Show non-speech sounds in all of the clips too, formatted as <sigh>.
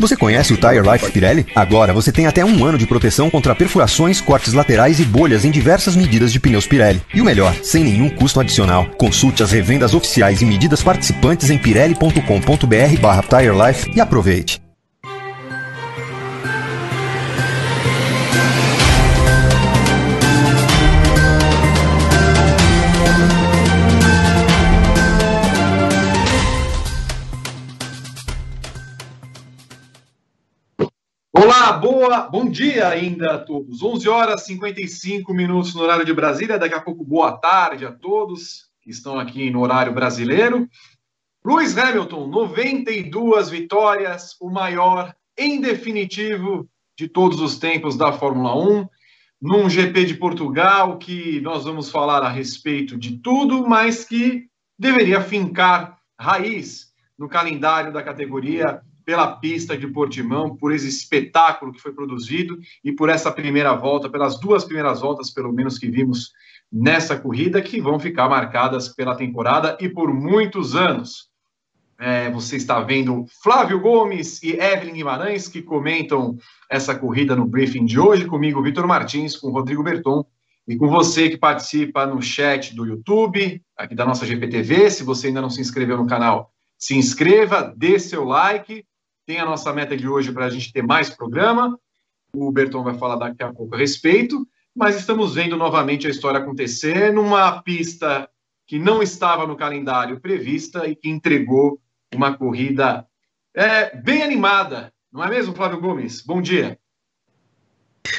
Você conhece o Tire Life Pirelli? Agora você tem até um ano de proteção contra perfurações, cortes laterais e bolhas em diversas medidas de pneus Pirelli. E o melhor, sem nenhum custo adicional. Consulte as revendas oficiais e medidas participantes em pirelli.com.br barra Tire Life e aproveite. Boa, bom dia ainda a todos. 11 horas e 55 minutos no horário de Brasília. Daqui a pouco, boa tarde a todos que estão aqui no horário brasileiro. Lewis Hamilton, 92 vitórias, o maior em definitivo de todos os tempos da Fórmula 1, num GP de Portugal que nós vamos falar a respeito de tudo, mas que deveria fincar raiz no calendário da categoria pela pista de Portimão, por esse espetáculo que foi produzido e por essa primeira volta, pelas duas primeiras voltas, pelo menos que vimos nessa corrida, que vão ficar marcadas pela temporada e por muitos anos. É, você está vendo Flávio Gomes e Evelyn Guimarães que comentam essa corrida no briefing de hoje, comigo, Vitor Martins, com Rodrigo Berton e com você que participa no chat do YouTube, aqui da nossa GPTV. Se você ainda não se inscreveu no canal, se inscreva, dê seu like tem a nossa meta de hoje para a gente ter mais programa. O Berton vai falar daqui a pouco a respeito, mas estamos vendo novamente a história acontecer numa pista que não estava no calendário prevista e que entregou uma corrida é, bem animada, não é mesmo, Flávio Gomes? Bom dia.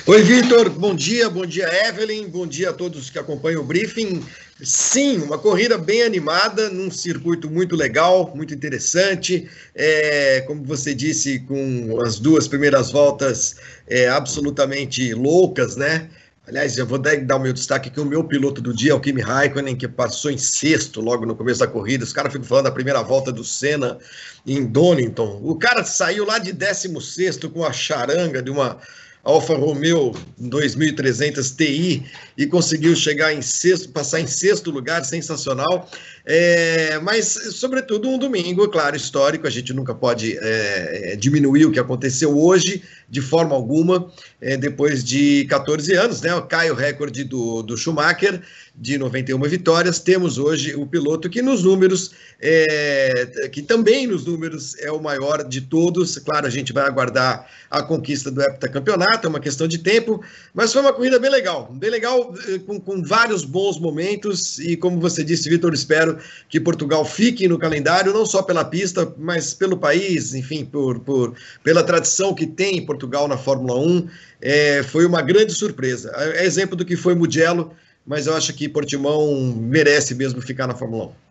Oi, Vitor. Bom dia, bom dia, Evelyn. Bom dia a todos que acompanham o briefing. Sim, uma corrida bem animada, num circuito muito legal, muito interessante. É, como você disse, com as duas primeiras voltas é, absolutamente loucas, né? Aliás, eu vou dar o meu destaque que o meu piloto do dia é o Kimi Raikkonen, que passou em sexto logo no começo da corrida. Os caras ficam falando da primeira volta do Senna em Donington. O cara saiu lá de 16 com a charanga de uma Alfa Romeo 2300 Ti e conseguiu chegar em sexto, passar em sexto lugar, sensacional. É, mas, sobretudo, um domingo, claro, histórico. A gente nunca pode é, diminuir o que aconteceu hoje, de forma alguma, é, depois de 14 anos, né? Cai o recorde do, do Schumacher de 91 vitórias. Temos hoje o piloto que nos números, é, que também nos números é o maior de todos. Claro, a gente vai aguardar a conquista do heptacampeonato, é uma questão de tempo, mas foi uma corrida bem legal, bem legal, eh, com, com vários bons momentos. E como você disse, Vitor, espero que Portugal fique no calendário, não só pela pista, mas pelo país, enfim, por, por pela tradição que tem em Portugal na Fórmula 1. É, foi uma grande surpresa. É exemplo do que foi Mugello mas eu acho que Portimão merece mesmo ficar na Fórmula 1.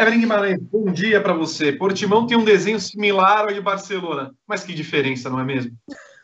Evelyn Guimarães, bom dia para você. Portimão tem um desenho similar ao de Barcelona, mas que diferença, não é mesmo?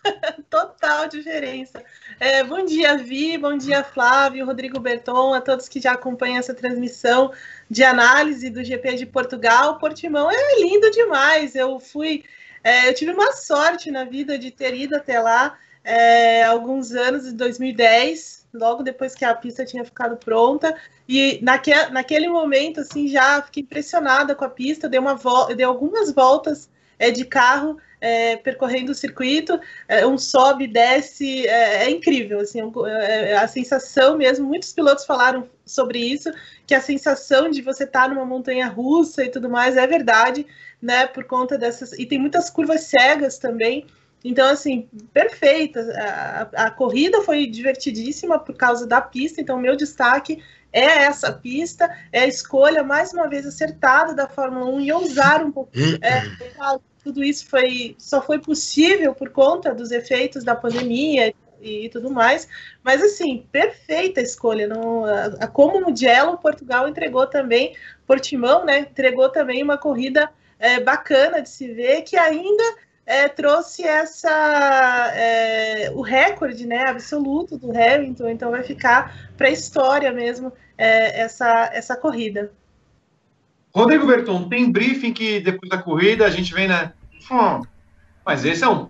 <laughs> Total diferença. É, bom dia, Vi, bom dia, Flávio, Rodrigo Berton, a todos que já acompanham essa transmissão de análise do GP de Portugal. Portimão é lindo demais. Eu fui, é, eu tive uma sorte na vida de ter ido até lá é, alguns anos, em 2010 logo depois que a pista tinha ficado pronta. E naque, naquele momento, assim, já fiquei impressionada com a pista. Dei, uma dei algumas voltas é, de carro é, percorrendo o circuito, é, um sobe, desce, é, é incrível, assim, é, a sensação mesmo. Muitos pilotos falaram sobre isso, que a sensação de você estar tá numa montanha russa e tudo mais é verdade, né? Por conta dessas. E tem muitas curvas cegas também. Então, assim, perfeita. A, a, corrida foi divertidíssima por causa da pista, então, meu destaque é essa pista, é a escolha, mais uma vez, acertada da Fórmula 1 e ousar um pouquinho. É, tudo isso foi, só foi possível por conta dos efeitos da pandemia e, e tudo mais. Mas, assim, perfeita escolha. No, a, a, como no Mugello, Portugal entregou também, Portimão, né? Entregou também uma corrida é, bacana de se ver, que ainda é, trouxe essa é, o recorde né, absoluto do Hamilton, então vai ficar para a história mesmo é, essa, essa corrida. Rodrigo Berton, tem briefing que depois da corrida a gente vem, né? Hum, mas esse é um.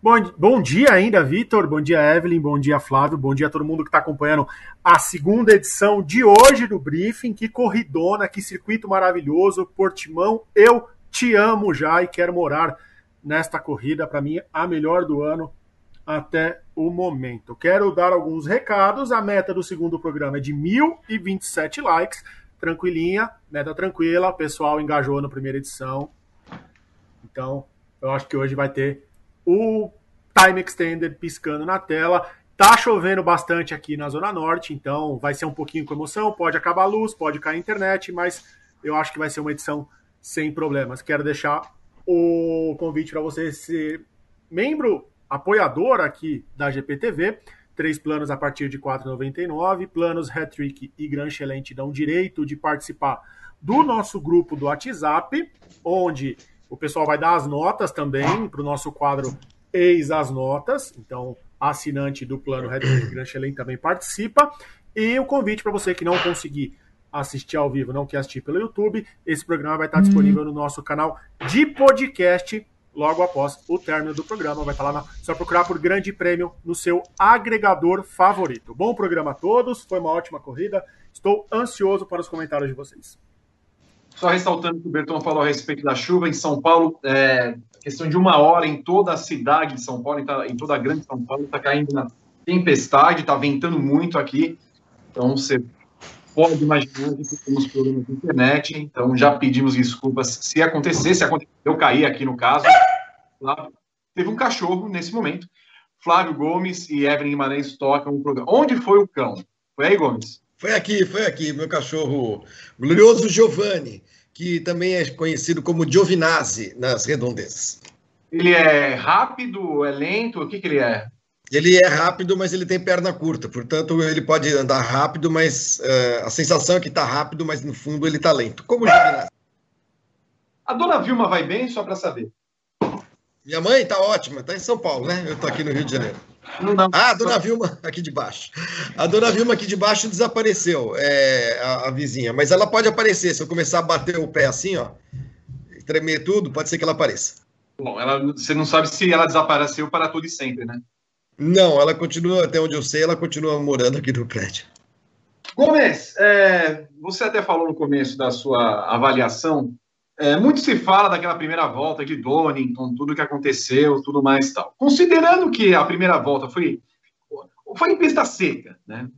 Bom, bom dia ainda, Vitor. Bom dia, Evelyn. Bom dia, Flávio. Bom dia a todo mundo que está acompanhando a segunda edição de hoje do Briefing. Que corridona, que circuito maravilhoso. Portimão, eu te amo já e quero morar nesta corrida. Para mim, a melhor do ano até o momento. Quero dar alguns recados. A meta do segundo programa é de 1.027 likes. Tranquilinha, meta tranquila. O pessoal engajou na primeira edição. Então, eu acho que hoje vai ter o time extended piscando na tela. Tá chovendo bastante aqui na Zona Norte, então vai ser um pouquinho com emoção. Pode acabar a luz, pode cair a internet, mas eu acho que vai ser uma edição sem problemas. Quero deixar o convite para você ser membro apoiador aqui da GPTV. Três planos a partir de R$ 4,99. Planos Hattrick e Gran Chelente dão direito de participar do nosso grupo do WhatsApp, onde o pessoal vai dar as notas também para o nosso quadro Eis as Notas. Então, assinante do plano Hattrick e Gran Chelente também participa. E o convite para você que não conseguir assistir ao vivo, não quer assistir pelo YouTube, esse programa vai estar disponível no nosso canal de podcast logo após o término do programa. Vai estar lá, na... só procurar por Grande Prêmio no seu agregador favorito. Bom programa a todos, foi uma ótima corrida. Estou ansioso para os comentários de vocês. Só ressaltando que o Berton falou a respeito da chuva em São Paulo, é, questão de uma hora em toda a cidade de São Paulo, em toda a grande São Paulo, está caindo na tempestade, está ventando muito aqui. Então você pode imaginar que temos problemas na internet, então já pedimos desculpas se acontecer, se acontecer, eu caí aqui no caso. Teve um cachorro nesse momento. Flávio Gomes e Evelyn Guimarães tocam o programa. Onde foi o cão? Foi aí, Gomes? Foi aqui, foi aqui, meu cachorro glorioso Giovanni, que também é conhecido como Giovinazzi nas redondezas. Ele é rápido, é lento? O que, que ele é? Ele é rápido, mas ele tem perna curta, portanto ele pode andar rápido, mas uh, a sensação é que está rápido, mas no fundo ele está lento. Como o. A dona Vilma vai bem, só para saber. Minha mãe está ótima, está em São Paulo, né? Eu estou aqui no Rio de Janeiro. Não, não. Ah, a dona Vilma, aqui de baixo. A dona Vilma aqui de baixo desapareceu, é, a, a, vizinha. Mas ela pode aparecer. Se eu começar a bater o pé assim, ó, tremer tudo, pode ser que ela apareça. Bom, ela, você não sabe se ela desapareceu para tudo e sempre, né? Não, ela continua, até onde eu sei, ela continua morando aqui no prédio. Gomes, é, você até falou no começo da sua avaliação. É, muito se fala daquela primeira volta de Donington, tudo que aconteceu, tudo mais tal. Considerando que a primeira volta foi foi em pista seca, né?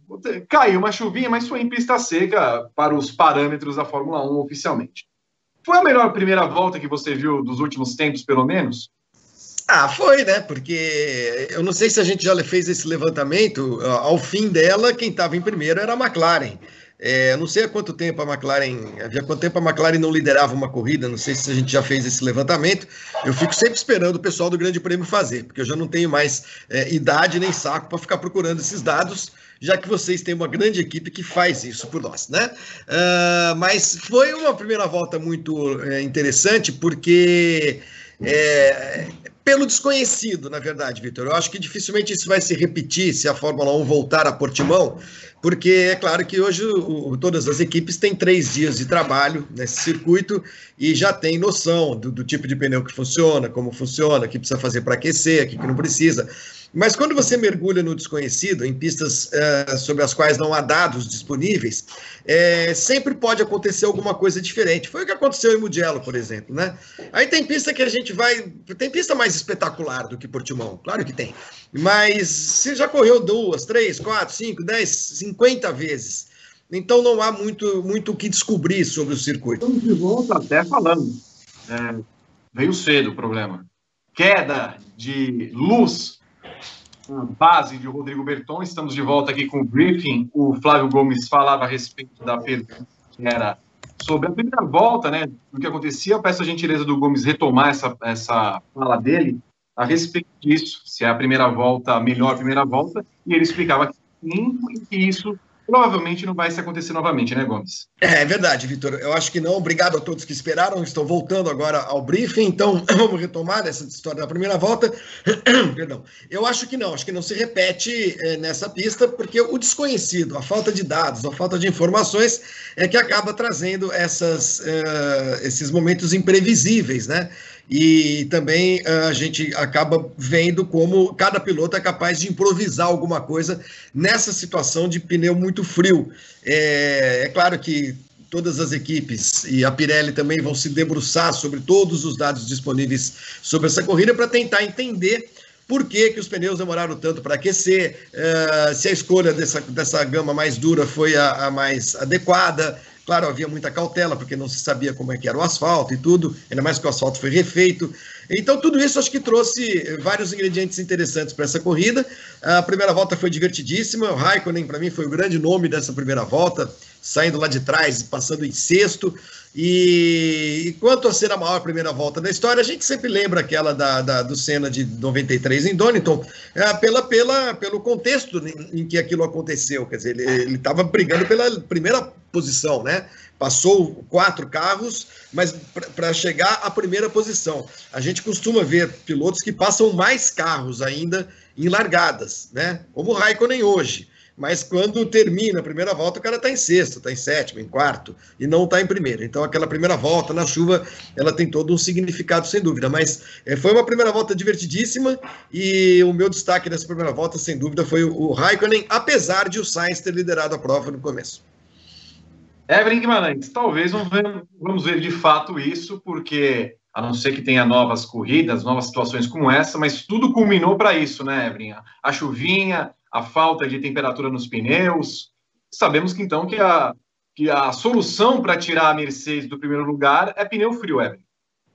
Caiu uma chuvinha, mas foi em pista seca para os parâmetros da Fórmula 1 oficialmente. Foi a melhor primeira volta que você viu dos últimos tempos, pelo menos? Ah, foi, né? Porque eu não sei se a gente já fez esse levantamento. Ao fim dela, quem estava em primeiro era a McLaren. É, não sei há quanto tempo a McLaren, havia quanto tempo a McLaren não liderava uma corrida, não sei se a gente já fez esse levantamento. Eu fico sempre esperando o pessoal do Grande Prêmio fazer, porque eu já não tenho mais é, idade nem saco para ficar procurando esses dados, já que vocês têm uma grande equipe que faz isso por nós, né? Uh, mas foi uma primeira volta muito é, interessante, porque é, pelo desconhecido, na verdade, Vitor. Eu acho que dificilmente isso vai se repetir se a Fórmula 1 voltar a Portimão, porque é claro que hoje o, todas as equipes têm três dias de trabalho nesse circuito e já tem noção do, do tipo de pneu que funciona, como funciona, o que precisa fazer para aquecer, o que não precisa. Mas quando você mergulha no desconhecido, em pistas uh, sobre as quais não há dados disponíveis, é, sempre pode acontecer alguma coisa diferente. Foi o que aconteceu em Mugello, por exemplo, né? Aí tem pista que a gente vai... Tem pista mais espetacular do que Portimão, claro que tem. Mas você já correu duas, três, quatro, cinco, dez, cinquenta vezes. Então não há muito muito o que descobrir sobre o circuito. Estamos de volta até falando. É, veio cedo o problema. Queda de luz base de Rodrigo Berton. Estamos de volta aqui com o briefing. O Flávio Gomes falava a respeito da pergunta que era sobre a primeira volta, né? Do que acontecia. Eu peço a gentileza do Gomes retomar essa, essa fala dele a respeito disso, se é a primeira volta a melhor primeira volta, e ele explicava que sim, e que isso provavelmente não vai se acontecer novamente, né, Gomes? É, é verdade, Vitor. Eu acho que não. Obrigado a todos que esperaram. Estou voltando agora ao briefing, então <clears throat> vamos retomar essa história da primeira volta. <clears throat> Perdão. Eu acho que não. Acho que não se repete é, nessa pista, porque o desconhecido, a falta de dados, a falta de informações é que acaba trazendo essas, uh, esses momentos imprevisíveis, né? E também a gente acaba vendo como cada piloto é capaz de improvisar alguma coisa nessa situação de pneu muito frio. É, é claro que todas as equipes e a Pirelli também vão se debruçar sobre todos os dados disponíveis sobre essa corrida para tentar entender por que, que os pneus demoraram tanto para aquecer, uh, se a escolha dessa, dessa gama mais dura foi a, a mais adequada, Claro, havia muita cautela, porque não se sabia como é que era o asfalto e tudo, ainda mais que o asfalto foi refeito. Então, tudo isso acho que trouxe vários ingredientes interessantes para essa corrida. A primeira volta foi divertidíssima. O Raikkonen, para mim, foi o grande nome dessa primeira volta, saindo lá de trás, passando em sexto. E, e quanto a ser a maior primeira volta da história, a gente sempre lembra aquela da, da do Senna de 93 em Donington, é, pela, pela, pelo contexto em, em, que aquilo aconteceu. Quer dizer, ele estava brigando pela primeira posição, né? Passou quatro carros, mas para chegar à primeira posição. A gente costuma ver pilotos que passam mais carros ainda em largadas, né? Como o Raikkonen hoje mas quando termina a primeira volta, o cara está em sexto, está em sétimo, em quarto, e não está em primeiro. Então, aquela primeira volta na chuva, ela tem todo um significado, sem dúvida. Mas é, foi uma primeira volta divertidíssima, e o meu destaque nessa primeira volta, sem dúvida, foi o, Raikkonen, apesar de o Sainz ter liderado a prova no começo. Evelyn Guimarães, talvez vamos ver de fato isso, porque a não ser que tenha novas corridas, novas situações como essa, mas tudo culminou para isso, né, Evelyn? A chuvinha, a falta de temperatura nos pneus. Sabemos que então que a, que a solução para tirar a Mercedes do primeiro lugar é pneu frio, Evelyn.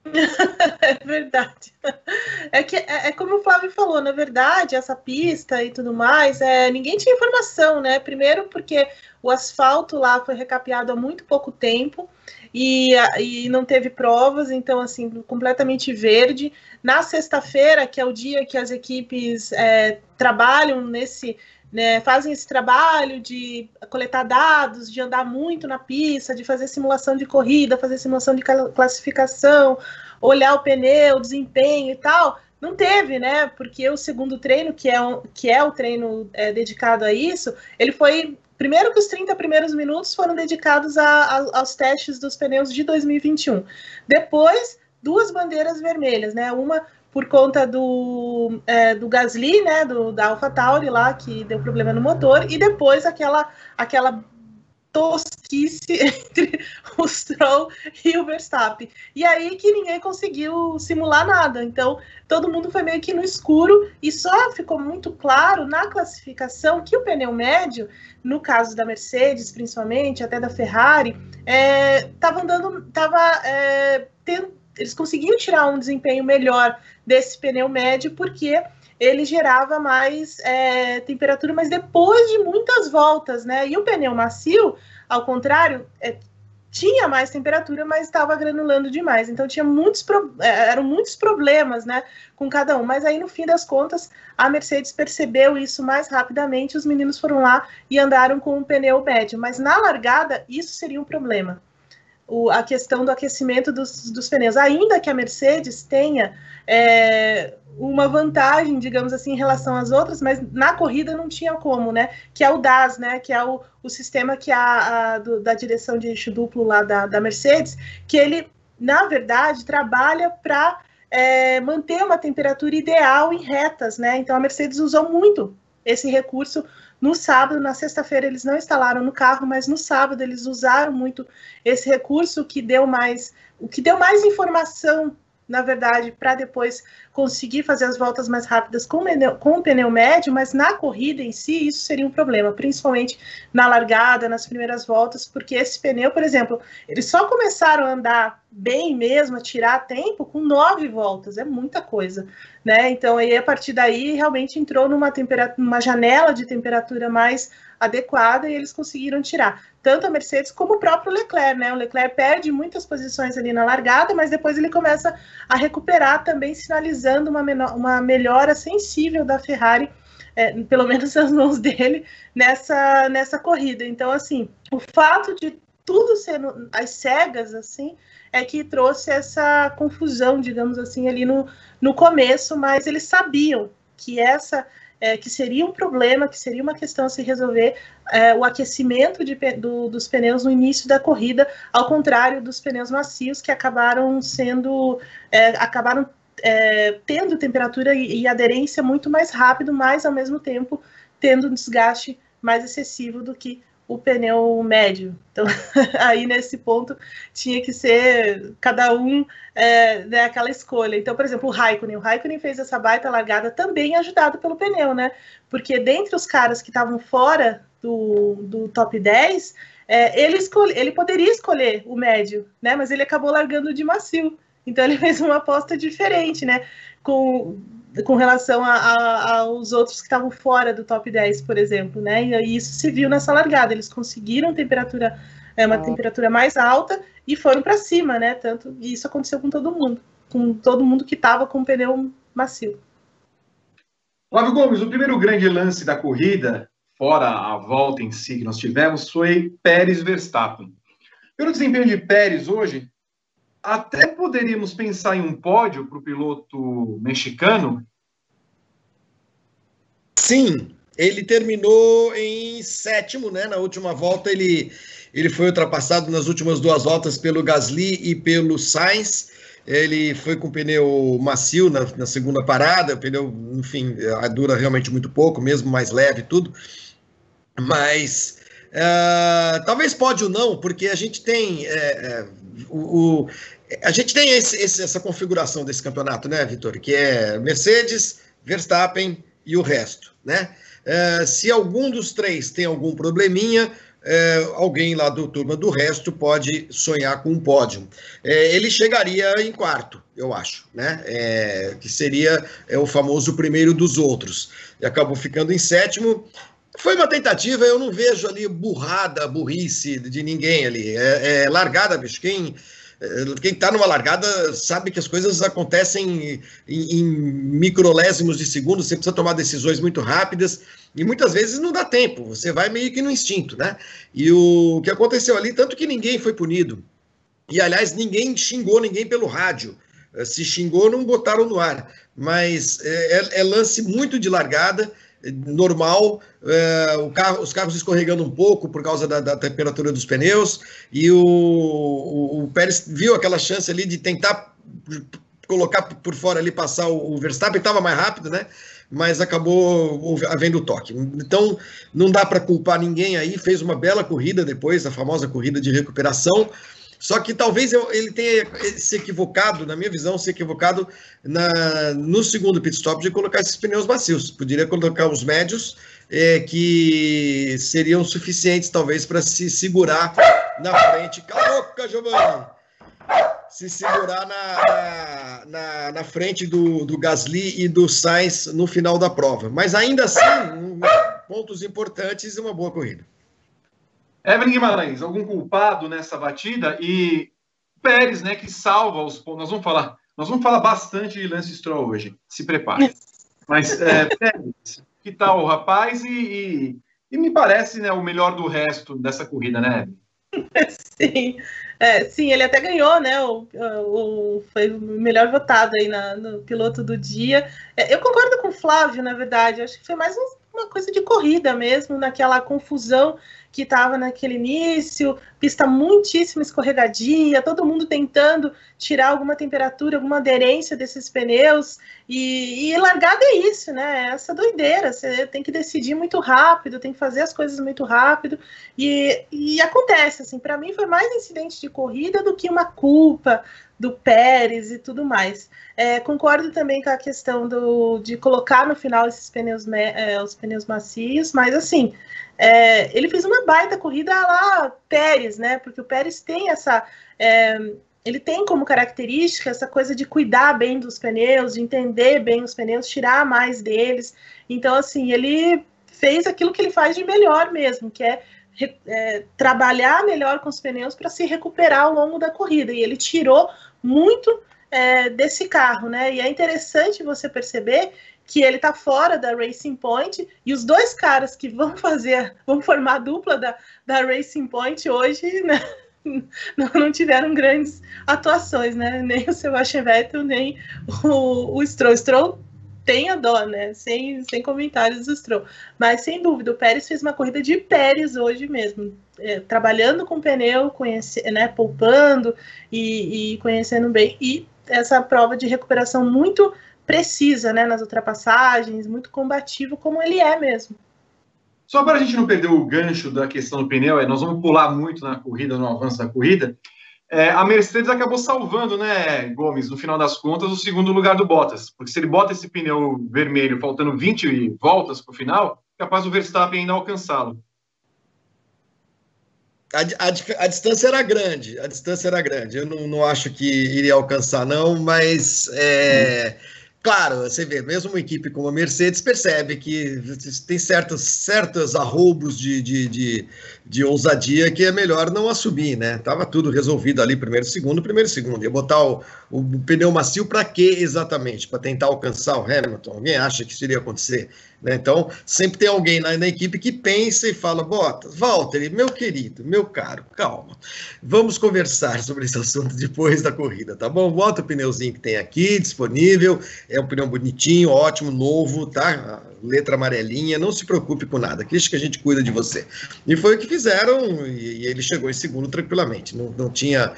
<laughs> é verdade. É que é, é, como o Flávio falou, na verdade, essa pista e tudo mais, é, ninguém tinha informação, né? Primeiro porque o asfalto lá foi recapeado há muito pouco tempo e, e não teve provas, então assim, completamente verde. Na sexta-feira, que é o dia que as equipes é, trabalham nesse, né, fazem esse trabalho de coletar dados, de andar muito na pista, de fazer simulação de corrida, fazer simulação de classificação, olhar o pneu, desempenho e tal. Não teve, né? Porque o segundo treino, que é, um, que é o treino é, dedicado a isso, ele foi. Primeiro que os 30 primeiros minutos foram dedicados a, a, aos testes dos pneus de 2021. Depois, duas bandeiras vermelhas, né? Uma por conta do, é, do Gasly, né, do, da AlphaTauri lá, que deu problema no motor, e depois aquela, aquela tosquice <laughs> entre o Stroll e o Verstappen. E aí que ninguém conseguiu simular nada. Então, todo mundo foi meio que no escuro e só ficou muito claro na classificação que o pneu médio, no caso da Mercedes, principalmente, até da Ferrari, estava é, andando, estava é, tendo eles conseguiam tirar um desempenho melhor desse pneu médio porque ele gerava mais é, temperatura, mas depois de muitas voltas, né? E o pneu macio, ao contrário, é, tinha mais temperatura, mas estava granulando demais. Então tinha muitos é, eram muitos problemas, né, com cada um. Mas aí no fim das contas a Mercedes percebeu isso mais rapidamente. Os meninos foram lá e andaram com um pneu médio. Mas na largada isso seria um problema o, a questão do aquecimento dos, dos pneus. Ainda que a Mercedes tenha é, uma vantagem, digamos assim, em relação às outras, mas na corrida não tinha como, né? Que é o DAS, né? Que é o, o sistema que a, a do, da direção de eixo duplo lá da, da Mercedes, que ele, na verdade, trabalha para é, manter uma temperatura ideal em retas, né? Então a Mercedes usou muito esse recurso no sábado, na sexta-feira eles não instalaram no carro, mas no sábado eles usaram muito esse recurso que deu mais, o que deu mais informação na verdade, para depois conseguir fazer as voltas mais rápidas com, com o pneu médio, mas na corrida em si isso seria um problema, principalmente na largada, nas primeiras voltas, porque esse pneu, por exemplo, eles só começaram a andar bem mesmo, a tirar tempo com nove voltas, é muita coisa, né? Então aí a partir daí realmente entrou numa temperatura, numa janela de temperatura mais adequada e eles conseguiram tirar tanto a Mercedes como o próprio Leclerc, né? O Leclerc perde muitas posições ali na largada, mas depois ele começa a recuperar também, sinalizando uma, menor, uma melhora sensível da Ferrari, é, pelo menos nas mãos dele, nessa, nessa corrida. Então, assim, o fato de tudo sendo às cegas, assim, é que trouxe essa confusão, digamos assim, ali no, no começo, mas eles sabiam que essa é, que seria um problema, que seria uma questão a se resolver, é, o aquecimento de, do, dos pneus no início da corrida, ao contrário dos pneus macios que acabaram sendo, é, acabaram é, tendo temperatura e, e, aderência muito mais rápido, mas ao mesmo tempo tendo um desgaste mais excessivo do que o pneu médio. Então, <laughs> aí nesse ponto tinha que ser cada um é, né, aquela escolha. Então, por exemplo, o Raikkonen. O Raikkonen fez essa baita largada também ajudado pelo pneu, né? Porque dentre os caras que estavam fora do, do top 10, é, ele, escolhe, ele poderia escolher o médio, né? Mas ele acabou largando de macio. Então ele <laughs> fez uma aposta diferente, né? Com com relação a, a, aos outros que estavam fora do top 10, por exemplo, né? E isso se viu nessa largada. Eles conseguiram temperatura, é, uma temperatura mais alta e foram para cima, né? Tanto e isso aconteceu com todo mundo, com todo mundo que estava com o pneu macio. Flávio Gomes, o primeiro grande lance da corrida, fora a volta em si que nós tivemos, foi Pérez Verstappen. Pelo desempenho de Pérez hoje, até poderíamos pensar em um pódio para o piloto mexicano? Sim, ele terminou em sétimo, né? Na última volta ele, ele foi ultrapassado nas últimas duas voltas pelo Gasly e pelo Sainz. Ele foi com pneu macio na, na segunda parada, pneu, enfim, dura realmente muito pouco, mesmo mais leve e tudo. Mas uh, talvez pode ou não, porque a gente tem é, é, o, o, a gente tem esse, esse, essa configuração desse campeonato, né, Vitor? Que é Mercedes, Verstappen e o resto, né? É, se algum dos três tem algum probleminha, é, alguém lá do turma do resto pode sonhar com um pódio. É, ele chegaria em quarto, eu acho, né? É, que seria é, o famoso primeiro dos outros. E acabou ficando em sétimo. Foi uma tentativa, eu não vejo ali burrada, burrice de ninguém ali. É, é largada, bicho. Quem quem está numa largada sabe que as coisas acontecem em, em microlésimos de segundo, você precisa tomar decisões muito rápidas e muitas vezes não dá tempo, você vai meio que no instinto, né? E o que aconteceu ali, tanto que ninguém foi punido, e aliás, ninguém xingou ninguém pelo rádio. Se xingou, não botaram no ar. Mas é, é, é lance muito de largada normal, é, carro, os carros escorregando um pouco por causa da, da temperatura dos pneus, e o, o, o, Pérez viu aquela chance ali de tentar colocar por fora ali, passar o, o Verstappen, estava mais rápido, né? Mas acabou havendo toque. Então, não dá para culpar ninguém aí, fez uma bela corrida depois, a famosa corrida de recuperação. Só que talvez eu, ele tenha se equivocado, na minha visão, se equivocado na, no segundo pit stop de colocar esses pneus macios. Poderia colocar os médios, é, que seriam suficientes, talvez, para se segurar na frente. Cala a boca, Giovanni! Se segurar na, na, na, frente do, do Gasly e do Sainz no final da prova. Mas ainda assim, pontos importantes e uma boa corrida. Evelyn Guimarães, algum culpado nessa batida? E Pérez, né, que salva os pontos. Nós vamos falar, nós vamos falar bastante de Lance Stroll hoje. Se prepare. Mas é, Pérez, que tal o rapaz? E, e, e, me parece né, o melhor do resto dessa corrida, né? <laughs> Sim. É, sim, ele até ganhou, né? O, o, foi o melhor votado aí na, no piloto do dia. É, eu concordo com o Flávio, na verdade. Acho que foi mais um, uma coisa de corrida mesmo, naquela confusão que estava naquele início, pista muitíssimo escorregadia, todo mundo tentando tirar alguma temperatura, alguma aderência desses pneus. E, e largada é isso, né? É essa doideira. Você tem que decidir muito rápido, tem que fazer as coisas muito rápido. E, e acontece, assim, para mim foi mais incidente de corrida do que uma culpa do Pérez e tudo mais. É, concordo também com a questão do, de colocar no final esses pneus, é, os pneus macios, mas assim, é, ele fez uma baita corrida lá Pérez, né? Porque o Pérez tem essa. É, ele tem como característica essa coisa de cuidar bem dos pneus, de entender bem os pneus, tirar mais deles. Então, assim, ele fez aquilo que ele faz de melhor mesmo, que é, é trabalhar melhor com os pneus para se recuperar ao longo da corrida. E ele tirou muito é, desse carro, né? E é interessante você perceber que ele está fora da Racing Point e os dois caras que vão fazer, vão formar a dupla da, da Racing Point hoje, né? <laughs> Não, não, tiveram grandes atuações, né? Nem o Sebastian Vettel, nem o, o Stroll. Stroll tem a dó, né? Sem, sem comentários do Stroll. Mas, sem dúvida, o Pérez fez uma corrida de Pérez hoje mesmo. É, trabalhando com pneu, né, poupando e, e conhecendo bem. E essa prova de recuperação muito precisa, né, nas ultrapassagens, muito combativo, como ele é mesmo. Só para a gente não perder o gancho da questão do pneu, é, nós vamos pular muito na corrida, no avanço da corrida. É, a Mercedes acabou salvando, né, Gomes, no final das contas, o segundo lugar do Bottas. Porque se ele bota esse pneu vermelho faltando 20 voltas para o final, capaz o Verstappen ainda alcançá-lo. A, a, a, distância era grande, a distância era grande. Eu não, não acho que iria alcançar, não, mas é, hum. Claro, você vê, mesmo uma equipe como a Mercedes percebe que tem certos, certos arroubos de, de, de, de ousadia que é melhor não assumir, né? Tava tudo resolvido ali, primeiro, segundo, primeiro, segundo. Ia botar o, o pneu macio para quê exatamente? Para tentar alcançar o Hamilton? Alguém acha que isso iria acontecer? Né? Então, sempre tem alguém na, na, equipe que pensa e fala: Bottas, Walter, meu querido, meu caro, calma. Vamos conversar sobre esse assunto depois da corrida, tá bom? Bota o pneuzinho que tem aqui disponível. É um pneu bonitinho, ótimo, novo, tá? Letra amarelinha, não se preocupe com nada. Deixa que a gente cuida de você. E foi o que fizeram, e, ele chegou em segundo tranquilamente. Não, não tinha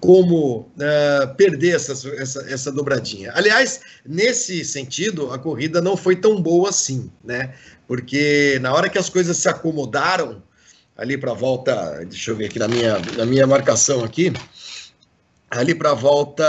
como uh, perder essa, essa, essa dobradinha. Aliás, nesse sentido, a corrida não foi tão boa assim, né? Porque na hora que as coisas se acomodaram, ali para a volta, deixa eu ver aqui na minha, na minha marcação aqui, ali para a volta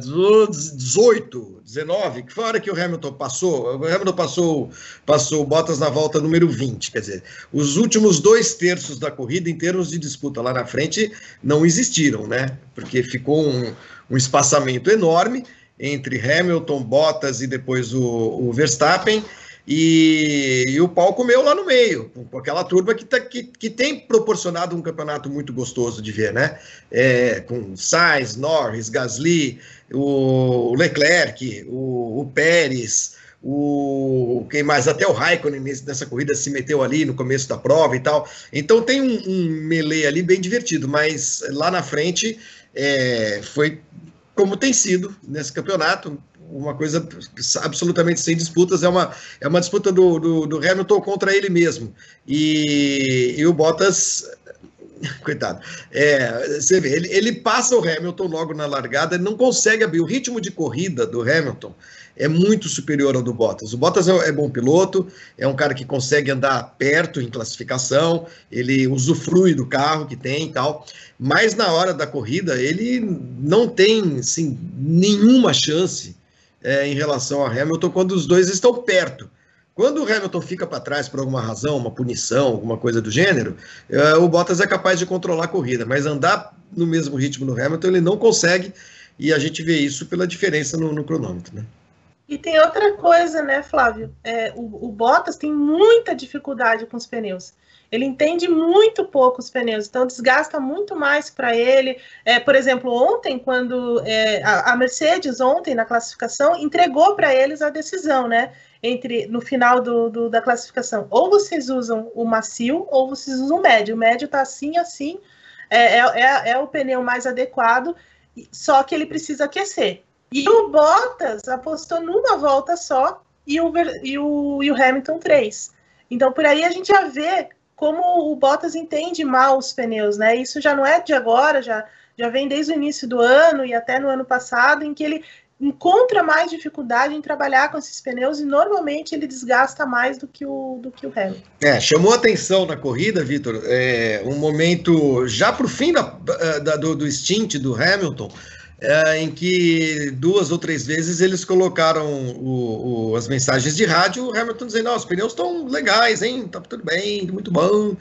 18, 19, que foi a hora que o Hamilton passou. O Hamilton passou, passou Bottas na volta número 20. Quer dizer, os últimos dois terços da corrida, em termos de disputa lá na frente, não existiram, né? Porque ficou um, um espaçamento enorme entre Hamilton, Bottas e depois o, o Verstappen. E, e, o pau comeu lá no meio, com aquela turma que, tá, que, que tem proporcionado um campeonato muito gostoso de ver, né? É, com Sainz, Norris, Gasly, o Leclerc, o, o Pérez, o quem mais? Até o Raikkonen nessa corrida se meteu ali no começo da prova e tal. Então tem um, um melee ali bem divertido, mas lá na frente é, foi como tem sido nesse campeonato, uma coisa absolutamente sem disputas, é uma, é uma disputa do, do, do Hamilton contra ele mesmo. E, e o Bottas <laughs> coitado. É, você vê, ele, ele, passa o Hamilton logo na largada, não consegue abrir. O ritmo de corrida do Hamilton é muito superior ao do Bottas. O Bottas é, é, bom piloto, é um cara que consegue andar perto em classificação, ele usufrui do carro que tem e tal, mas na hora da corrida ele não tem assim, nenhuma chance é, em relação a Hamilton quando os dois estão perto. Quando o Hamilton fica para trás por alguma razão, uma punição, alguma coisa do gênero, é, o Bottas é capaz de controlar a corrida, mas andar no mesmo ritmo do Hamilton ele não consegue, e a gente vê isso pela diferença no, no cronômetro. Né? E tem outra coisa, né, Flávio? É, o, o Bottas tem muita dificuldade com os pneus. Ele entende muito pouco os pneus, então desgasta muito mais para ele. É, por exemplo, ontem, quando é, a, a, Mercedes, ontem na classificação, entregou para eles a decisão, né? Entre no final do, do, da classificação. Ou vocês usam o macio, ou vocês usam o médio. O médio está assim, assim. É, é, é, é o pneu mais adequado, só que ele precisa aquecer. E o Bottas apostou numa volta só e o, e o, e o Hamilton três. Então, por aí a gente já vê como o Bottas entende mal os pneus, né? Isso já não é de agora, já, já vem desde o início do ano e até no ano passado, em que ele encontra mais dificuldade em trabalhar com esses pneus e normalmente ele desgasta mais do que o, do que o Hamilton. É, chamou atenção na corrida, Vitor, é, um momento já para o fim da, da, do, do stint do Hamilton, é, em que duas ou três vezes eles colocaram o, o, as mensagens de rádio, o Hamilton dizendo, não, os pneus estão legais, hein? Tá tudo bem, muito bom,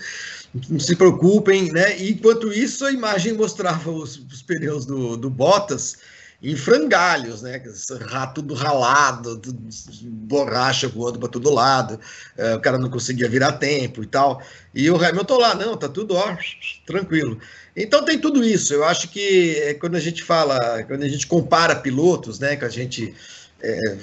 não se preocupem, né? E, enquanto isso, a imagem mostrava os, os pneus do, do Bottas em frangalhos, né? Rato do ralado, borracha voando para todo lado, é, o cara não conseguia virar tempo e tal. E o Hamilton lá, não, tá tudo ó, tranquilo. Então tem tudo isso. Eu acho que é, quando a gente fala, quando a gente compara pilotos, né, que a gente é,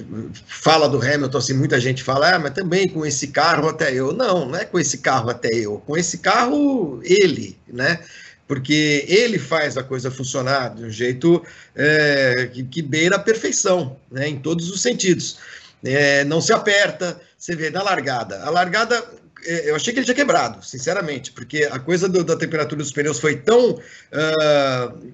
fala do Hamilton, assim, muita gente fala, ah, mas também com esse carro até eu. Não, não é com esse carro até eu. Com esse carro, ele, né? Porque ele faz a coisa funcionar de um jeito é, que, que, beira a perfeição, né? Em todos os sentidos. É, não se aperta, você vê na largada. A largada eu achei que ele tinha quebrado, sinceramente, porque a coisa do, da temperatura dos pneus foi tão uh,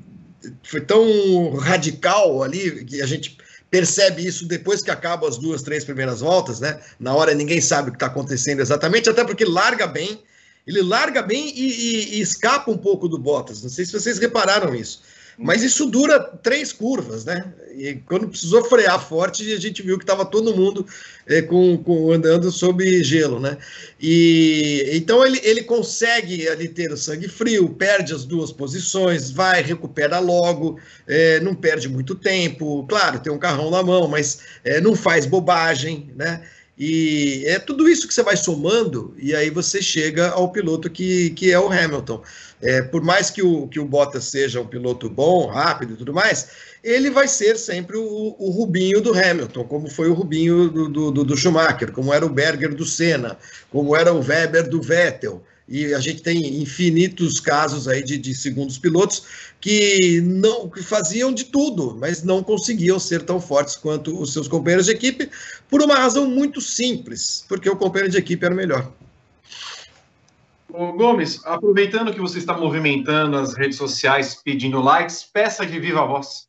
foi tão radical ali que a gente percebe isso depois que acabam as duas, três primeiras voltas, né? Na hora ninguém sabe o que está acontecendo exatamente, até porque larga bem, ele larga bem e, e, e, escapa um pouco do Bottas. Não sei se vocês repararam isso. Mas isso dura três curvas, né? E quando precisou frear forte, a gente viu que estava todo mundo é, com, com, andando sob gelo, né? E então ele, ele consegue ali ter o sangue frio, perde as duas posições, vai, recupera logo, é, não perde muito tempo. Claro, tem um carrão na mão, mas é, não faz bobagem, né? E é tudo isso que você vai somando, e aí você chega ao piloto que, que é o Hamilton. É, por mais que o, que o Bottas seja um piloto bom, rápido e tudo mais, ele vai ser sempre o, o Rubinho do Hamilton, como foi o Rubinho do, do, do Schumacher, como era o Berger do Senna, como era o Weber do Vettel e a gente tem infinitos casos aí de, de segundos pilotos que não que faziam de tudo, mas não conseguiam ser tão fortes quanto os seus companheiros de equipe, por uma razão muito simples, porque o companheiro de equipe era melhor. Ô Gomes, aproveitando que você está movimentando as redes sociais pedindo likes, peça de viva voz.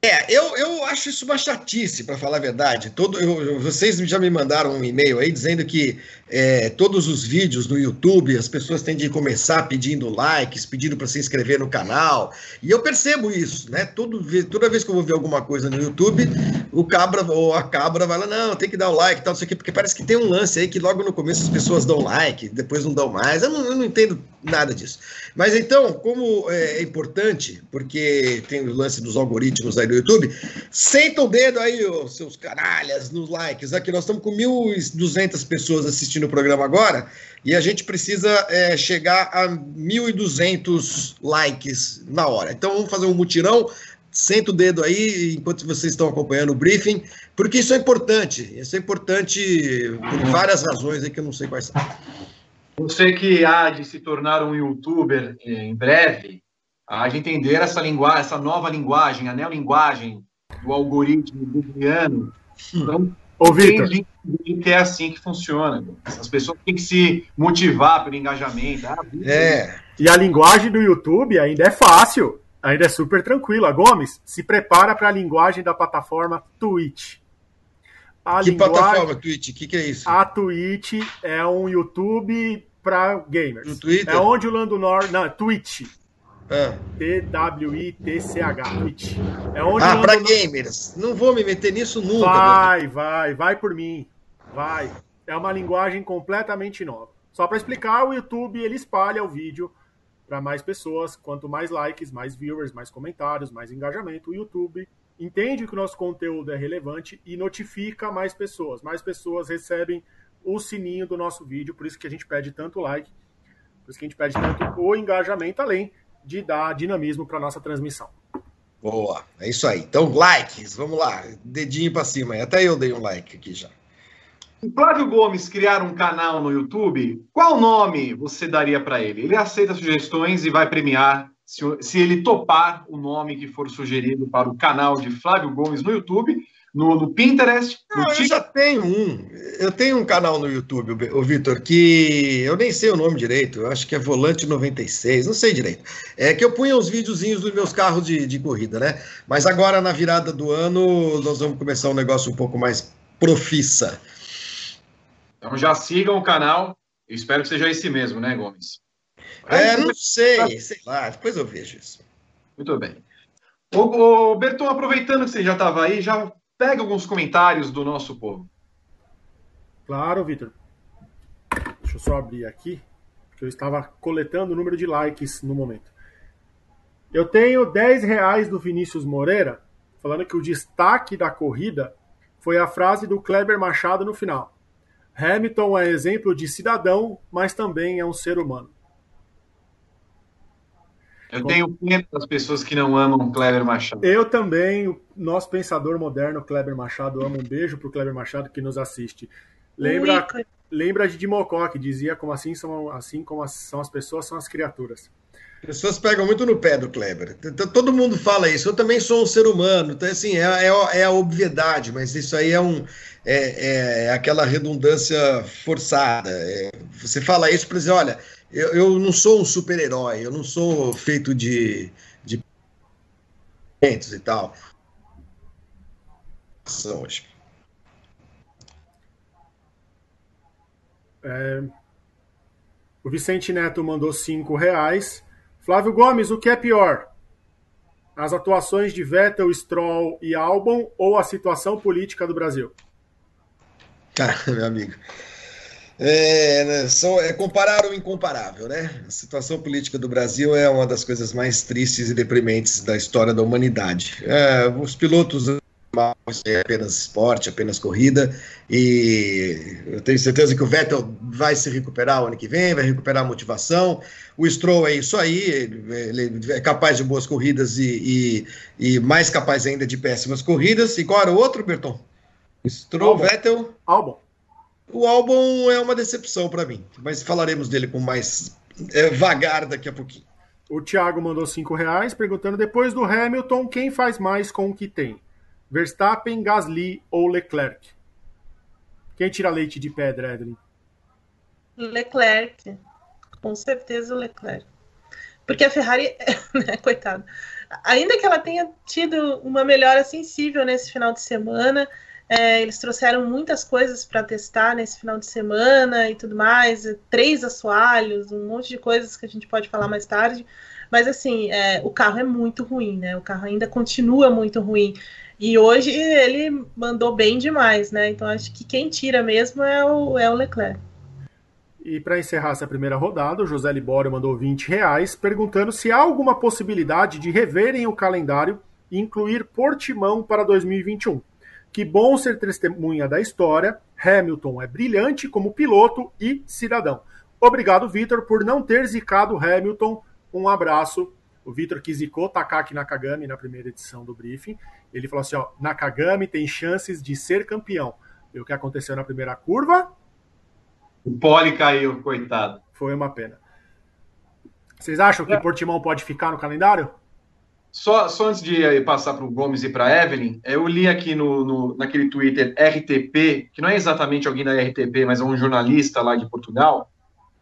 É, eu, eu acho isso uma chatice, para falar a verdade. Todo, eu, vocês já me mandaram um e-mail aí dizendo que é, todos os vídeos no YouTube, as pessoas têm de começar pedindo likes, pedindo para se inscrever no canal. E eu percebo isso, né? Todo, toda vez que eu vou ver alguma coisa no YouTube, o cabra ou a cabra vai lá, não, tem que dar o like, tal, isso aqui, porque parece que tem um lance aí que logo no começo as pessoas dão like, depois não dão mais. Eu não, eu não entendo nada disso. Mas então, como é, é importante, porque tem o lance dos algoritmos aí do YouTube, senta o dedo aí, os seus canalhas, nos likes. Aqui nós estamos com 1.200 pessoas assistindo o programa agora, e a gente precisa é, chegar a 1.200 likes na hora. Então vamos fazer um mutirão. Senta o dedo aí enquanto vocês estão acompanhando o briefing, porque isso é importante. Isso é importante por várias razões aí que eu não sei quais são. Você que há de se tornar um youtuber é, em breve, de entender essa linguagem, essa nova linguagem, a neolinguagem do algoritmo googliano. Então, Ô, Vitor. que é assim que funciona. As pessoas têm que se motivar pelo engajamento. Ah, é. E a linguagem do YouTube ainda é fácil, ainda é super tranquila. Gomes, se prepara para a linguagem da plataforma Twitch. A que linguagem... plataforma Twitch? O que, que, é isso? A Twitch é um YouTube para gamers. No Twitter? É onde o Lando Norte. Não, Twitch. Ah. T-W-I-T-C-H, Twitch. É onde ah, para gamers. Não vou me meter nisso nunca. Vai, vai, vai por mim. Vai. É uma linguagem completamente nova. Só para explicar, o YouTube ele espalha o vídeo para mais pessoas. Quanto mais likes, mais viewers, mais comentários, mais engajamento. O YouTube entende que o nosso conteúdo é relevante e notifica mais pessoas. Mais pessoas recebem o sininho do nosso vídeo, por isso que a gente pede tanto like, por isso que a gente pede tanto o engajamento, além de dar dinamismo para nossa transmissão. Boa, é isso aí. Então, likes, vamos lá, dedinho para cima. Até eu dei um like aqui já. O Flávio Gomes criar um canal no YouTube, qual nome você daria para ele? Ele aceita sugestões e vai premiar se, se ele topar o nome que for sugerido para o canal de Flávio Gomes no YouTube no, no Pinterest. Não, no eu já tenho um. Eu tenho um canal no YouTube, o Vitor, que eu nem sei o nome direito, eu acho que é Volante 96, não sei direito. É que eu punha os videozinhos dos meus carros de, de corrida, né? Mas agora, na virada do ano, nós vamos começar um negócio um pouco mais profissa. Então já sigam o canal. Eu espero que seja esse mesmo, né, Gomes? É, não sei, sei lá, depois eu vejo isso. Muito bem. Ô, ô Berton, aproveitando que você já estava aí, já Pega alguns comentários do nosso povo. Claro, Vitor. Deixa eu só abrir aqui, porque eu estava coletando o número de likes no momento. Eu tenho 10 reais do Vinícius Moreira, falando que o destaque da corrida foi a frase do Kleber Machado no final. Hamilton é exemplo de cidadão, mas também é um ser humano. Eu tenho pena das pessoas que não amam Kleber Machado. Eu também, o nosso pensador moderno, Kleber Machado, amo um beijo pro Kleber Machado que nos assiste. Lembra, lembra de Dimocó, que dizia como assim são, assim como as, são as pessoas, são as criaturas. Pessoas pegam muito no pé do Kleber. Todo mundo fala isso. Eu também sou um ser humano. Então, assim, é, é, é a obviedade, mas isso aí é um é, é aquela redundância forçada. É, você fala isso para dizer, olha, eu, eu não sou um super-herói, eu não sou feito de, de e tal. hoje. É... O Vicente Neto mandou cinco reais. Flávio Gomes, o que é pior? As atuações de Vettel, Stroll e Albon ou a situação política do Brasil? Cara, <laughs> meu amigo. É, né, são, é comparar o incomparável, né? A situação política do Brasil é uma das coisas mais tristes e deprimentes da história da humanidade. É, os pilotos é apenas esporte, apenas corrida, e eu tenho certeza que o Vettel vai se recuperar o ano que vem, vai recuperar a motivação. O Stroll é isso aí, ele é capaz de boas corridas e, e, e mais capaz ainda de péssimas corridas. E qual era o outro, Berton? Stroll, Albon. Vettel. Albon. O álbum é uma decepção para mim, mas falaremos dele com mais é, vagar daqui a pouquinho. O Thiago mandou cinco reais perguntando depois do Hamilton quem faz mais com o que tem: Verstappen, Gasly ou Leclerc? Quem tira leite de pedra, Evelyn? Leclerc, com certeza o Leclerc, porque a Ferrari, <laughs> né, coitado, ainda que ela tenha tido uma melhora sensível nesse final de semana é, eles trouxeram muitas coisas para testar nesse final de semana e tudo mais, três assoalhos, um monte de coisas que a gente pode falar mais tarde. Mas assim, é, o carro é muito ruim, né? O carro ainda continua muito ruim. E hoje ele mandou bem demais, né? Então acho que quem tira mesmo é o, é o Leclerc. E para encerrar essa primeira rodada, o José Libório mandou 20 reais, perguntando se há alguma possibilidade de reverem o calendário e incluir Portimão para 2021. Que bom ser testemunha da história. Hamilton é brilhante como piloto e cidadão. Obrigado, Vitor, por não ter zicado Hamilton. Um abraço. O Vitor que zicou Takaki Nakagami na primeira edição do briefing. Ele falou assim: ó, Nakagami tem chances de ser campeão. E o que aconteceu na primeira curva? O pole caiu, coitado. Foi uma pena. Vocês acham que é. Portimão pode ficar no calendário? Só, só antes de passar para o Gomes e para a Evelyn, eu li aqui no, no, naquele Twitter RTP, que não é exatamente alguém da RTP, mas é um jornalista lá de Portugal,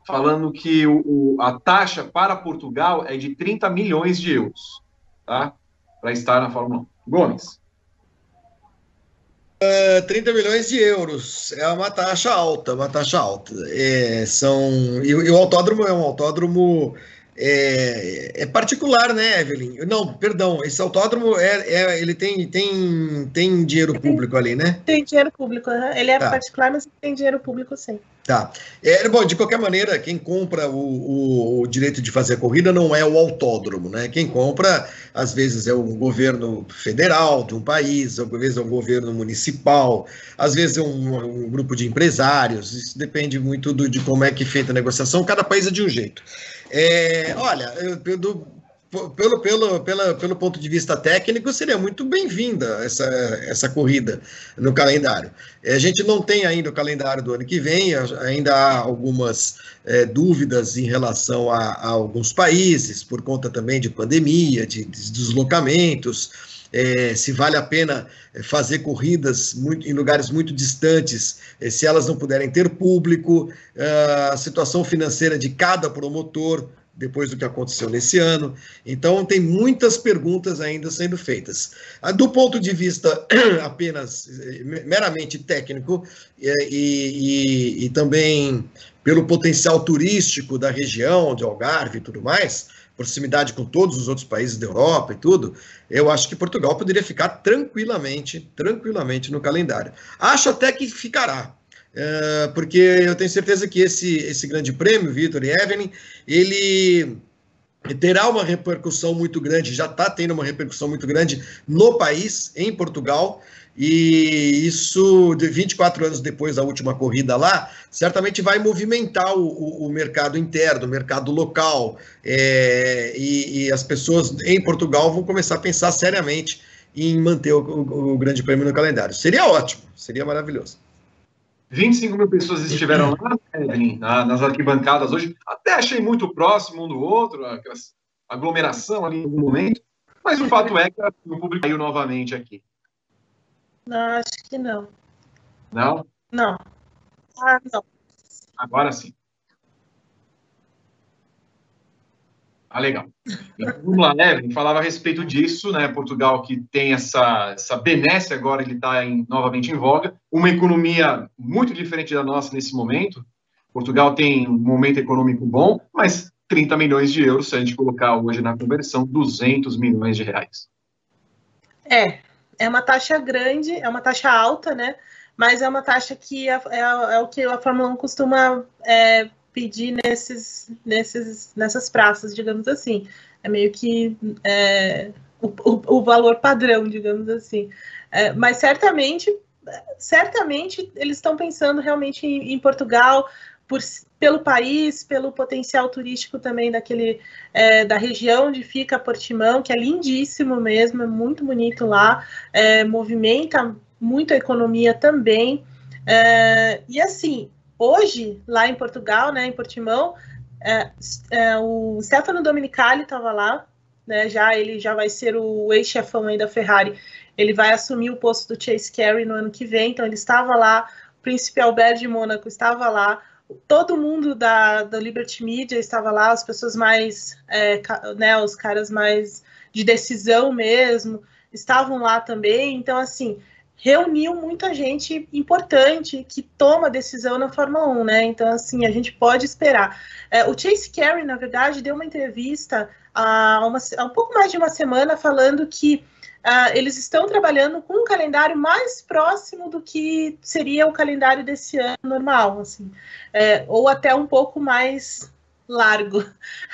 falando que o, o, a taxa para Portugal é de 30 milhões de euros, tá? Para estar na Fórmula 1. Gomes. Uh, é, 30 milhões de euros é uma taxa alta, uma taxa alta. É, são e, e o autódromo é um autódromo é, é, particular, né, Evelyn? Não, perdão, esse autódromo é, é, ele tem, tem, tem dinheiro público ali, né? Tem dinheiro público, uhum. ele é tá. particular, mas tem dinheiro público sim. Tá. É, bom, de qualquer maneira, quem compra o, o, o, direito de fazer a corrida não é o autódromo, né? Quem compra, às vezes, é o governo federal de um país, às vezes é o governo municipal, às vezes é um, um grupo de empresários, isso depende muito do, de como é que é feita a negociação, cada país é de um jeito. É, olha, eu, do, pelo, pelo, pela, pelo ponto de vista técnico, seria muito bem-vinda essa, essa corrida no calendário. É, a gente não tem ainda o calendário do ano que vem, ainda há algumas é, dúvidas em relação a, a, alguns países, por conta também de pandemia, de, de deslocamentos. É, se vale a pena fazer corridas muito, em lugares muito distantes, é, se elas não puderem ter público, é, a situação financeira de cada promotor, depois do que aconteceu nesse ano. Então, tem muitas perguntas ainda sendo feitas. Ah, do ponto de vista <clears throat> apenas eh, meramente técnico e, e, e também pelo potencial turístico da região, de Algarve e tudo mais, proximidade com todos os outros países da Europa e tudo, eu acho que Portugal poderia ficar tranquilamente, tranquilamente no calendário. Acho até que ficará. Uh, porque eu tenho certeza que esse, esse grande prêmio, Vitor e Evelyn, ele terá uma repercussão muito grande, já está tendo uma repercussão muito grande no país, em Portugal, e isso, de 24 anos depois da última corrida lá, certamente vai movimentar o, o, o mercado interno, o mercado local, é, e, e, as pessoas em Portugal vão começar a pensar seriamente em manter o, o Grande Prêmio no calendário. Seria ótimo, seria maravilhoso. 25 mil pessoas estiveram lá, nas arquibancadas hoje. Até achei muito próximo um do outro, aquela aglomeração ali em algum momento. Mas o fato é que o público caiu novamente aqui. Não, acho que não. Não? Não. Ah, não. Agora sim. Ah, legal. Então, vamos lá, Evan, falava a respeito disso, né? Portugal que tem essa, essa benesse agora, ele está novamente em voga, uma economia muito diferente da nossa nesse momento. Portugal tem um momento econômico bom, mas 30 milhões de euros, se a gente colocar hoje na conversão, 200 milhões de reais. É, é uma taxa grande, é uma taxa alta, né? Mas é uma taxa que é, é, é o que a Fórmula 1 costuma é, pedir nesses, nesses, nessas praças, digamos assim. É meio que é, o, o, o, valor padrão, digamos assim. É, mas certamente, certamente eles estão pensando realmente em, em Portugal, por, pelo país, pelo potencial turístico também daquele é, da região onde fica Portimão, que é lindíssimo mesmo, é muito bonito lá, é, movimenta muito a economia também. É, e assim, Hoje, lá em Portugal, né, em Portimão, é, é, o Stefano Dominicali estava lá, né, já ele já vai ser o ex-chefão da Ferrari, ele vai assumir o posto do Chase Carey no ano que vem, então ele estava lá, o príncipe Albert de Mônaco estava lá, todo mundo da, da Liberty Media estava lá, as pessoas mais, é, né, os caras mais de decisão mesmo, estavam lá também, então assim, reuniu muita gente importante que toma decisão na Fórmula 1, né? Então, assim, a gente pode esperar. É, o Chase Carey, na verdade, deu uma entrevista há, uma, há um pouco mais de uma semana falando que uh, eles estão trabalhando com um calendário mais próximo do que seria o calendário desse ano normal, assim, é, ou até um pouco mais largo.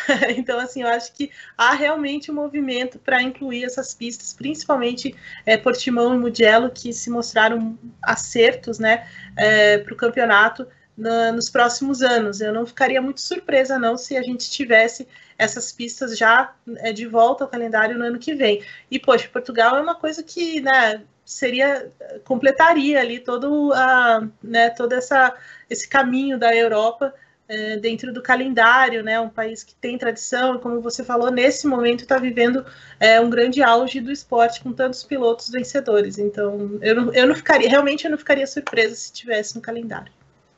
<laughs> então, assim, eu acho que há realmente um movimento para incluir essas pistas, principalmente é, Portimão e Mugello, que se mostraram acertos né, é, para o campeonato na, nos próximos anos. Eu não ficaria muito surpresa, não, se a gente tivesse essas pistas já é, de volta ao calendário no ano que vem. E, poxa, Portugal é uma coisa que né, seria completaria ali todo, a, né, todo essa, esse caminho da Europa é, dentro do calendário, né? Um país que tem tradição, como você falou, nesse momento está vivendo é, um grande auge do esporte com tantos pilotos vencedores. Então, eu não, eu não ficaria, realmente eu não ficaria surpresa se tivesse no calendário.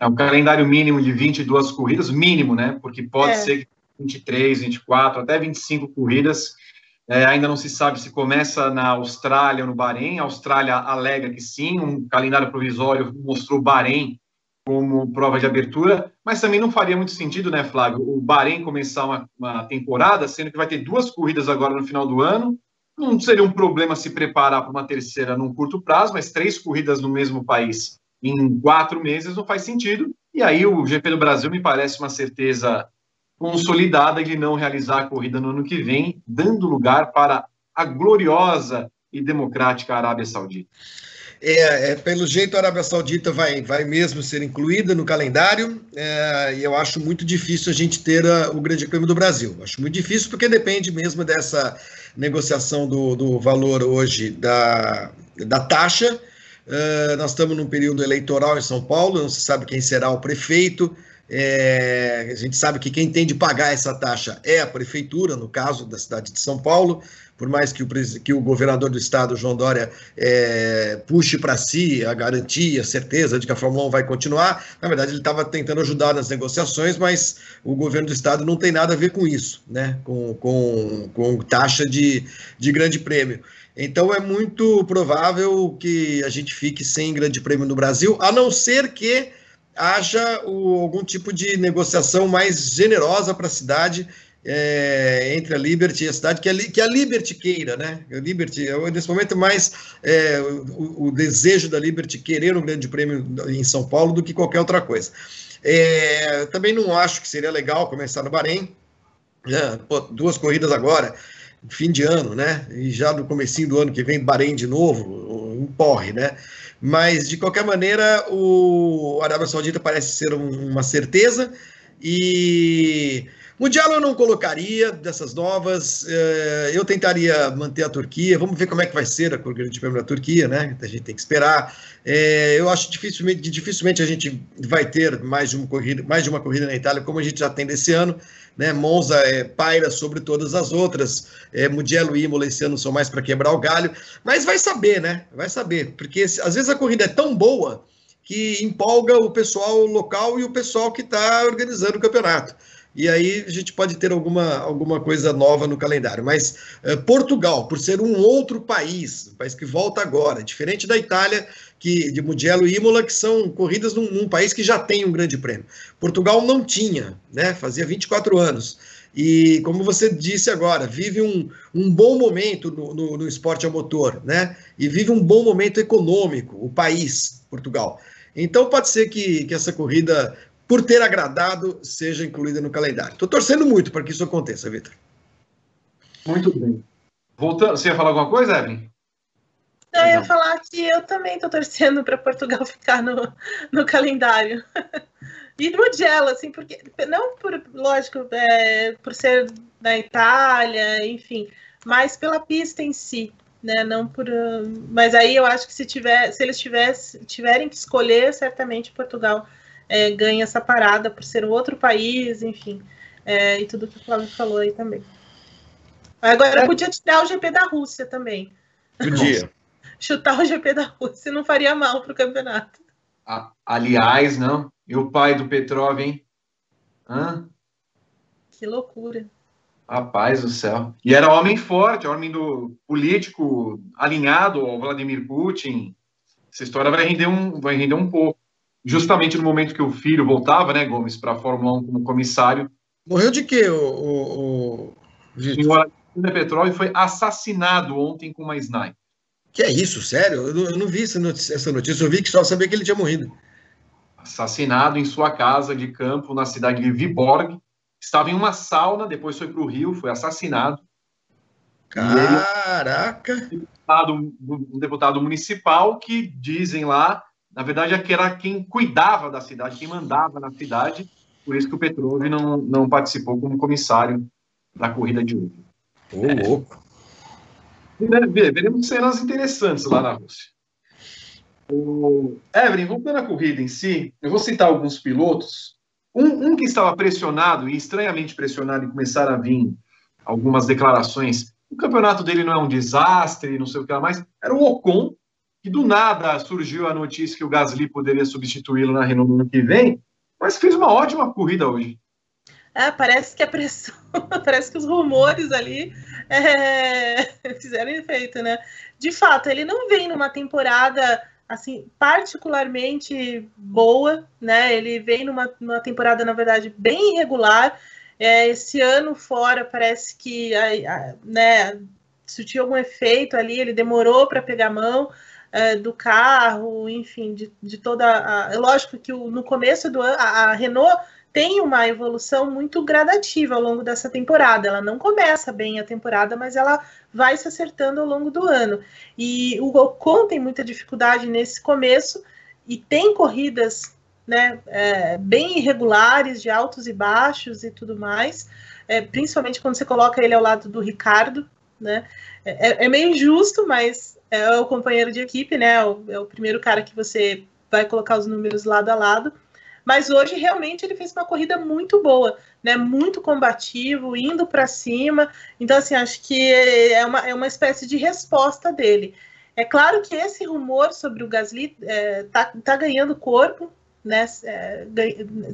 É um calendário mínimo de 22 corridas, mínimo, né? Porque pode é. ser 23, 24, até 25 corridas. É, ainda não se sabe se começa na Austrália ou no Bahrein. A Austrália alega que sim, um calendário provisório mostrou Bahrein como prova de abertura, mas também não faria muito sentido, né, Flávio, o Bahrein começar uma, uma, temporada, sendo que vai ter duas corridas agora no final do ano. Não seria um problema se preparar para uma terceira num curto prazo, mas três corridas no mesmo país em quatro meses não faz sentido. E aí o GP do Brasil me parece uma certeza consolidada de não realizar a corrida no ano que vem, dando lugar para a gloriosa e democrática Arábia Saudita. É, é, pelo jeito, a Arábia Saudita vai, vai mesmo ser incluída no calendário, é, e eu acho muito difícil a gente ter a, o Grande Prêmio do Brasil. Acho muito difícil porque depende mesmo dessa negociação do, do valor hoje da, da taxa. Uh, nós estamos num período eleitoral em São Paulo, não se sabe quem será o prefeito. É, a gente sabe que quem tem de pagar essa taxa é a prefeitura, no caso da cidade de São Paulo por mais que o, que o governador do estado, João Dória, é, puxe para si a garantia, a certeza de que a Fórmula 1 vai continuar, na verdade ele estava tentando ajudar nas negociações, mas o governo do estado não tem nada a ver com isso, né? com, com, com taxa de, de grande prêmio. Então é muito provável que a gente fique sem grande prêmio no Brasil, a não ser que haja o, algum tipo de negociação mais generosa para a cidade é, entre a Liberty e a cidade, que a, que a Liberty queira, né? A Liberty, nesse momento, mais é, o, o, desejo da Liberty querer um grande prêmio em São Paulo do que qualquer outra coisa. É, também não acho que seria legal começar no Bahrein, né? Pô, duas corridas agora, fim de ano, né? E já no comecinho do ano que vem, Bahrein de novo, um porre, né? Mas, de qualquer maneira, o Arábia Saudita parece ser um, uma certeza e Mundial eu não colocaria dessas novas. Eh, eu tentaria manter a Turquia. Vamos ver como é que vai ser a Grande Prêmio da Turquia, né? A gente tem que esperar. Eh, eu acho dificilmente, dificilmente a gente vai ter mais de uma corrida, mais de uma corrida na Itália, como a gente já tem desse ano. Né? Monza é, paira sobre todas as outras. É, Mugello e Imola esse ano são mais para quebrar o galho. Mas vai saber, né? Vai saber. Porque às vezes a corrida é tão boa que empolga o pessoal local e o pessoal que está organizando o campeonato. e aí a gente pode ter alguma, alguma coisa nova no calendário. Mas uh, Portugal, por ser um outro país, um país que volta agora, diferente da Itália, que de Mugello e Imola, que são corridas num, num, país que já tem um grande prêmio. Portugal não tinha, né? Fazia 24 anos. E como você disse agora, vive um, um bom momento no, no, no esporte a motor, né? E vive um bom momento econômico, o país, Portugal. Então pode ser que, que essa corrida por ter agradado, seja incluída no calendário. Estou torcendo muito para que isso aconteça, Vitor. Muito bem. Voltando, você ia falar alguma coisa, Evelyn? Eu ia falar que eu também estou torcendo para Portugal <laughs> ficar no, no calendário. <laughs> e no Mugello, assim, porque não por, lógico, é, por ser da Itália, enfim, mas pela pista em si, né? Não por, mas aí eu acho que se tiver, se eles tivesse, tiverem que escolher, certamente Portugal é, ganha essa parada por ser um outro país, enfim, é, e tudo que o Flávio falou aí também. Agora é. podia tirar o GP da Rússia também. Podia. Chutar o GP da Rússia não faria mal para o campeonato. Ah, aliás, não. E o pai do Petrov, hein? Hã? Que loucura. Rapaz do céu. E era homem forte, homem do político alinhado ao Vladimir Putin. Essa história vai render um, vai render um pouco justamente no momento que o filho voltava, né, Gomes, para a Fórmula 1 como comissário. Morreu de quê, o, o, o... senhor Petróleo foi assassinado ontem com uma sniper. Que é isso, sério? Eu não, eu não vi essa notícia, essa notícia, eu vi que só sabia que ele tinha morrido. Assassinado em sua casa de campo na cidade de Viborg. Estava em uma sauna, depois foi para o Rio, foi assassinado. Caraca! Um, deputado, um deputado municipal que dizem lá na verdade, é que era quem cuidava da cidade, quem mandava na cidade, por isso que o Petrov não, não participou como comissário da corrida de hoje. Ô, é. louco! Veremos cenas interessantes lá na Rússia. O... Evelyn, voltando à corrida em si, eu vou citar alguns pilotos. Um, um, que estava pressionado, e estranhamente pressionado, em começar a vir algumas declarações. O campeonato dele não é um desastre, não sei o que lá mais. Era o Ocon, que do nada surgiu a notícia que o Gasly poderia substituí-lo na Renault no ano que vem, mas fez uma ótima corrida hoje. É, parece que a pressão, <laughs> parece que os rumores ali é, fizeram efeito, né? De fato, ele não vem numa temporada assim particularmente boa, né? Ele vem numa, numa temporada, na verdade, bem irregular. É, esse ano fora parece que né, surtiu algum efeito ali, ele demorou para pegar a mão é, do carro, enfim, de, de toda a. Lógico que o, no começo do ano, a, a Renault tem uma evolução muito gradativa ao longo dessa temporada. Ela não começa bem a temporada, mas ela vai se acertando ao longo do ano. E o Ocon tem muita dificuldade nesse começo e tem corridas né, é, bem irregulares, de altos e baixos e tudo mais, é, principalmente quando você coloca ele ao lado do Ricardo. Né? É, é meio injusto, mas é o companheiro de equipe, né? É o, é o primeiro cara que você vai colocar os números lado a lado. Mas hoje realmente ele fez uma corrida muito boa, né? Muito combativo, indo para cima. Então, assim, acho que é uma, é uma espécie de resposta dele. É claro que esse rumor sobre o Gasly é, tá, tá ganhando corpo, né? É,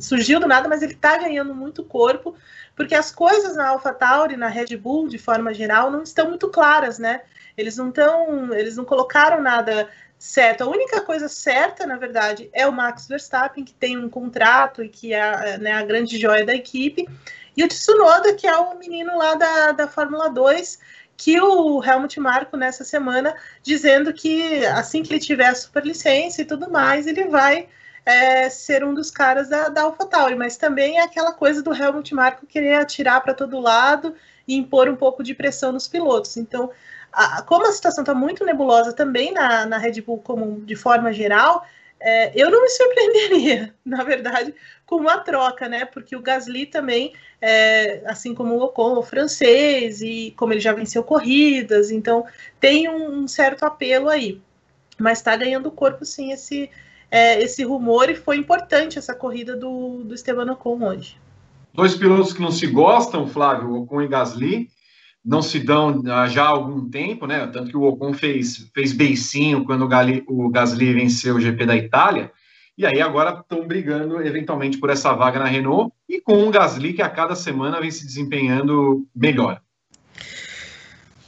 surgiu do nada, mas ele tá ganhando muito corpo, porque as coisas na AlphaTauri, na Red Bull, de forma geral, não estão muito claras, né? Eles não estão, eles não colocaram nada certo. A única coisa certa, na verdade, é o Max Verstappen, que tem um contrato e que é né, a grande joia da equipe, e o Tsunoda, que é o menino lá da, da Fórmula 2, que o Helmut Marko nessa semana dizendo que assim que ele tiver a superlicença e tudo mais, ele vai é, ser um dos caras da, da AlphaTauri, mas também é aquela coisa do Helmut Marko querer atirar para todo lado e impor um pouco de pressão nos pilotos. Então, a, como a situação está muito nebulosa também na, na Red Bull como de forma geral, é, eu não me <laughs> surpreenderia, na verdade, com uma troca, né? Porque o Gasly também, é, assim como o Ocon, o francês, e como ele já venceu corridas, então tem um, um certo apelo aí. Mas está ganhando corpo, sim, esse, é, esse rumor, e foi importante essa corrida do, do Esteban Ocon hoje. Dois pilotos que não se gostam, Flávio, Ocon e Gasly, não se dão já há algum tempo, né? Tanto que o Ocon fez, fez beicinho quando o, Gali, o Gasly venceu o GP da Itália. E aí agora estão brigando eventualmente por essa vaga na Renault e com um Gasly que a cada semana vem se desempenhando melhor.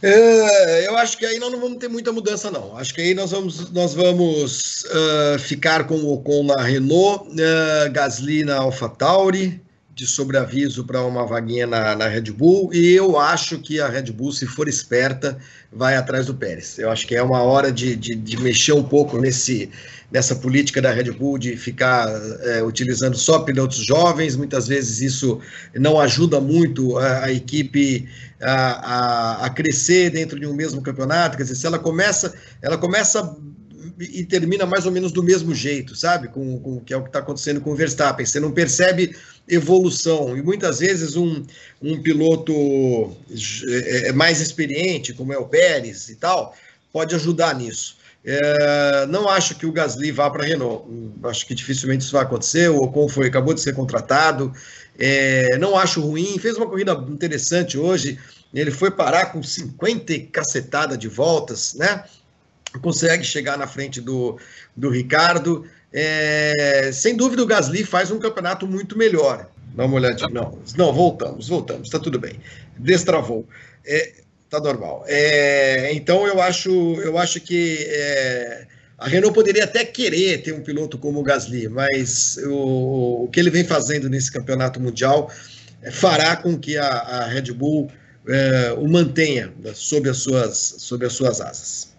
É, eu acho que aí nós não vamos ter muita mudança, não. Acho que aí nós vamos, nós vamos uh, ficar com o Ocon na Renault, uh, Gasly na AlphaTauri, de sobreaviso para uma vaguinha na, na, Red Bull, e eu acho que a Red Bull, se for esperta, vai atrás do Pérez. Eu acho que é uma hora de, de, de mexer um pouco nesse, nessa política da Red Bull de ficar é, utilizando só pilotos jovens, muitas vezes isso não ajuda muito a, a equipe a, a, a, crescer dentro de um mesmo campeonato, quer dizer, se ela começa, ela começa e termina mais ou menos do mesmo jeito, sabe? Com, com que é o que está acontecendo com o Verstappen. Você não percebe evolução. E muitas vezes um, um piloto é, é mais experiente, como é o Pérez e tal, pode ajudar nisso. É, não acho que o Gasly vá para a Renault. Acho que dificilmente isso vai acontecer. O Ocon foi, acabou de ser contratado. É, não acho ruim. Fez uma corrida interessante hoje. Ele foi parar com 50 cacetada de voltas, né? Consegue chegar na frente do, do Ricardo. É, sem dúvida, o Gasly faz um campeonato muito melhor. Dá uma olhadinha. Não, não voltamos, voltamos. Está tudo bem. Destravou. É, tá normal. É, então eu acho, eu acho que é, a Renault poderia até querer ter um piloto como o Gasly, mas o, o que ele vem fazendo nesse campeonato mundial é, fará com que a, a Red Bull é, o mantenha sob as suas, sob as suas asas.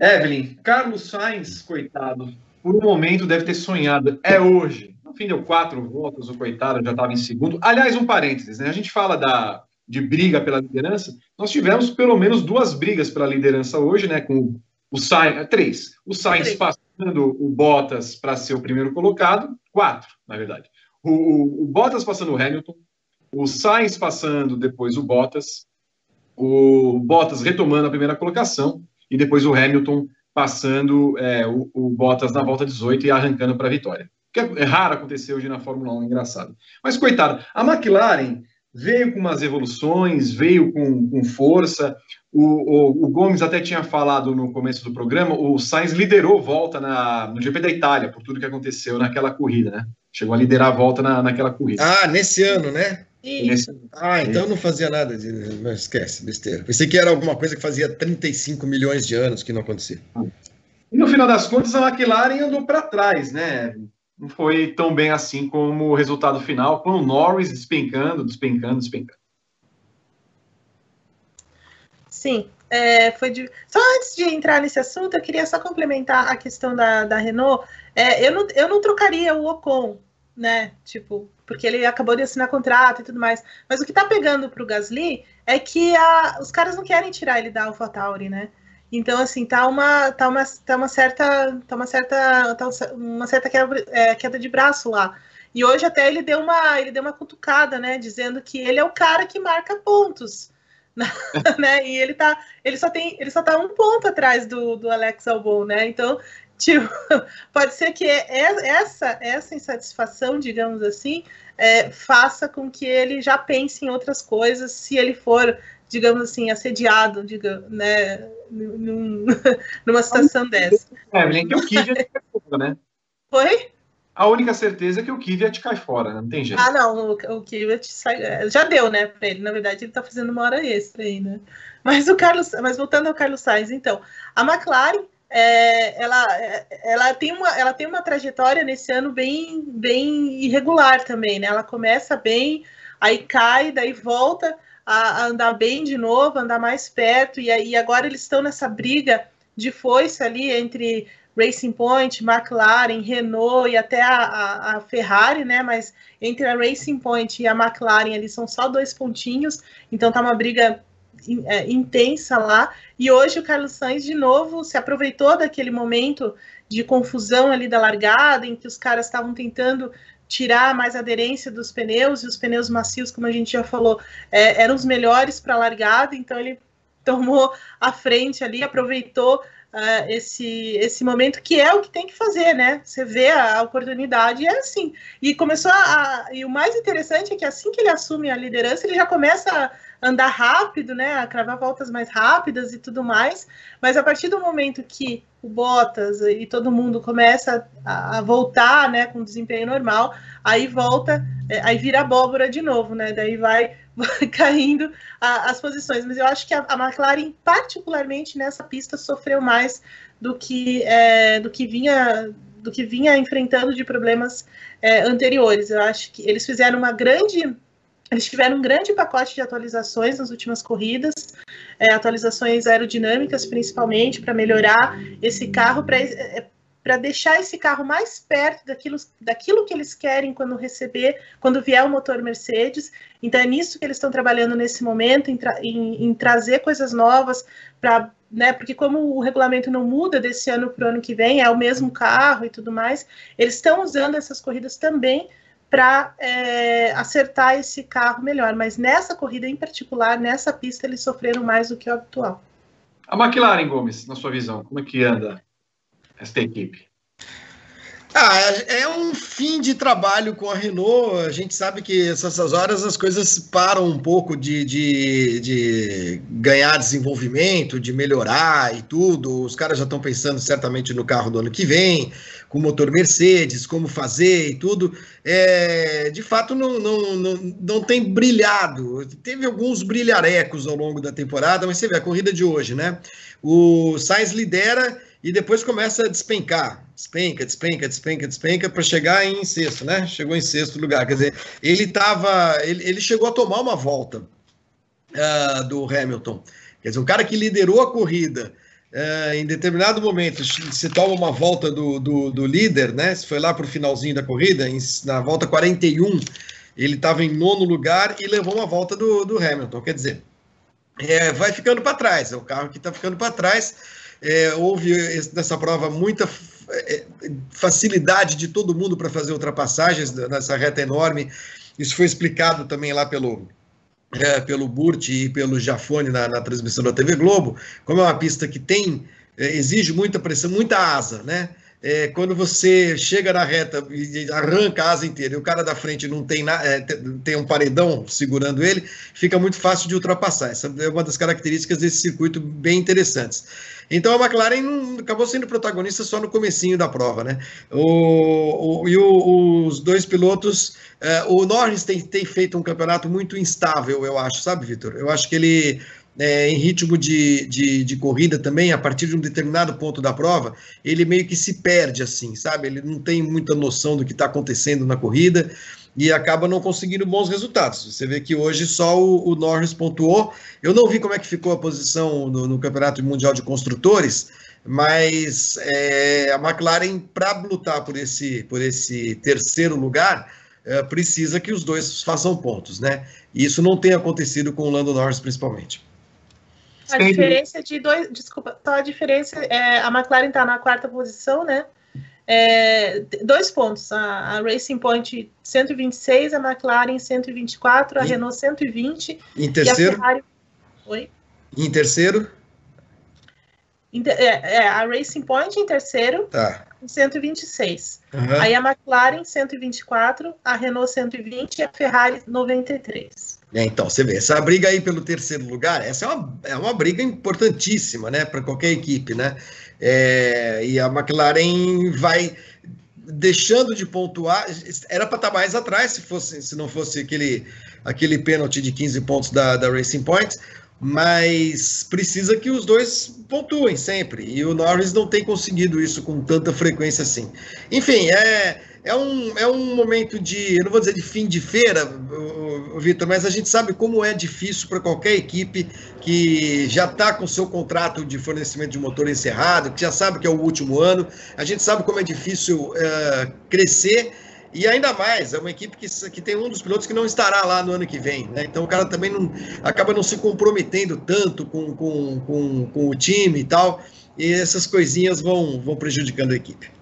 Evelyn, Carlos Sainz, coitado, por um momento deve ter sonhado, é hoje. No fim deu quatro voltas, o coitado já estava em segundo. Aliás, um parênteses, né? A gente fala da, de briga pela liderança, nós tivemos pelo menos duas brigas pela liderança hoje, né? Com o Sainz, três. O Sainz passando o Bottas para ser o primeiro colocado, quatro, na verdade. O, o, o, Bottas passando o Hamilton, o Sainz passando depois o Bottas, o Bottas retomando a primeira colocação e depois o Hamilton passando é, o, o, Bottas na volta 18 e arrancando para a vitória. Que é, é raro acontecer hoje na Fórmula 1, engraçado. Mas coitado, a McLaren veio com umas evoluções, veio com, com força. O, o, o, Gomes até tinha falado no começo do programa, o Sainz liderou volta na, no GP da Itália, por tudo que aconteceu naquela corrida, né? Chegou a liderar a volta na, naquela corrida. Ah, nesse ano, né? Nesse... Ah, então não fazia nada de. Mas esquece, besteira. Pensei que era alguma coisa que fazia 35 milhões de anos que não acontecia. E no final das contas, a McLaren andou para trás, né? não foi tão bem assim como o resultado final, com o Norris despencando, despencando, despencando. Sim, é, foi de... Só antes de entrar nesse assunto, eu queria só complementar a questão da, da Renault. É, eu, não, eu não trocaria o Ocon, né? Tipo, porque ele acabou de assinar contrato e tudo mais. Mas o que tá pegando pro Gasly é que a, os caras não querem tirar ele da AlphaTauri, né? Então, assim, tá uma, tá uma, tá uma certa, tá uma certa, tá uma certa queda, é, queda de braço lá. E hoje até ele deu uma, ele deu uma cutucada, né, dizendo que ele é o cara que marca pontos, <laughs> né? E ele tá, ele só tem, ele só tá um ponto atrás do, do Alex Albon, né? Então, tipo, <laughs> pode ser que essa essa insatisfação, digamos assim, é, faça com que ele já pense em outras coisas, se ele for digamos assim, assediado, digamos, né, num, <laughs> numa situação dessa. É, que o Kvyat cai fora, né? Foi? A única certeza é que o Kvyat cai fora, né? não tem jeito. Ah, não, o, o Kvyat sai, é, já deu, né, para ele. Na verdade, ele tá fazendo uma hora extra aí, né? Mas o Carlos, mas voltando ao Carlos Sainz, então, a McLaren é, ela, ela, tem uma, ela tem uma trajetória nesse ano bem, bem irregular também, né? Ela começa bem, aí cai, daí volta a, andar bem de novo, andar mais perto, e aí agora eles estão nessa briga de foice ali entre Racing Point, McLaren, Renault e até a, a, a, Ferrari, né? Mas entre a Racing Point e a McLaren eles são só dois pontinhos, então tá uma briga é, intensa lá. E hoje o Carlos Sainz de novo se aproveitou daquele momento de confusão ali da largada, em que os caras estavam tentando tirar mais aderência dos pneus, e os pneus macios, como a gente já falou, é, eram os melhores para largada, então ele tomou a frente ali, aproveitou uh, esse, esse momento, que é o que tem que fazer, né? Você vê a, a oportunidade é assim. E começou a, a, E o mais interessante é que assim que ele assume a liderança, ele já começa andar rápido, né, a cravar voltas mais rápidas e tudo mais, mas a partir do momento que o Bottas e todo mundo começa a, voltar, né, com desempenho normal, aí volta, é, aí vira abóbora de novo, né, daí vai, <laughs> vai caindo a, as posições, mas eu acho que a, a, McLaren, particularmente nessa pista, sofreu mais do que, é, do que vinha do que vinha enfrentando de problemas é, anteriores. Eu acho que eles fizeram uma grande eles tiveram um grande pacote de atualizações nas últimas corridas, é, atualizações aerodinâmicas principalmente, para melhorar esse carro, para é, deixar esse carro mais perto daquilo, daquilo que eles querem quando receber, quando vier o motor Mercedes. Então é nisso que eles estão trabalhando nesse momento, em, tra em, em trazer coisas novas né, porque como o regulamento não muda desse ano para o ano que vem, é o mesmo carro e tudo mais, eles estão usando essas corridas também para é, acertar esse carro melhor. Mas nessa corrida em particular, nessa pista, eles sofreram mais do que o habitual. A McLaren, Gomes, na sua visão, como é que anda esta equipe? Ah, é um fim de trabalho com a Renault. A gente sabe que essas horas as coisas param um pouco de, de, de ganhar desenvolvimento, de melhorar e tudo. Os caras já estão pensando certamente no carro do ano que vem, com motor Mercedes, como fazer e tudo. É, de fato, não, não, não, não tem brilhado. Teve alguns brilharecos ao longo da temporada, mas você vê a corrida de hoje, né? O Sainz lidera e depois começa a despencar. Despenca, despenca, despenca, despenca, para chegar em sexto, né? Chegou em sexto lugar. Quer dizer, ele estava. Ele, ele chegou a tomar uma volta uh, do Hamilton. Quer dizer, um cara que liderou a corrida. Uh, em determinado momento, se toma uma volta do, do, do líder, né? Se foi lá para o finalzinho da corrida, em, na volta 41, ele estava em nono lugar e levou uma volta do, do Hamilton. Quer dizer, é, vai ficando para trás. É o carro que está ficando para trás. É, houve nessa prova muita é, facilidade de todo mundo para fazer ultrapassagens nessa reta enorme. Isso foi explicado também lá pelo, é, pelo Burt e pelo Jafone na, na, transmissão da TV Globo. Como é uma pista que tem, é, exige muita pressão, muita asa, né? É, quando você chega na reta e arranca a asa inteira e o cara da frente não tem, na, é, tem um paredão segurando ele, fica muito fácil de ultrapassar. Essa é uma das características desse circuito bem interessantes. Então a McLaren acabou sendo protagonista só no comecinho da prova, né? O, o e o, os dois pilotos, é, o Norris tem, tem feito um campeonato muito instável, eu acho, sabe, Vitor? Eu acho que ele é, em ritmo de, de, de, corrida também, a partir de um determinado ponto da prova, ele meio que se perde, assim, sabe? Ele não tem muita noção do que está acontecendo na corrida e acaba não conseguindo bons resultados. Você vê que hoje só o, o Norris pontuou. Eu não vi como é que ficou a posição no, no Campeonato Mundial de Construtores, mas é, a McLaren, para lutar por esse, por esse terceiro lugar, é, precisa que os dois façam pontos, né? E isso não tem acontecido com o Lando Norris, principalmente. A diferença de dois. Desculpa, só a diferença é a McLaren está na quarta posição, né? É, dois pontos. A, a, Racing Point 126, a McLaren 124, a e, Renault 120. Em terceiro? E a Ferrari... Oi? Em terceiro? É, é, a Racing Point em terceiro, tá. em 126. Uhum. Aí a McLaren 124, a Renault 120 e a Ferrari 93. É, então, você vê, essa briga aí pelo terceiro lugar, essa é uma, é uma briga importantíssima, né, para qualquer equipe, né? É, e a McLaren vai deixando de pontuar, era para estar tá mais atrás se fosse se não fosse aquele aquele pênalti de 15 pontos da, da Racing Point, mas precisa que os dois pontuem sempre, e o Norris não tem conseguido isso com tanta frequência assim. Enfim, é é um, é um momento de, eu não vou dizer de fim de feira, Vitor, mas a gente sabe como é difícil para qualquer equipe que já está com seu contrato de fornecimento de motor encerrado, que já sabe que é o último ano. A gente sabe como é difícil é, crescer e ainda mais, é uma equipe que, que tem um dos pilotos que não estará lá no ano que vem. Né? Então o cara também não, acaba não se comprometendo tanto com, com, com, com o time e tal. E essas coisinhas vão, vão prejudicando a equipe.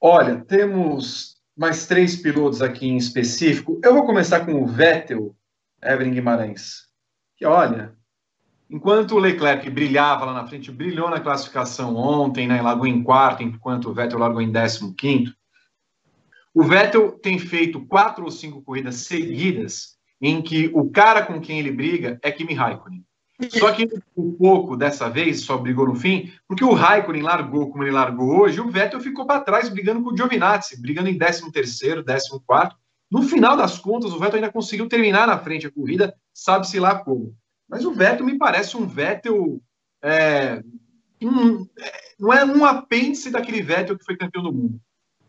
Olha, temos mais três pilotos aqui em específico. Eu vou começar com o Vettel, Evelyn Guimarães. Que olha, enquanto o Leclerc brilhava lá na frente, brilhou na classificação ontem, né, largou em quarto, enquanto o Vettel largou em décimo quinto. O Vettel tem feito quatro ou cinco corridas seguidas em que o cara com quem ele briga é Kimi Raikkonen. Só que um pouco dessa vez só brigou no fim, porque o Raikkonen largou como ele largou hoje, o Vettel ficou para trás brigando com o Giovinazzi, brigando em 13 terceiro, 14 quarto. No final das contas, o Vettel ainda conseguiu terminar na frente a corrida, sabe-se lá como. Mas o Vettel me parece um Vettel. É, um, não é um apêndice daquele Vettel que foi campeão do mundo.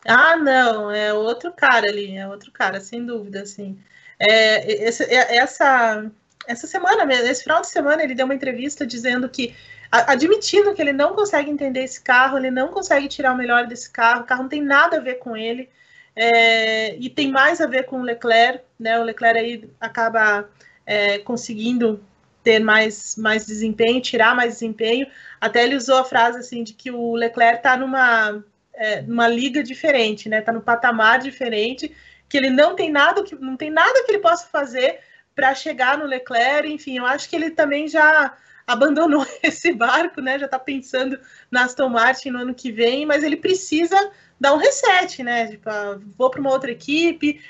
Ah, não, é outro cara ali, é outro cara, sem dúvida, assim. É, esse, é, essa, essa semana, esse final de semana, ele deu uma entrevista dizendo que, admitindo que ele não consegue entender esse carro, ele não consegue tirar o melhor desse carro, o carro não tem nada a ver com ele, é, e tem mais a ver com o Leclerc, né? O Leclerc aí acaba é, conseguindo ter mais, mais desempenho, tirar mais desempenho. Até ele usou a frase assim de que o Leclerc está numa, é, numa liga diferente, né? Está no patamar diferente, que ele não tem nada que não tem nada que ele possa fazer para chegar no Leclerc. Enfim, eu acho que ele também já abandonou <laughs> esse barco, né? Já está pensando na Aston Martin no ano que vem, mas ele precisa dar um reset, né? Tipo, ah, vou para uma outra equipe,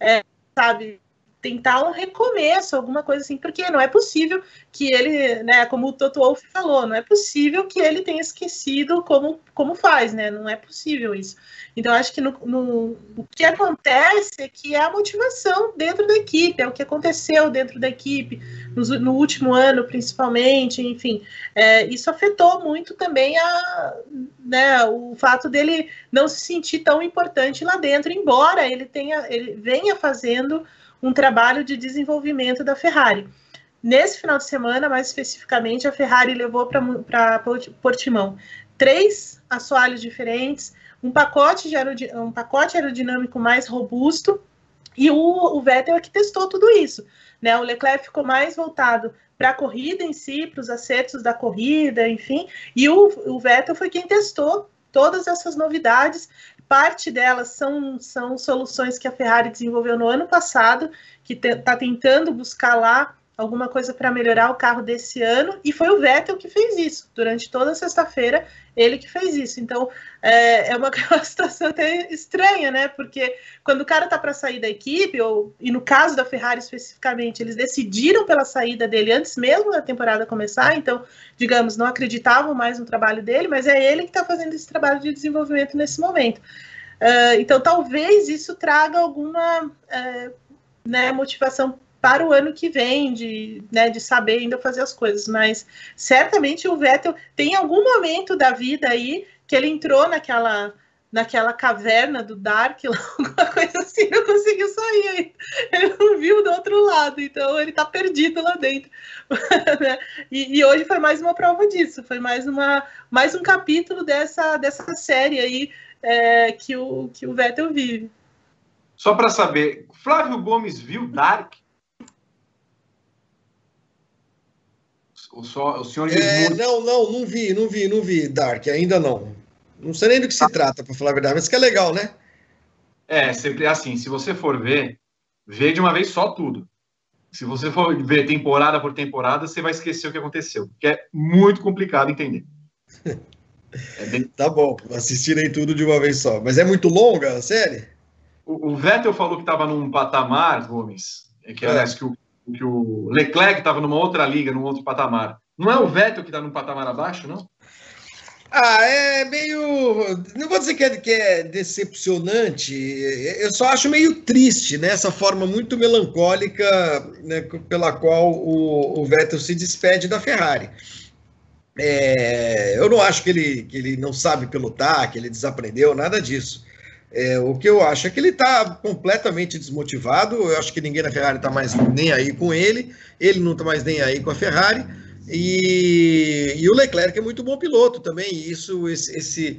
é, sabe? Tentar um recomeço, alguma coisa assim, porque não é possível que ele, né, como o Toto Wolff falou, não é possível que ele tenha esquecido como, como faz, né? Não é possível isso. Então, acho que no, no, o que acontece é que é a motivação dentro da equipe, é o que aconteceu dentro da equipe, no, no último ano, principalmente, enfim. É, isso afetou muito também a, né, o fato dele não se sentir tão importante lá dentro, embora ele tenha, ele venha fazendo um trabalho de desenvolvimento da Ferrari. Nesse final de semana, mais especificamente, a Ferrari levou para Portimão três assoalhos diferentes, um pacote, de um pacote aerodinâmico mais robusto, e o, o Vettel é que testou tudo isso. Né? O Leclerc ficou mais voltado para a corrida em si, para os acertos da corrida, enfim, e o, o Vettel foi quem testou todas essas novidades Parte delas são, são soluções que a Ferrari desenvolveu no ano passado, que está te, tentando buscar lá alguma coisa para melhorar o carro desse ano, e foi o Vettel que fez isso. Durante toda sexta-feira, ele que fez isso. Então, é, é uma, <laughs> uma, situação até estranha, né? Porque quando o cara tá para sair da equipe, ou, e no caso da Ferrari especificamente, eles decidiram pela saída dele antes mesmo da temporada começar, então, digamos, não acreditavam mais no trabalho dele, mas é ele que está fazendo esse trabalho de desenvolvimento nesse momento. Uh, então, talvez isso traga alguma uh, né, motivação para o ano que vem, de, né, de saber ainda fazer as coisas. Mas certamente o Vettel tem algum momento da vida aí que ele entrou naquela naquela caverna do Dark, <laughs> alguma coisa assim, não conseguiu sair. Ele não viu do outro lado, então ele está perdido lá dentro. <laughs> E, e, hoje foi mais uma prova disso, foi mais, uma, mais um capítulo dessa, dessa série aí é, que, o, que o Vettel vive. Só para saber, Flávio Gomes viu Dark? O, só, o senhor é, Não, não, não vi, não vi, não vi Dark, ainda não. Não sei nem do que se trata, para falar a verdade, mas que é legal, né? É, sempre é assim, se você for ver, vê de uma vez só tudo. Se você for ver temporada por temporada, você vai esquecer o que aconteceu, porque é muito complicado entender. <laughs> É bem... tá bom, assistirei tudo de uma vez só. Mas é muito longa a série? O, o Vettel falou que estava num patamar, Gomes, é que, aliás, que o que o Leclerc estava numa outra liga, num outro patamar. Não é o Vettel que está num patamar abaixo, não? Ah, é meio. Não vou dizer que é, que é decepcionante, eu só acho meio triste, né? Essa forma muito melancólica né, pela qual o, o Vettel se despede da Ferrari. É, eu não acho que ele, que ele não sabe pilotar, que ele desaprendeu, nada disso. É, o que eu acho é que ele está completamente desmotivado. Eu acho que ninguém na Ferrari está mais nem aí com ele. Ele não está mais nem aí com a Ferrari. E, e, o Leclerc é muito bom piloto também. Isso, esse, esse,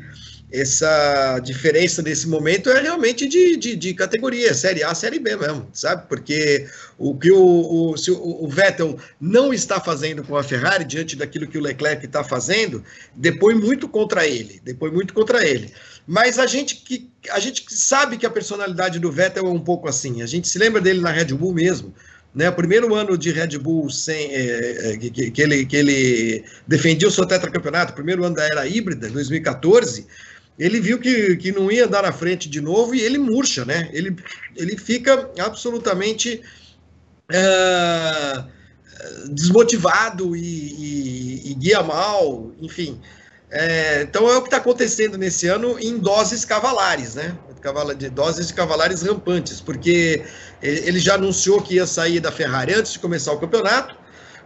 essa diferença nesse momento é realmente de, de, de, categoria, Série A, Série B mesmo, sabe? Porque o que o, o, se o, o Vettel não está fazendo com a Ferrari, diante daquilo que o Leclerc está fazendo, depois muito contra ele. Depois muito contra ele. Mas a gente que a gente sabe que a personalidade do Vettel é um pouco assim. A gente se lembra dele na Red Bull mesmo. Né, o primeiro ano de Red Bull sem, é, é, que, que, ele, que ele defendia o seu tetracampeonato, primeiro ano da era híbrida, 2014, ele viu que, que não ia dar na frente de novo e ele murcha, né? Ele, ele fica absolutamente uh, desmotivado e, e, e, guia mal, enfim. É, então é o que está acontecendo nesse ano em doses cavalares, né? De doses de cavalares rampantes, porque ele já anunciou que ia sair da Ferrari antes de começar o campeonato.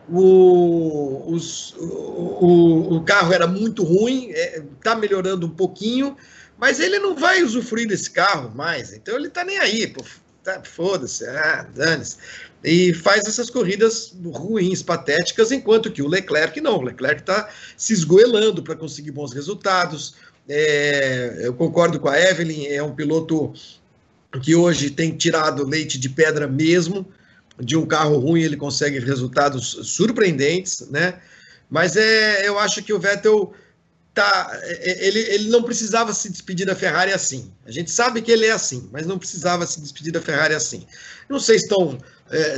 O, os, o, o, carro era muito ruim, está é, melhorando um pouquinho, mas ele não vai usufruir desse carro mais, então ele está nem aí, tá, foda-se, ah, dane-se. E faz essas corridas ruins, patéticas, enquanto que o Leclerc não. O Leclerc está se esgoelando para conseguir bons resultados. É, eu concordo com a Evelyn, é um piloto que hoje tem tirado leite de pedra mesmo. De um carro ruim ele consegue resultados surpreendentes, né? Mas é, eu acho que o Vettel tá, é, é, ele, ele não precisava se despedir da Ferrari assim. A gente sabe que ele é assim, mas não precisava se despedir da Ferrari assim. Não sei se estão é,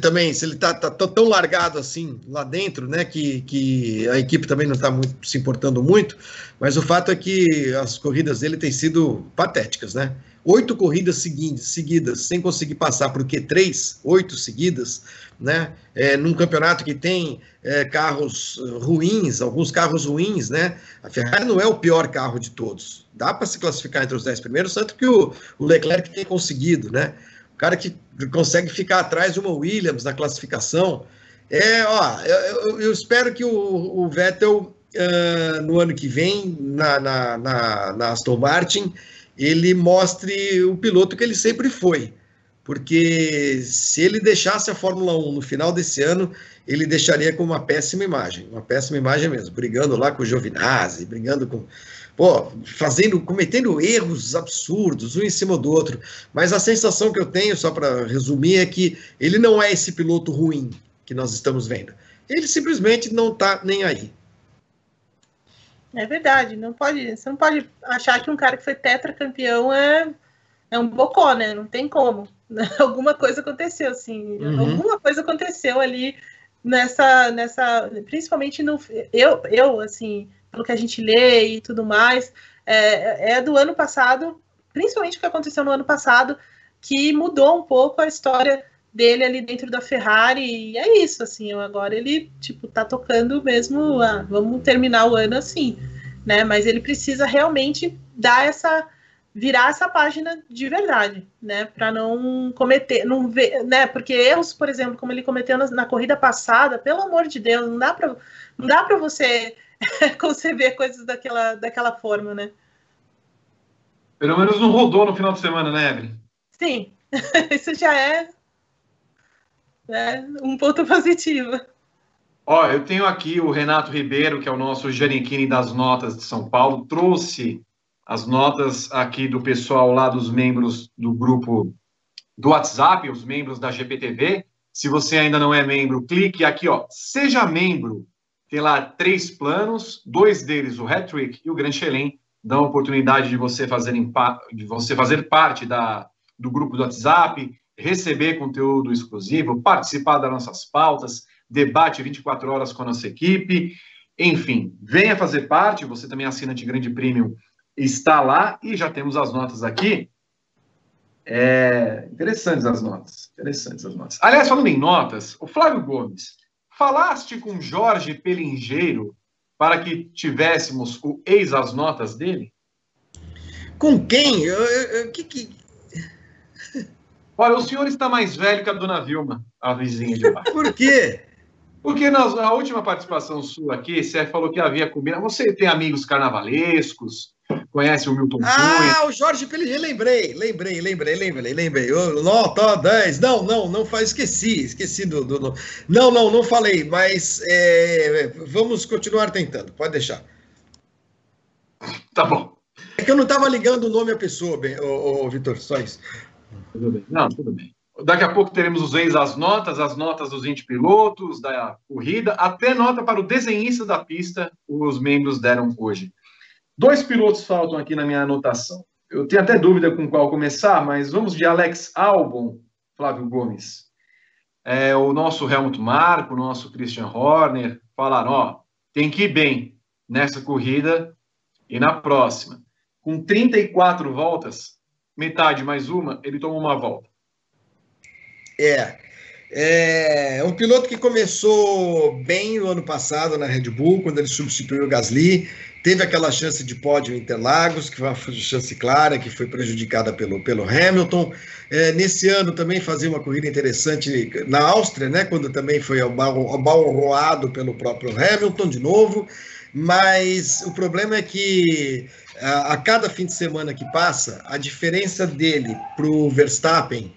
também, se ele está tá, tá, tão largado assim lá dentro, né, que, que a equipe também não está se importando muito, mas o fato é que as corridas dele têm sido patéticas, né? Oito corridas seguintes, seguidas sem conseguir passar por Q3, oito seguidas, né? É, num campeonato que tem é, carros ruins, alguns carros ruins, né? A Ferrari não é o pior carro de todos. Dá para se classificar entre os dez primeiros, tanto que o, o Leclerc tem conseguido, né? O cara que consegue ficar atrás de uma Williams na classificação. É, ó, eu, eu espero que o, o Vettel uh, no ano que vem na, na, na, na Aston Martin ele mostre o piloto que ele sempre foi porque se ele deixasse a Fórmula 1 no final desse ano, ele deixaria com uma péssima imagem, uma péssima imagem mesmo, brigando lá com o Giovinazzi, brigando com, pô, fazendo, cometendo erros absurdos, um em cima do outro. Mas a sensação que eu tenho, só para resumir, é que ele não é esse piloto ruim que nós estamos vendo. Ele simplesmente não está nem aí. É verdade, não pode, você não pode achar que um cara que foi tetracampeão é, é um bocó, né? Não tem como. <laughs> alguma coisa aconteceu, assim, uhum. alguma coisa aconteceu ali nessa, nessa, principalmente no, eu, eu, assim, pelo que a gente lê e tudo mais, é, é do ano passado, principalmente o que aconteceu no ano passado, que mudou um pouco a história dele ali dentro da Ferrari, e é isso, assim, agora ele, tipo, tá tocando mesmo, vamos terminar o ano assim, né, mas ele precisa realmente dar essa virar essa página de verdade, né? Para não cometer, não ver, né? Porque erros, por exemplo, como ele cometeu na, na corrida passada, pelo amor de Deus, não dá para não dá para você <laughs> conceber coisas daquela, daquela forma, né? Pelo menos não rodou no final de semana, né, Evelyn? Sim, <laughs> isso já é, é um ponto positivo. Ó, eu tenho aqui o Renato Ribeiro, que é o nosso Janiquini das notas de São Paulo, trouxe as notas aqui do pessoal lá dos membros do grupo do WhatsApp, os membros da GPTV. Se você ainda não é membro, clique aqui, ó, seja membro. Tem lá três planos, dois deles, o Hattrick e o Grand Chelem, dão a oportunidade de você fazer, de você fazer parte da, do grupo do WhatsApp, receber conteúdo exclusivo, participar das nossas pautas, debate 24 horas com a nossa equipe. Enfim, venha fazer parte, você também assina de Grande Premium está lá e já temos as notas aqui. É, interessantes as notas. Interessantes as notas. Aliás, falando em notas, o Flávio Gomes, falaste com Jorge Pelingeiro para que tivéssemos o ex as notas dele? Com quem? Eu, eu, eu, que, que... Olha, o senhor está mais velho que a dona Vilma, a vizinha de baixo. <laughs> Por quê? Porque na, na última participação sua aqui, você falou que havia comida. Você tem amigos carnavalescos, Conhece o Milton Ah, Cunha? o Jorge Pellegrini, lembrei, lembrei, lembrei, lembrei, lembrei. Nota 10. Não, não, não faz, esqueci, esqueci do. do, do... Não, não, não falei, mas é, vamos continuar tentando, pode deixar. Tá bom. É que eu não estava ligando o nome à pessoa, bem, ô, ô, Vitor, só isso. Tudo bem. Não, tudo bem. Daqui a pouco teremos os ex as notas, as notas dos 20 pilotos da corrida, até nota para o desenhista da pista, os membros deram hoje. Dois pilotos faltam aqui na minha anotação. Eu tenho até dúvida com qual começar, mas vamos de Alex Albon, Flávio Gomes. É, o nosso Helmut Marko, o nosso Christian Horner falaram: ó, tem que ir bem nessa corrida e na próxima. Com 34 voltas, metade mais uma, ele tomou uma volta. É. É um piloto que começou bem no ano passado na Red Bull, quando ele substituiu o Gasly. Teve aquela chance de pódio em Interlagos, que foi uma chance clara, que foi prejudicada pelo, pelo Hamilton. É, nesse ano também fazia uma corrida interessante na Áustria, né, quando também foi abalroado pelo próprio Hamilton de novo. Mas o problema é que a, a cada fim de semana que passa, a diferença dele para o Verstappen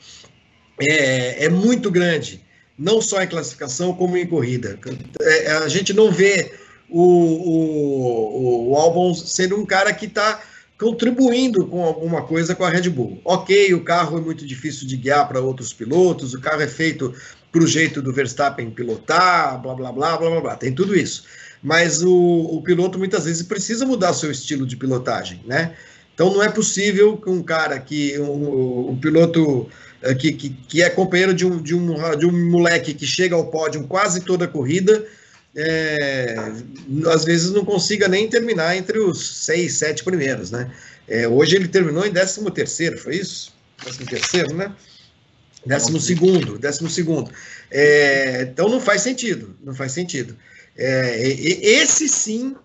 é, é muito grande, não só em classificação, como em corrida. É, a gente não vê o, o, o Albon sendo um cara que está contribuindo com alguma coisa com a Red Bull. Ok, o carro é muito difícil de guiar para outros pilotos, o carro é feito para o jeito do Verstappen pilotar, blá, blá, blá, blá, blá, blá, tem tudo isso. Mas o, o piloto muitas vezes precisa mudar seu estilo de pilotagem, né? Então não é possível que um cara que, um, um piloto eh, que, que, que, é companheiro de um, de, um, de um moleque que chega ao pódio quase toda a corrida, é, às vezes não consiga nem terminar entre os seis, sete primeiros, né? É, hoje ele terminou em 13 terceiro, foi isso? 13 terceiro, né? Décimo segundo, décimo segundo. É, então não faz sentido, não faz sentido. É, esse sim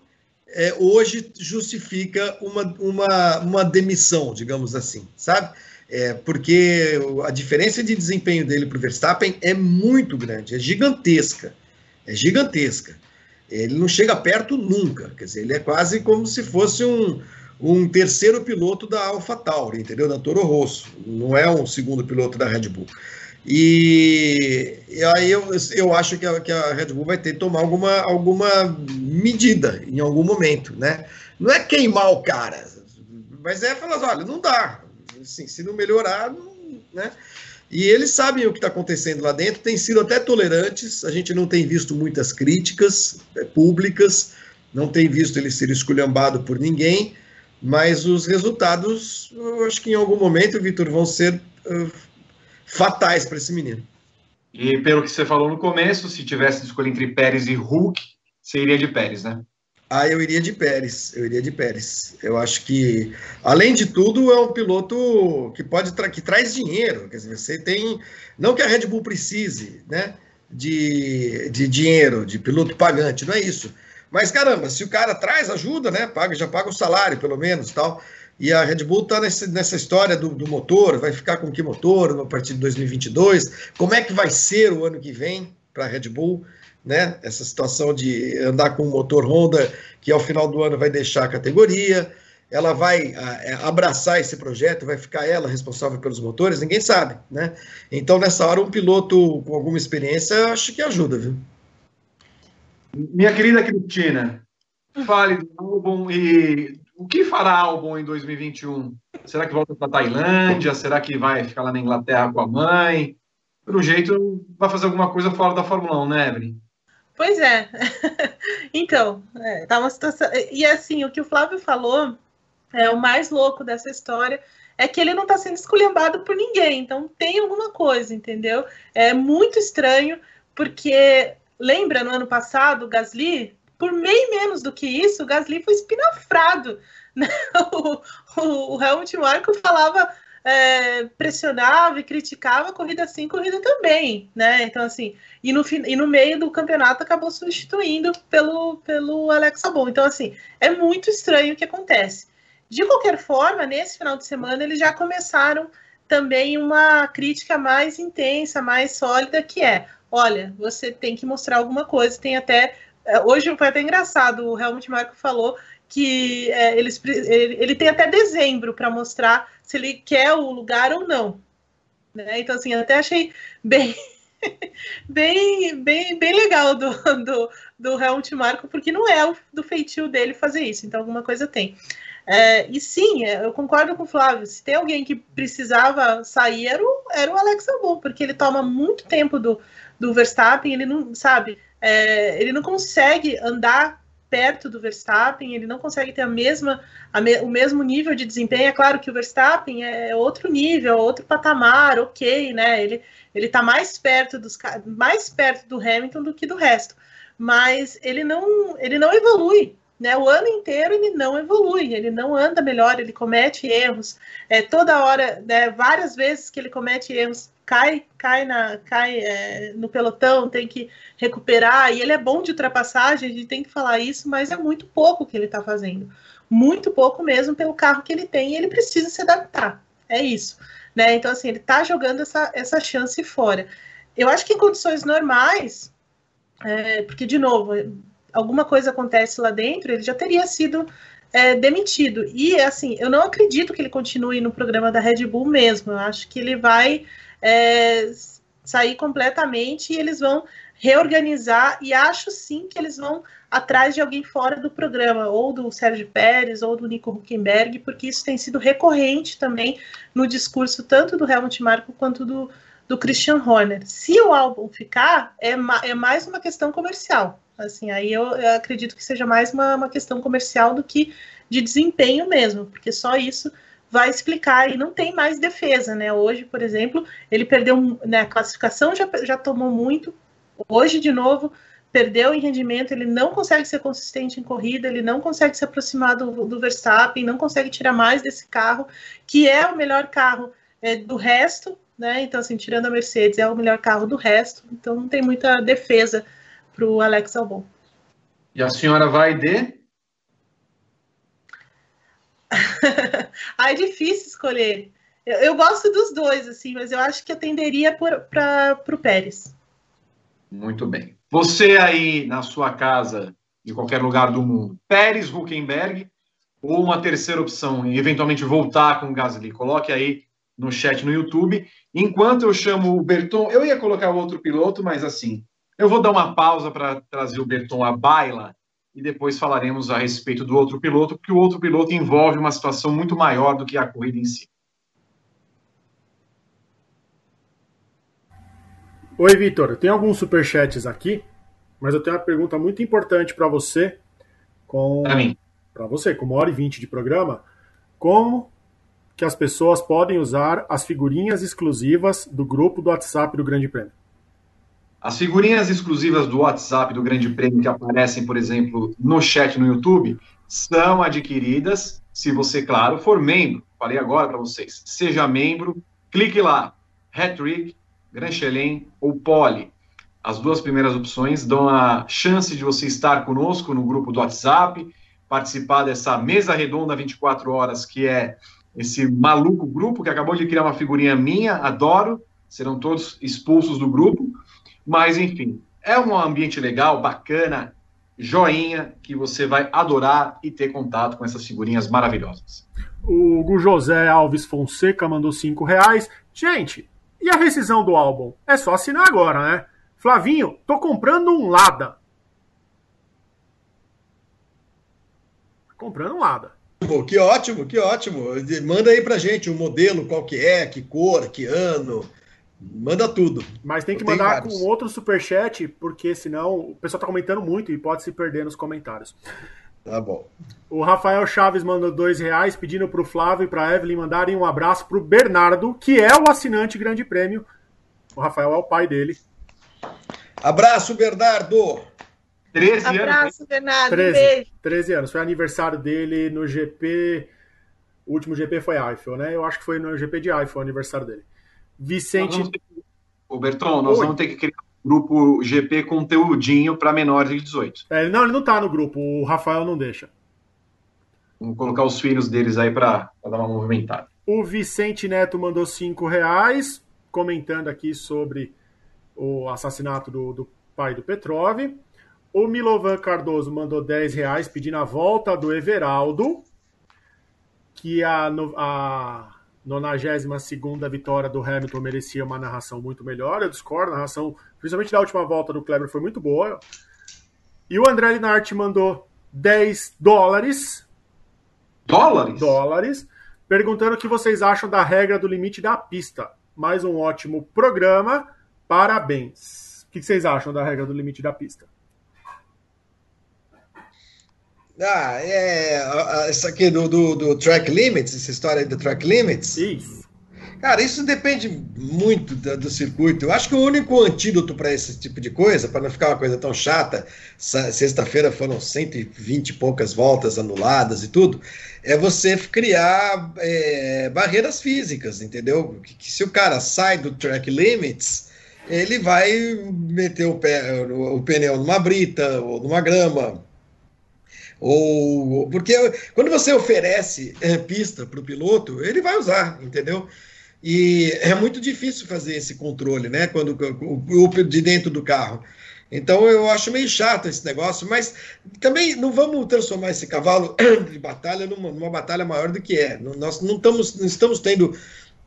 é, hoje justifica uma, uma, uma demissão, digamos assim, sabe? É, porque a diferença de desempenho dele para o Verstappen é muito grande, é gigantesca. É gigantesca. Ele não chega perto nunca. Quer dizer, ele é quase como se fosse um, um terceiro piloto da AlphaTauri, entendeu? Da Toro Rosso. Não é um segundo piloto da Red Bull. E, e aí eu, eu acho que a, que a Red Bull vai ter que tomar alguma, alguma medida em algum momento, né? Não é queimar o cara, mas é falar, olha, não dá. Assim, se não melhorar, não, né? E eles sabem o que está acontecendo lá dentro, têm sido até tolerantes, a gente não tem visto muitas críticas é, públicas, não tem visto ele ser esculhambado por ninguém, mas os resultados, eu acho que em algum momento, Vitor, vão ser uh, fatais para esse menino. E pelo que você falou no começo, se tivesse de escolher entre Pérez e Hulk, seria de Pérez, né? Ah, eu iria de Pérez, eu iria de Pérez. Eu acho que, além de tudo, é um piloto que pode tra que traz dinheiro. Quer dizer, você tem. Não que a Red Bull precise, né? De, de dinheiro, de piloto pagante, não é isso. Mas caramba, se o cara traz ajuda, né? Paga, já paga o salário, pelo menos, tal. E a Red Bull está nessa história do, do, motor, vai ficar com que motor a partir de 2022? Como é que vai ser o ano que vem para a Red Bull? Né? Essa situação de andar com um motor Honda que ao final do ano vai deixar a categoria, ela vai é, abraçar esse projeto, vai ficar ela responsável pelos motores, ninguém sabe, né? Então nessa hora um piloto com alguma experiência acho que ajuda, viu? Minha querida Cristina, fale do álbum e o que fará álbum em 2021? Será que volta para Tailândia? Será que vai ficar lá na Inglaterra com a mãe? Pelo jeito, vai fazer alguma coisa fora da Fórmula 1, né, Evelyn? Pois é. <laughs> então, é, tá uma situação. E assim, o que o Flávio falou é o mais louco dessa história é que ele não está sendo esculhambado por ninguém. Então tem alguma coisa, entendeu? É muito estranho, porque lembra no ano passado, o Gasly, por meio menos do que isso, o Gasly foi espinafrado. <laughs> Né? O, o, o Helmut Marko falava é, pressionava e criticava corrida sim, corrida também, né? Então, assim, e no, e no meio do campeonato acabou substituindo pelo, pelo Alex Albon. Então, assim, é muito estranho o que acontece. De qualquer forma, nesse final de semana, eles já começaram também uma crítica mais intensa, mais sólida, que é: olha, você tem que mostrar alguma coisa, tem até. É, hoje foi até engraçado, o Helmut Marko falou que é, ele, ele, tem até dezembro para mostrar se ele quer o lugar ou não. Né? Então, assim, até achei bem, <laughs> bem, bem, bem legal do, do, do Helmut Marko, porque não é do feitio dele fazer isso, então alguma coisa tem. É, e sim, é, eu concordo com o Flávio, se tem alguém que precisava sair, era o, era o Alex Albon, porque ele toma muito tempo do, do Verstappen, ele não, sabe, é, ele não consegue andar perto do Verstappen, ele não consegue ter a mesma, a me, o mesmo nível de desempenho. É claro que o Verstappen é outro nível, outro patamar, ok, né? Ele ele está mais perto dos mais perto do Hamilton do que do resto, mas ele não ele não evolui. Né, o ano inteiro ele não evolui, ele não anda melhor, ele comete erros. É, toda hora, né, várias vezes que ele comete erros, cai, cai, na, cai é, no pelotão, tem que recuperar, e ele é bom de ultrapassagem, a gente tem que falar isso, mas é muito pouco que ele está fazendo. Muito pouco mesmo pelo carro que ele tem, e ele precisa se adaptar. É isso. Né? Então, assim, ele está jogando essa, essa chance fora. Eu acho que em condições normais, é, porque, de novo, alguma coisa acontece lá dentro, ele já teria sido é, demitido. E, assim, eu não acredito que ele continue no programa da Red Bull mesmo. Eu acho que ele vai é, sair completamente e eles vão reorganizar. E acho sim que eles vão atrás de alguém fora do programa, ou do Sérgio Pérez, ou do Nico Huckenberg, porque isso tem sido recorrente também no discurso tanto do Helmut Marko quanto do, do Christian Horner. Se o álbum ficar, é, ma é mais uma questão comercial. Assim, aí eu, eu acredito que seja mais uma, uma questão comercial do que de desempenho mesmo, porque só isso vai explicar e não tem mais defesa, né? Hoje, por exemplo, ele perdeu, né, a classificação já, já tomou muito, hoje de novo perdeu em rendimento, ele não consegue ser consistente em corrida, ele não consegue se aproximar do, do Verstappen, não consegue tirar mais desse carro, que é o melhor carro é, do resto, né? Então, assim, tirando a Mercedes, é o melhor carro do resto, então não tem muita defesa para o Alex Albon. E a senhora vai de? <laughs> ah, é difícil escolher. Eu, eu, gosto dos dois, assim, mas eu acho que eu tenderia para o Pérez. Muito bem. Você aí na sua casa, em qualquer lugar do mundo, Pérez, Huckenberg, ou uma terceira opção, eventualmente voltar com o Gasly, coloque aí no chat no YouTube. Enquanto eu chamo o Berton, eu ia colocar outro piloto, mas assim, eu vou dar uma pausa para trazer o Berton à baila e depois falaremos a respeito do outro piloto, porque o outro piloto envolve uma situação muito maior do que a corrida em si. Oi, Vitor. Tem alguns superchats aqui, mas eu tenho uma pergunta muito importante para você. Com... Para mim. Para você, com uma hora e vinte de programa. Como que as pessoas podem usar as figurinhas exclusivas do grupo do WhatsApp do Grande Prêmio? As figurinhas exclusivas do WhatsApp do Grande Prêmio que aparecem, por exemplo, no chat no YouTube, são adquiridas se você, claro, for membro. Falei agora para vocês. Seja membro, clique lá. Hattrick, Grand Chelem ou Pole. As duas primeiras opções dão a chance de você estar conosco no grupo do WhatsApp, participar dessa mesa redonda 24 horas, que é esse maluco grupo que acabou de criar uma figurinha minha, adoro. Serão todos expulsos do grupo mas, enfim, é um ambiente legal, bacana, joinha, que você vai adorar e ter contato com essas figurinhas maravilhosas. O Hugo José Alves Fonseca mandou cinco reais. Gente, e a rescisão do álbum? É só assinar agora, né? Flavinho, tô comprando um Lada. Comprando um Lada. Que ótimo, que ótimo. Manda aí pra gente o um modelo, qual que é, que cor, que ano, Manda tudo. Mas tem que Eu mandar com outro superchat, porque senão o pessoal tá comentando muito e pode se perder nos comentários. Tá bom. O Rafael Chaves mandou dois reais pedindo pro Flávio e pra Evelyn mandarem um abraço pro Bernardo, que é o assinante Grande Prêmio. O Rafael é o pai dele. Abraço, Bernardo! 13 anos. Abraço, Bernardo. 13, beijo. 13 anos. Foi aniversário dele no GP. O último GP foi Eiffel, né? Eu acho que foi no GP de Eiffel o aniversário dele. Vicente. O Berton, nós Oi. vamos ter que criar um grupo GP conteúdinho para menores de 18. É, não, ele não tá no grupo, o Rafael não deixa. Vamos colocar os filhos deles aí para dar uma movimentada. O Vicente Neto mandou cinco reais, comentando aqui sobre o assassinato do, do pai do Petrov. O Milovan Cardoso mandou 10 reais pedindo a volta do Everaldo, que a, a 92 vitória do Hamilton merecia uma narração muito melhor. Eu discordo, a narração, principalmente da última volta do Kleber, foi muito boa. E o André Linart mandou 10 dólares. Dólares? Dólares. Perguntando o que vocês acham da regra do limite da pista. Mais um ótimo programa. Parabéns. O que vocês acham da regra do limite da pista? Ah, é. Essa aqui do, do, do track limits, essa história do track limits. Isso. Cara, isso depende muito do, do, circuito. Eu acho que o único antídoto para esse tipo de coisa, para não ficar uma coisa tão chata, sexta-feira foram 120 e poucas voltas anuladas e tudo, é você criar é, barreiras físicas, entendeu? Que, que, se o cara sai do track limits, ele vai meter o, pé, o, o pneu numa brita ou numa grama. Ou porque quando você oferece é, pista para o piloto, ele vai usar, entendeu? E é muito difícil fazer esse controle, né? Quando o, de dentro do carro. Então eu acho meio chato esse negócio, mas também não vamos transformar esse cavalo <clears throat> de batalha numa, numa batalha maior do que é. Nós não estamos, não estamos tendo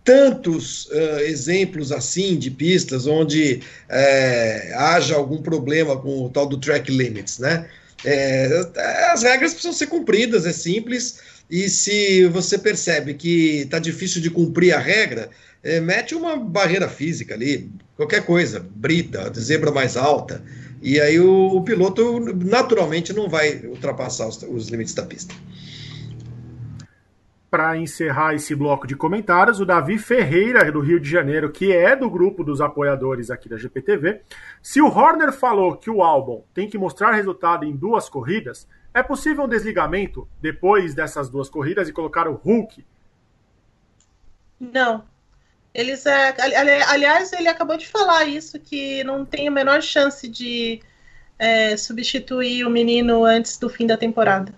tantos uh, exemplos assim de pistas onde é, haja algum problema com o tal do track limits, né? É, as regras precisam ser cumpridas, é simples. E se você percebe que está difícil de cumprir a regra, é, mete uma barreira física ali, qualquer coisa, brita, zebra mais alta, e aí o, o piloto naturalmente não vai ultrapassar os, os limites da pista. Para encerrar esse bloco de comentários, o Davi Ferreira, do Rio de Janeiro, que é do grupo dos apoiadores aqui da GPTV, se o Horner falou que o álbum tem que mostrar resultado em duas corridas, é possível um desligamento depois dessas duas corridas e colocar o Hulk? Não. Eles, é, aliás, ele acabou de falar isso, que não tem a menor chance de é, substituir o menino antes do fim da temporada.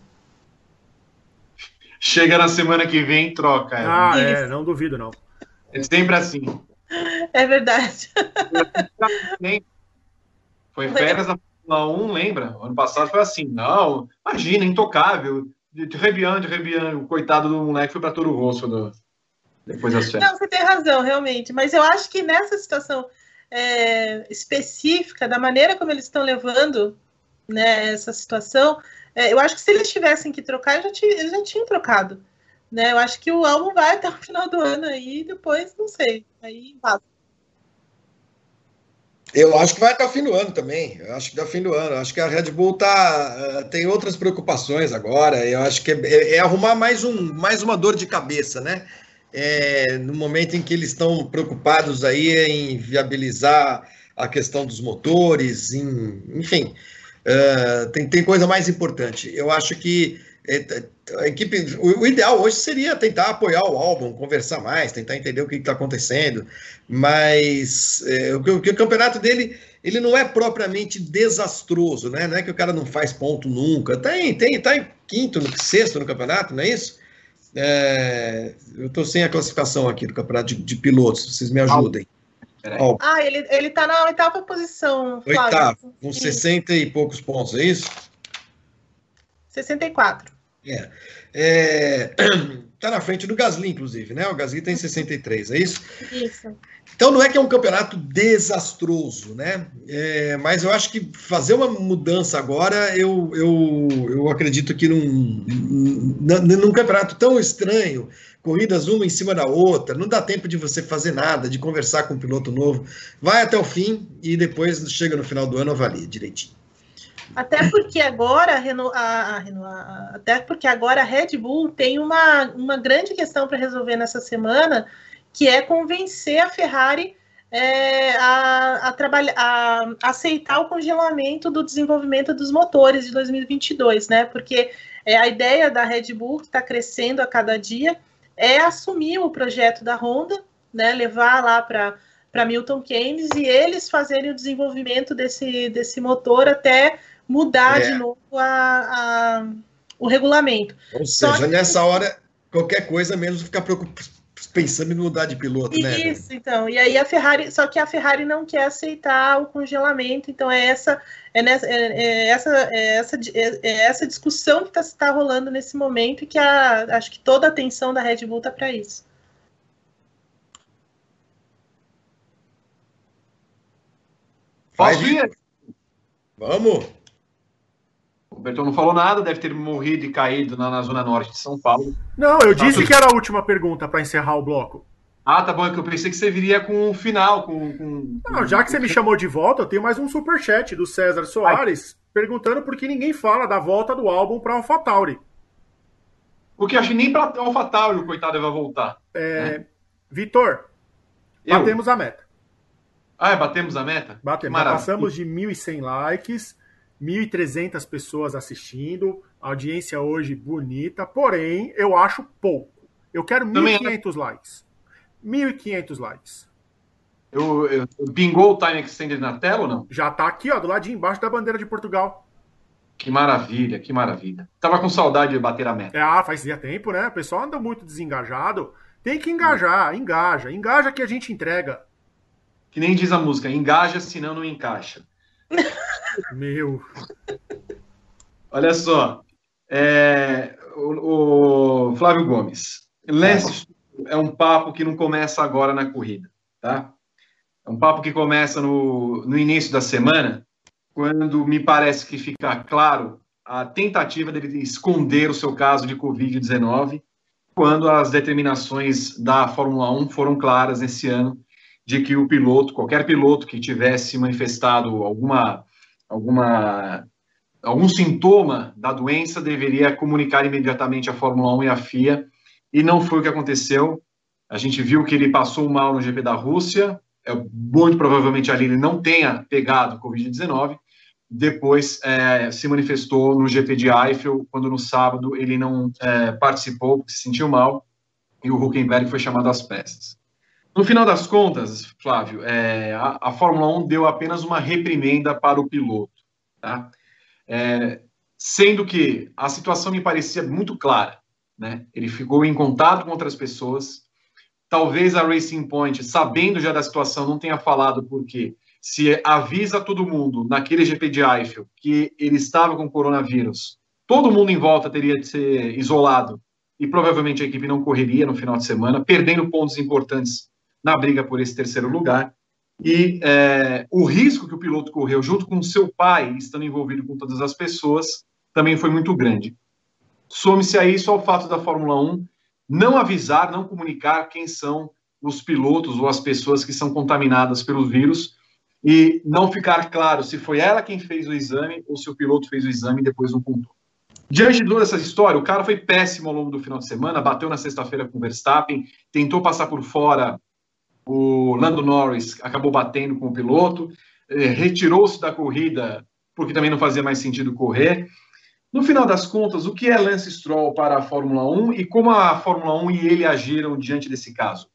Chega na semana que vem, troca. É. Ah, é, não duvido, não. É sempre assim. É verdade. <laughs> Foi férias da Fórmula 1, lembra? Ano passado foi assim, não, imagina, intocável. De Rebian, de Rebian, o coitado do moleque foi para Toro Rosso do... depois das férias. Não, você tem razão, realmente. Mas eu acho que nessa situação é, específica, da maneira como eles estão levando né, essa situação, é, eu acho que se eles tivessem que trocar, já tinha, eles já tinham trocado. Né? Eu acho que o álbum vai até o <laughs> final do ano aí, depois, não sei. Aí. Eu acho que vai até o fim do ano também. Eu acho que até o fim do ano. Eu acho que a Red Bull tá, uh, tem outras preocupações agora. Eu acho que é, é, é, arrumar mais, um, mais uma dor de cabeça, né? É, no momento em que eles estão preocupados aí em viabilizar a questão dos motores, em, enfim, uh, tem, tem coisa mais importante. Eu acho que é, a equipe, o, ideal hoje seria tentar apoiar o álbum, conversar mais, tentar entender o que está acontecendo, mas é, o, o, campeonato dele ele não é propriamente desastroso, né? Não é que o cara não faz ponto nunca. Tem, tem, tá em quinto, no sexto no campeonato, não é isso? É, eu estou sem a classificação aqui do campeonato de, de pilotos, vocês me ajudem. Oh. Ah, ele, ele tá na oitava posição. Oitava, com 60 e poucos pontos, é isso? 64. É. é. <clears throat> Tá na frente do Gasly, inclusive, né? O Gasly tem 63, é isso? Isso. Então não é que é um campeonato desastroso, né? É, mas eu acho que fazer uma mudança agora, eu, eu, eu acredito que num, num campeonato tão estranho, corridas uma em cima da outra, não dá tempo de você fazer nada, de conversar com um piloto novo. Vai até o fim e depois chega no final do ano, avalia direitinho. Até porque agora a, a, a, até porque agora a Red Bull tem uma, uma grande questão para resolver nessa semana, que é convencer a Ferrari é, a, a, trabalhar, a aceitar o congelamento do desenvolvimento dos motores de 2022, né? Porque é, a ideia da Red Bull, que está crescendo a cada dia, é assumir o projeto da Honda, né? Levar lá para para Milton Keynes e eles fazerem o desenvolvimento desse, desse motor até mudar é. de novo a, a, o regulamento. Ou seja, que... nessa hora, qualquer coisa menos ficar pensando em mudar de piloto, Isso, né? Isso, então. E aí a Ferrari, só que a Ferrari não quer aceitar o congelamento, então é essa é, nessa, é, é essa, é essa, é, é essa discussão que está tá rolando nesse momento e que a, acho que toda a atenção da Red Bull está para isso. Posso ir? Vamos! O Bertão não falou nada, deve ter morrido e caído na, na zona norte de São Paulo. Não, eu disse que era a última pergunta para encerrar o bloco. Ah, tá bom, é que eu pensei que você viria com o final, com, com, Não, já que você me chamou de volta, eu tenho mais um superchat do César Soares Ai. perguntando por que ninguém fala da volta do álbum para AlphaTauri. Porque acho que nem para AlphaTauri o coitado vai voltar. É, né? Vitor, Batemos a meta. Ah, batemos a meta? Batemos. Passamos de 1.100 likes, 1.300 pessoas assistindo, audiência hoje bonita, porém, eu acho pouco. Eu quero 1.500 likes. 1.500 likes. Eu, eu, pingou o time extended na tela ou não? Já tá aqui, ó, do ladinho embaixo da bandeira de Portugal. Que maravilha, que maravilha. Tava com saudade de bater a meta. Ah, fazia tempo, né? O pessoal anda muito desengajado. Tem que engajar, engaja. Engaja que a gente entrega. Que nem diz a música, engaja, senão não encaixa. Meu. Olha só. É, o, o, Flávio Gomes. Lance é um papo que não começa agora na corrida, tá? É um papo que começa no, no início da semana, quando me parece que fica claro a tentativa dele esconder o seu caso de Covid-19, quando as determinações da Fórmula 1 foram claras nesse ano de que o piloto, qualquer piloto que tivesse manifestado alguma, alguma, algum sintoma da doença deveria comunicar imediatamente à Fórmula 1 e à FIA, e não foi o que aconteceu. A gente viu que ele passou mal no GP da Rússia, é, muito provavelmente ali ele não tenha pegado Covid-19, depois é, se manifestou no GP de Eiffel, quando no sábado ele não é, participou, porque se sentiu mal, e o Huckenberg foi chamado às peças. No final das contas, Flávio, é, a, a, Fórmula 1 deu apenas uma reprimenda para o piloto, tá? É, sendo que a situação me parecia muito clara, né? Ele ficou em contato com outras pessoas. Talvez a Racing Point, sabendo já da situação, não tenha falado porque se avisa todo mundo naquele GP de Eiffel que ele estava com coronavírus, todo mundo em volta teria de ser isolado e provavelmente a equipe não correria no final de semana, perdendo pontos importantes na briga por esse terceiro lugar. E é, o risco que o piloto correu, junto com seu pai, estando envolvido com todas as pessoas, também foi muito grande. Some-se a isso ao fato da Fórmula 1 não avisar, não comunicar quem são os pilotos ou as pessoas que são contaminadas pelo vírus e não ficar claro se foi ela quem fez o exame ou se o piloto fez o exame e depois não contou. Diante de toda essa história, o cara foi péssimo ao longo do final de semana, bateu na sexta-feira com o Verstappen, tentou passar por fora o Lando Norris acabou batendo com o piloto, eh, retirou-se da corrida porque também não fazia mais sentido correr. No final das contas, o que é Lance Stroll para a Fórmula 1 e como a Fórmula 1 e ele agiram diante desse caso?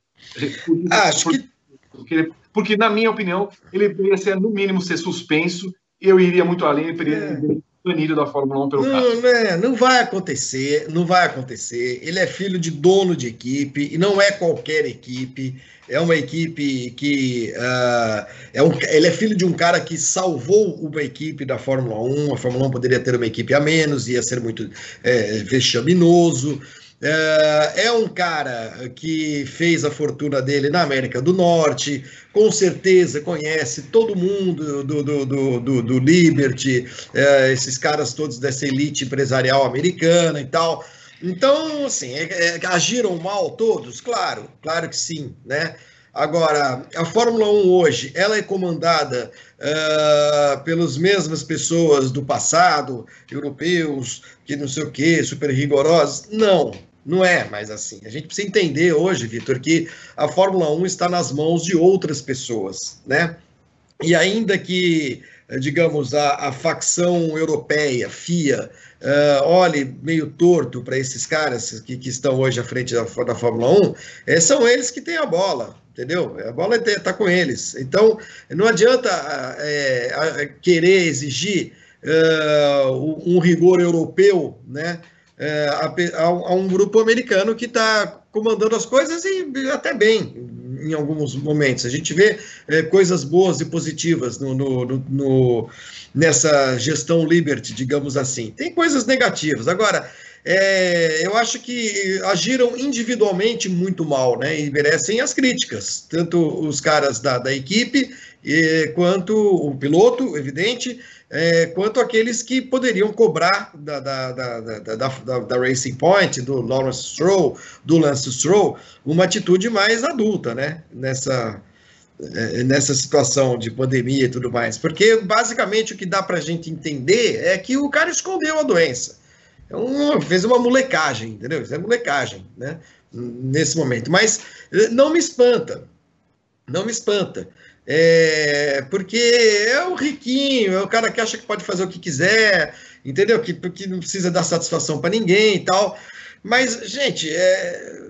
Ah, acho que... Porque, porque, na minha opinião, ele deveria ser, no mínimo, ser suspenso. Eu iria muito além, ele é banido da Fórmula 1 pelo não, Não, é, não vai acontecer, não vai acontecer. Ele é filho de dono de equipe e não é qualquer equipe. É uma equipe que uh, é um, ele é filho de um cara que salvou uma equipe da Fórmula 1. A Fórmula 1 poderia ter uma equipe a menos, ia ser muito é, vexaminoso. É, é um cara que fez a fortuna dele na América do Norte, com certeza conhece todo mundo do, do, do, do, do Liberty, é, esses caras todos dessa elite empresarial americana e tal. Então, assim, é, é, agiram mal todos? Claro, claro que sim, né? Agora, a Fórmula 1 hoje, ela é comandada uh, pelas mesmas pessoas do passado, europeus, que não sei o quê, super rigorosos? Não, não é mais assim. A gente precisa entender hoje, Vitor, que a Fórmula 1 está nas mãos de outras pessoas, né? E ainda que, digamos, a, a facção europeia, FIA, uh, olhe meio torto para esses caras que, que, estão hoje à frente da, da Fórmula 1, é, são eles que têm a bola, entendeu? A bola está com eles. Então, não adianta é, querer exigir um rigor europeu, né? É, a, a, um grupo americano que está comandando as coisas e até bem em alguns momentos. A gente vê é, coisas boas e positivas no, no, no, nessa gestão Liberty, digamos assim. Tem coisas negativas. Agora, é, eu acho que agiram individualmente muito mal, né? E merecem as críticas, tanto os caras da, da equipe e, quanto o piloto, evidente, é, quanto aqueles que poderiam cobrar da, da, da, da, da Racing Point, do Lawrence Stroll, do Lance Stroll, uma atitude mais adulta, né? Nessa, é, nessa situação de pandemia e tudo mais. Porque, basicamente, o que dá para a gente entender é que o cara escondeu a doença. É fez uma molecagem, entendeu? Isso é molecagem, né? Nesse momento. Mas eh, não me espanta. Não me espanta. É, porque é o riquinho, é o cara que acha que pode fazer o que quiser, entendeu? Que, que não precisa dar satisfação para ninguém e tal. Mas, gente, é,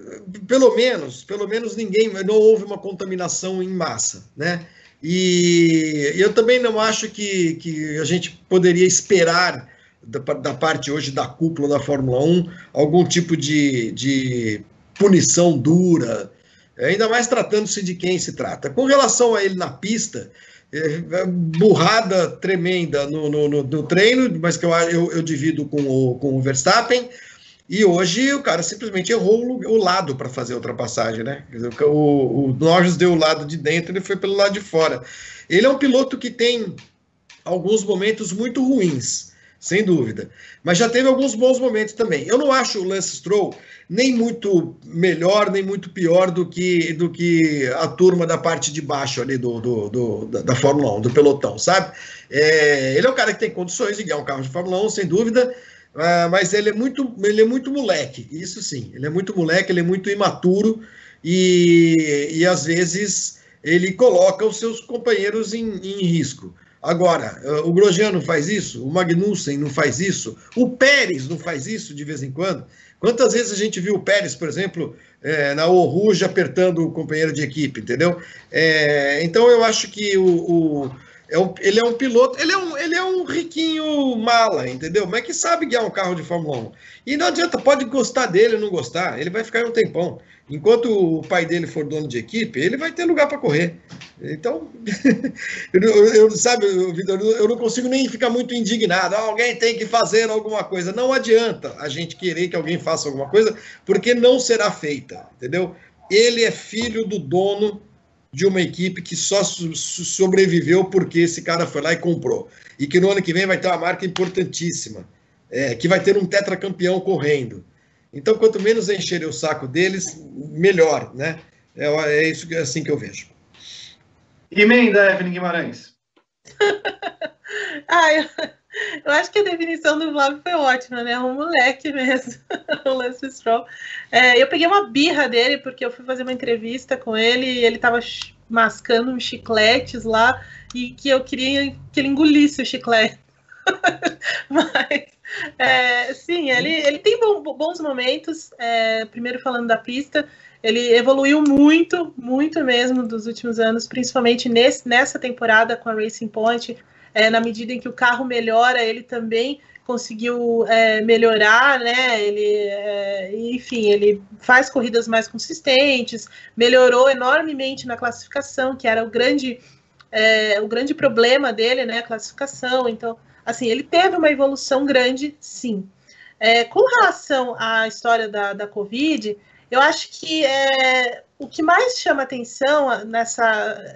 pelo menos, pelo menos ninguém, não houve uma contaminação em massa, né? E eu também não acho que, que a gente poderia esperar da, da parte hoje da cúpula da Fórmula 1 algum tipo de, de punição dura, ainda mais tratando-se de quem se trata. Com relação a ele na pista, é, é burrada tremenda no, no, no, no, treino, mas que eu, eu, eu divido com o, com o Verstappen. E hoje o cara simplesmente errou o, o lado para fazer a ultrapassagem, né? O, o Norris deu o lado de dentro, ele foi pelo lado de fora. Ele é um piloto que tem alguns momentos muito ruins, sem dúvida. Mas já teve alguns bons momentos também. Eu não acho o Lance Stroll nem muito melhor, nem muito pior do que, do que a turma da parte de baixo ali do, do, do da, Fórmula 1, do pelotão, sabe? É, ele é um cara que tem condições de ganhar um carro de Fórmula 1, sem dúvida. Uh, mas ele é muito ele é muito moleque, isso sim. Ele é muito moleque, ele é muito imaturo e, e às vezes ele coloca os seus companheiros em, em risco. Agora, uh, o Grosjean não faz isso, o Magnussen não faz isso, o Pérez não faz isso de vez em quando. Quantas vezes a gente viu o Pérez, por exemplo, é, na Oruja apertando o companheiro de equipe, entendeu? É, então eu acho que o é um, ele é um piloto, ele é um, ele é um riquinho mala, entendeu? Mas que sabe guiar um carro de Fórmula 1. E não adianta, pode gostar dele ou não gostar, ele vai ficar um tempão. Enquanto o pai dele for dono de equipe, ele vai ter lugar para correr. Então, <laughs> eu, eu, sabe, Vitor, eu não consigo nem ficar muito indignado. Ah, alguém tem que fazer alguma coisa. Não adianta a gente querer que alguém faça alguma coisa, porque não será feita, entendeu? Ele é filho do dono de uma equipe que só sobreviveu porque esse cara foi lá e comprou. E que no ano que vem vai ter uma marca importantíssima, é, que vai ter um tetracampeão correndo. Então, quanto menos encherem o saco deles, melhor, né? É, é isso é assim que eu vejo. Emenda, Evelyn Guimarães. <laughs> ah, eu, eu, acho que a definição do Flávio foi ótima, né? Um moleque mesmo, <laughs> o Lance Stroll. É, eu peguei uma birra dele, porque eu fui fazer uma entrevista com ele e ele estava mascando uns chicletes lá e que eu queria que ele engolisse o chiclete. <laughs> Mas, é, sim, ele, ele tem bons momentos. É, primeiro falando da pista, ele evoluiu muito, muito mesmo dos últimos anos, principalmente nesse, nessa temporada com a Racing Point. É, na medida em que o carro melhora, ele também conseguiu é, melhorar, né? Ele, é, enfim, ele faz corridas mais consistentes, melhorou enormemente na classificação, que era o grande, é, o grande problema dele, né? A classificação. Então, assim, ele teve uma evolução grande, sim. É, com relação à história da, da Covid, eu acho que é, o que mais chama atenção nessa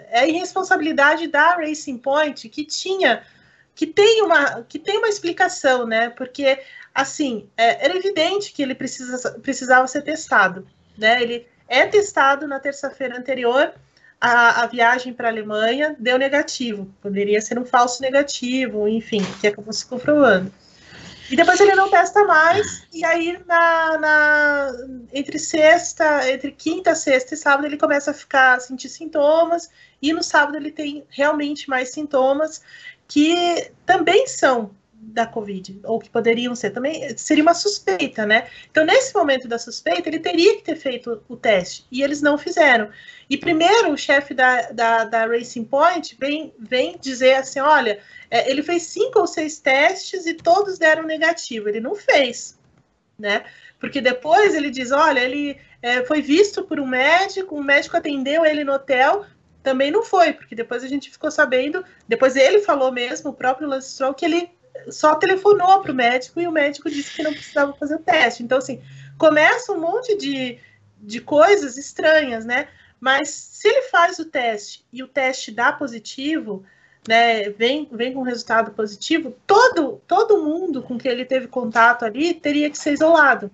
é a irresponsabilidade da Racing Point, que tinha que tem uma, que tem uma explicação, né? Porque, assim, é, era evidente que ele precisa, precisava ser testado, né? Ele é testado na terça-feira anterior à, viagem para a Alemanha, deu negativo. Poderia ser um falso negativo, enfim, que acabou se comprovando. E depois ele não testa mais, e aí na, na, entre sexta, entre quinta, sexta e sábado ele começa a ficar a sentir sintomas, e no sábado ele tem realmente mais sintomas, que também são da Covid, ou que poderiam ser, também seria uma suspeita, né? Então, nesse momento da suspeita, ele teria que ter feito o teste, e eles não fizeram. E primeiro, o chefe da, da, da Racing Point vem, vem dizer assim: olha, é, ele fez cinco ou seis testes e todos deram negativo. Ele não fez, né? Porque depois ele diz: olha, ele é, foi visto por um médico, um médico atendeu ele no hotel, também não foi, porque depois a gente ficou sabendo, depois ele falou mesmo, o próprio Lance Stroll, que ele só telefonou para o médico e o médico disse que não precisava fazer o teste. Então, assim, começa um monte de, de coisas estranhas, né? Mas se ele faz o teste e o teste dá positivo, né, vem, vem com resultado positivo, todo, todo mundo com quem ele teve contato ali teria que ser isolado,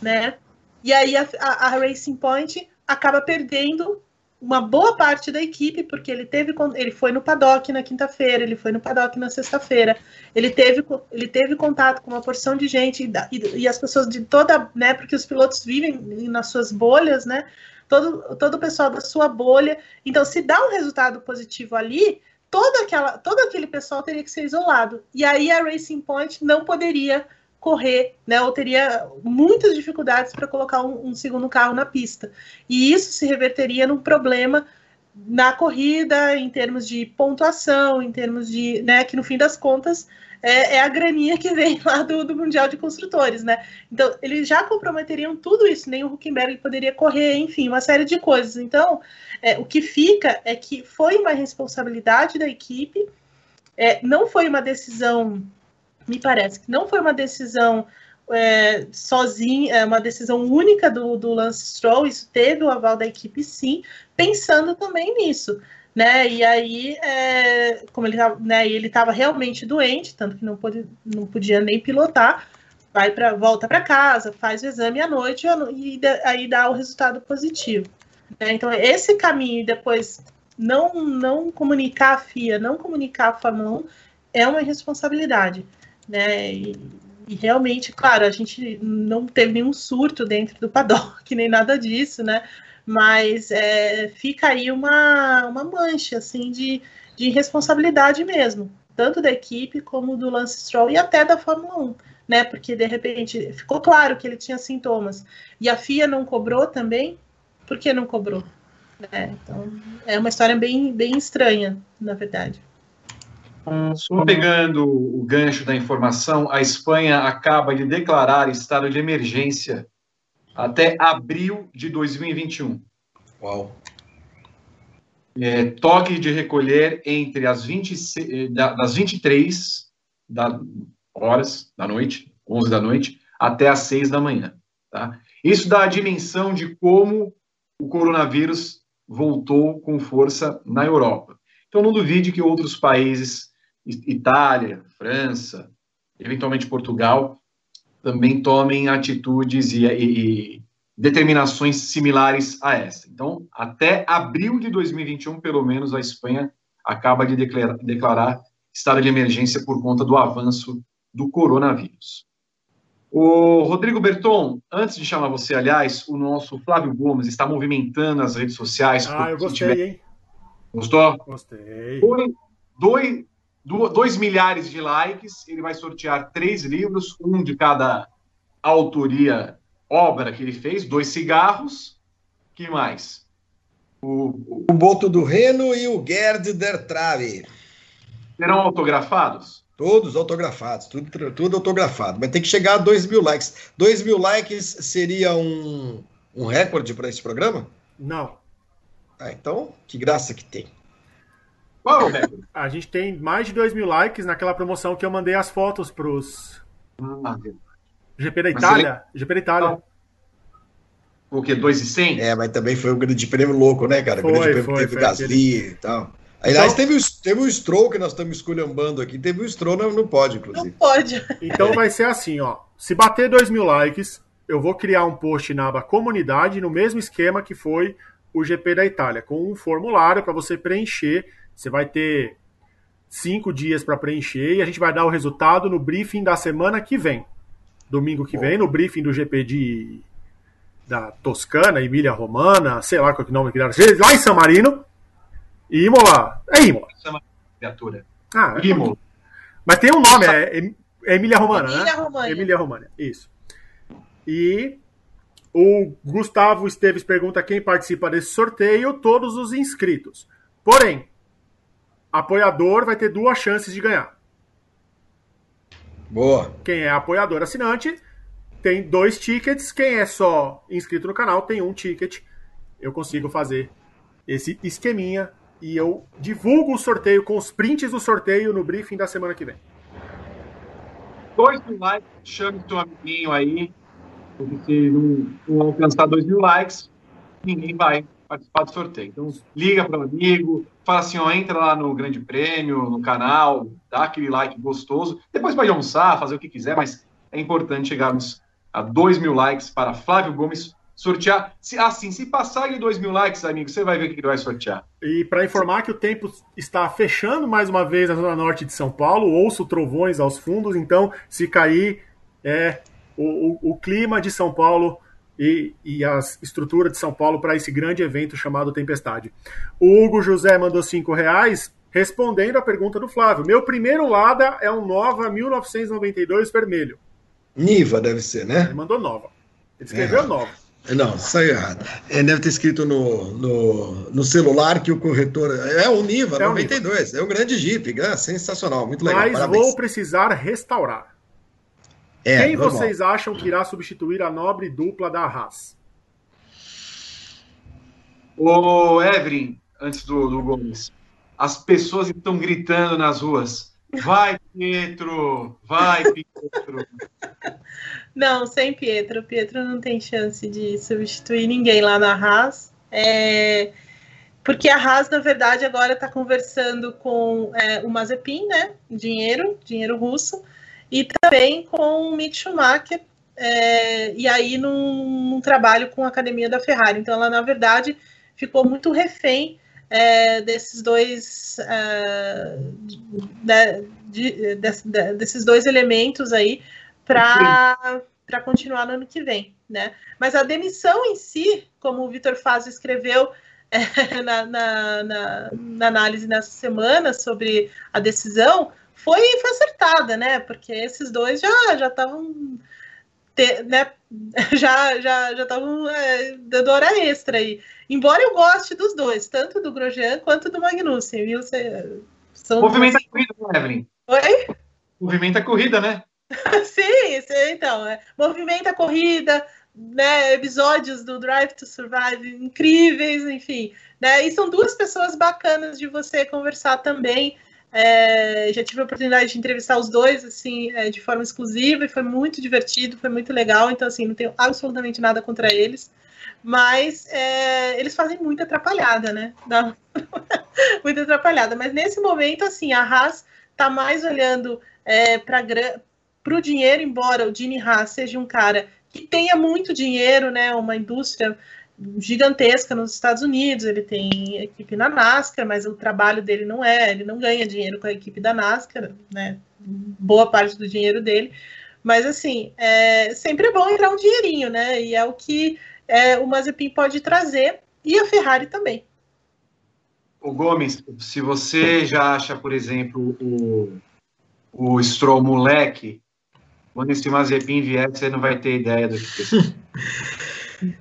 né? E aí a, a, a Racing Point acaba perdendo uma boa parte da equipe, porque ele teve ele foi no paddock na quinta-feira, ele foi no paddock na sexta-feira, ele teve, ele teve contato com uma porção de gente e, e, as pessoas de toda, né, porque os pilotos vivem nas suas bolhas, né, todo, todo o pessoal da sua bolha, então se dá um resultado positivo ali, toda aquela, todo aquele pessoal teria que ser isolado, e aí a Racing Point não poderia correr, né? Ou teria muitas dificuldades para colocar um, um, segundo carro na pista. E isso se reverteria num problema na corrida, em termos de pontuação, em termos de, né? Que no fim das contas é, é a graninha que vem lá do, do, Mundial de Construtores, né? Então eles já comprometeriam tudo isso, nem o Huckenberg poderia correr, enfim, uma série de coisas. Então é, o que fica é que foi uma responsabilidade da equipe. É, não foi uma decisão me parece que não foi uma decisão é, sozinha, é uma decisão única do, do Lance Stroll, isso teve o aval da equipe sim, pensando também nisso. Né? E aí, é, como ele estava né, ele realmente doente, tanto que não, pôde, não podia nem pilotar, vai para volta para casa, faz o exame à noite e aí dá o resultado positivo. Né? Então, esse caminho depois não, não comunicar a FIA, não comunicar a Fórmula 1 é uma responsabilidade né? E, e, realmente, claro, a gente não teve nenhum surto dentro do paddock, <laughs> nem nada disso, né? Mas é, fica aí uma, uma mancha, assim, de, de responsabilidade mesmo, tanto da equipe como do Lance Stroll e até da Fórmula 1, né? Porque, de repente, ficou claro que ele tinha sintomas. E a FIA não cobrou também? Por que não cobrou? É, então, é uma história bem, bem estranha, na verdade. Só pegando o gancho da informação, a Espanha acaba de declarar estado de emergência até abril de 2021. Uau! É, toque de recolher entre as 20, das 23 da, horas da noite, 11 da noite, até as 6 da manhã. Tá? Isso dá a dimensão de como o coronavírus voltou com força na Europa. Então, não duvide que outros países Itália, França, eventualmente Portugal, também tomem atitudes e, e, e determinações similares a essa. Então, até abril de 2021, pelo menos, a Espanha acaba de declarar, declarar estado de emergência por conta do avanço do coronavírus. O Rodrigo Berton, antes de chamar você, aliás, o nosso Flávio Gomes está movimentando as redes sociais. Ah, eu gostei, tiver... hein? Gostou? Gostei. Dois, dois, 2 milhares de likes, ele vai sortear três livros, um de cada autoria, obra que ele fez, dois cigarros, que mais? O, o... o Boto do Reno e o Gerd der Trave. Serão autografados? Todos autografados, tudo, tudo autografado. Mas tem que chegar a 2 mil likes. 2 mil likes seria um, um recorde para esse programa? Não. Ah, então, que graça que tem. Qual é o recorde? <laughs> A gente tem mais de 2 mil likes naquela promoção que eu mandei as fotos pros. Ah, GP da Itália. Ele... GP da Itália. O quê? 2,100? É, mas também foi um grande prêmio louco, né, cara? Foi, grande prêmio foi, teve Gasly aquele... e tal. Aliás, então, teve, teve o Stroll que nós estamos esculhambando aqui. Teve o Stroll no, no pódio, inclusive. Não pode. Então vai ser assim, ó. Se bater 2 mil likes, eu vou criar um post na aba comunidade no mesmo esquema que foi o GP da Itália, com um formulário para você preencher você vai ter cinco dias para preencher e a gente vai dar o resultado no briefing da semana que vem. Domingo que vem, no briefing do GP de da Toscana, Emília Romana, sei lá qual que é o nome que deram, lá em San Marino. E Imola. É Imola. Criatura. Ah, é Imola. Mas tem um nome, é, é Emília Romana, Emília né? Romana. Emília Romana, isso. E o Gustavo Esteves pergunta quem participa desse sorteio, todos os inscritos. Porém, apoiador vai ter duas chances de ganhar. Boa. Quem é apoiador assinante tem dois tickets. Quem é só inscrito no canal tem um ticket. Eu consigo fazer esse esqueminha e eu divulgo o sorteio com os prints do sorteio no briefing da semana que vem. Dois mil likes, chame seu amiguinho aí. Se não, não alcançar dois mil likes, ninguém vai participar do sorteio. Então, liga para o amigo, fala assim, ó, entra lá no Grande Prêmio, no canal, dá aquele like gostoso. Depois pode almoçar, fazer o que quiser, mas é importante chegarmos a 2 mil likes para Flávio Gomes, sortear. Se, assim, se passar de 2 mil likes, amigo, você vai ver o que ele vai sortear. E para informar que o tempo está fechando mais uma vez a zona norte de São Paulo, ouço trovões aos fundos, então se cair é o, o, o clima de São Paulo e, e a estrutura de São Paulo para esse grande evento chamado Tempestade. O Hugo José mandou cinco reais respondendo a pergunta do Flávio. Meu primeiro Lada é um Nova 1992 vermelho. Niva deve ser, né? Ele mandou Nova. Ele escreveu é. Nova. Não, saiu errado. Ele deve ter escrito no, no, no, celular que o corretor. É o Niva, é 92. Niva. É um grande Jeep, é sensacional, muito legal. Mas Parabéns. vou precisar restaurar. É, Quem normal. vocês acham que irá substituir a nobre dupla da Haas? O Evelyn, antes do, do Gomes, as pessoas estão gritando nas ruas. Vai, Pietro! Vai, Pietro! <laughs> Não, sem Pietro. Pietro não tem chance de substituir ninguém lá na Haas. É... Porque a Haas, na verdade, agora está conversando com é, o Mazepin, né? Dinheiro, dinheiro russo, e também com o Mick Schumacher, é, e aí num, num, trabalho com a academia da Ferrari. Então, ela, na verdade, ficou muito refém é, desses dois é, de, de, de, desses dois elementos aí para continuar no ano que vem, né? Mas a demissão em si, como o Vitor Faz escreveu é, <laughs> na, na, na, na, análise nessa semana sobre a decisão, foi, foi acertada, né? Porque esses dois já já estavam né, <laughs> já já já estavam é, dando hora extra aí. Embora eu goste dos dois, tanto do Grosjean quanto do Magnussen, viu? Cê, são Movimenta a corrida, né, Evelyn? Oi? Movimenta a corrida, né? <laughs> sim, sim, então. É. Movimenta a corrida, né? Episódios do Drive to Survive incríveis, enfim. Né? E são duas pessoas bacanas de você conversar também. É, já tive a oportunidade de entrevistar os dois assim é, de forma exclusiva e foi muito divertido, foi muito legal. Então, assim, não tenho absolutamente nada contra eles mas é, eles fazem muita atrapalhada, né? Dá... <laughs> muita atrapalhada. Mas nesse momento, assim, a Haas está mais olhando é, para o dinheiro, embora o Gene Haas seja um cara que tenha muito dinheiro, né? Uma indústria gigantesca nos Estados Unidos, ele tem equipe na NASCAR, mas o trabalho dele não é, ele não ganha dinheiro com a equipe da NASCAR, né? Boa parte do dinheiro dele. Mas assim, é, sempre é bom entrar um dinheirinho, né? E é o que é, o Mazepin pode trazer e a Ferrari também. O Gomes, se você já acha, por exemplo, o, o Stroll moleque, quando esse Mazepin vier, você não vai ter ideia do que <laughs>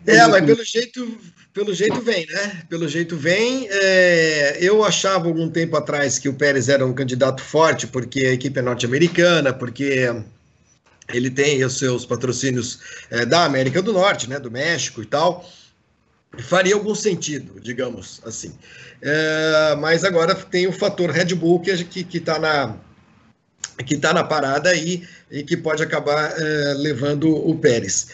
É, mas pelo jeito, pelo jeito vem, né? Pelo jeito vem. É, eu achava algum tempo atrás que o Pérez era um candidato forte, porque a equipe é norte-americana, porque ele tem os seus patrocínios é, da América do Norte, né, do México e tal, faria algum sentido, digamos assim. É, mas agora tem o fator Red Bull que está na que está na parada aí e que pode acabar é, levando o Pérez.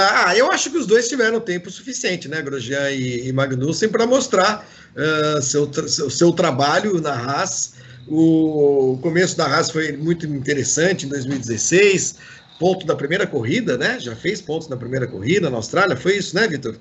Ah, eu acho que os dois tiveram tempo suficiente, né, Grosjean e, e Magnussen, para mostrar uh, seu, seu, seu trabalho na Haas. O começo da Haas foi muito interessante em 2016 ponto da primeira corrida, né? Já fez pontos na primeira corrida na Austrália, foi isso, né, Vitor?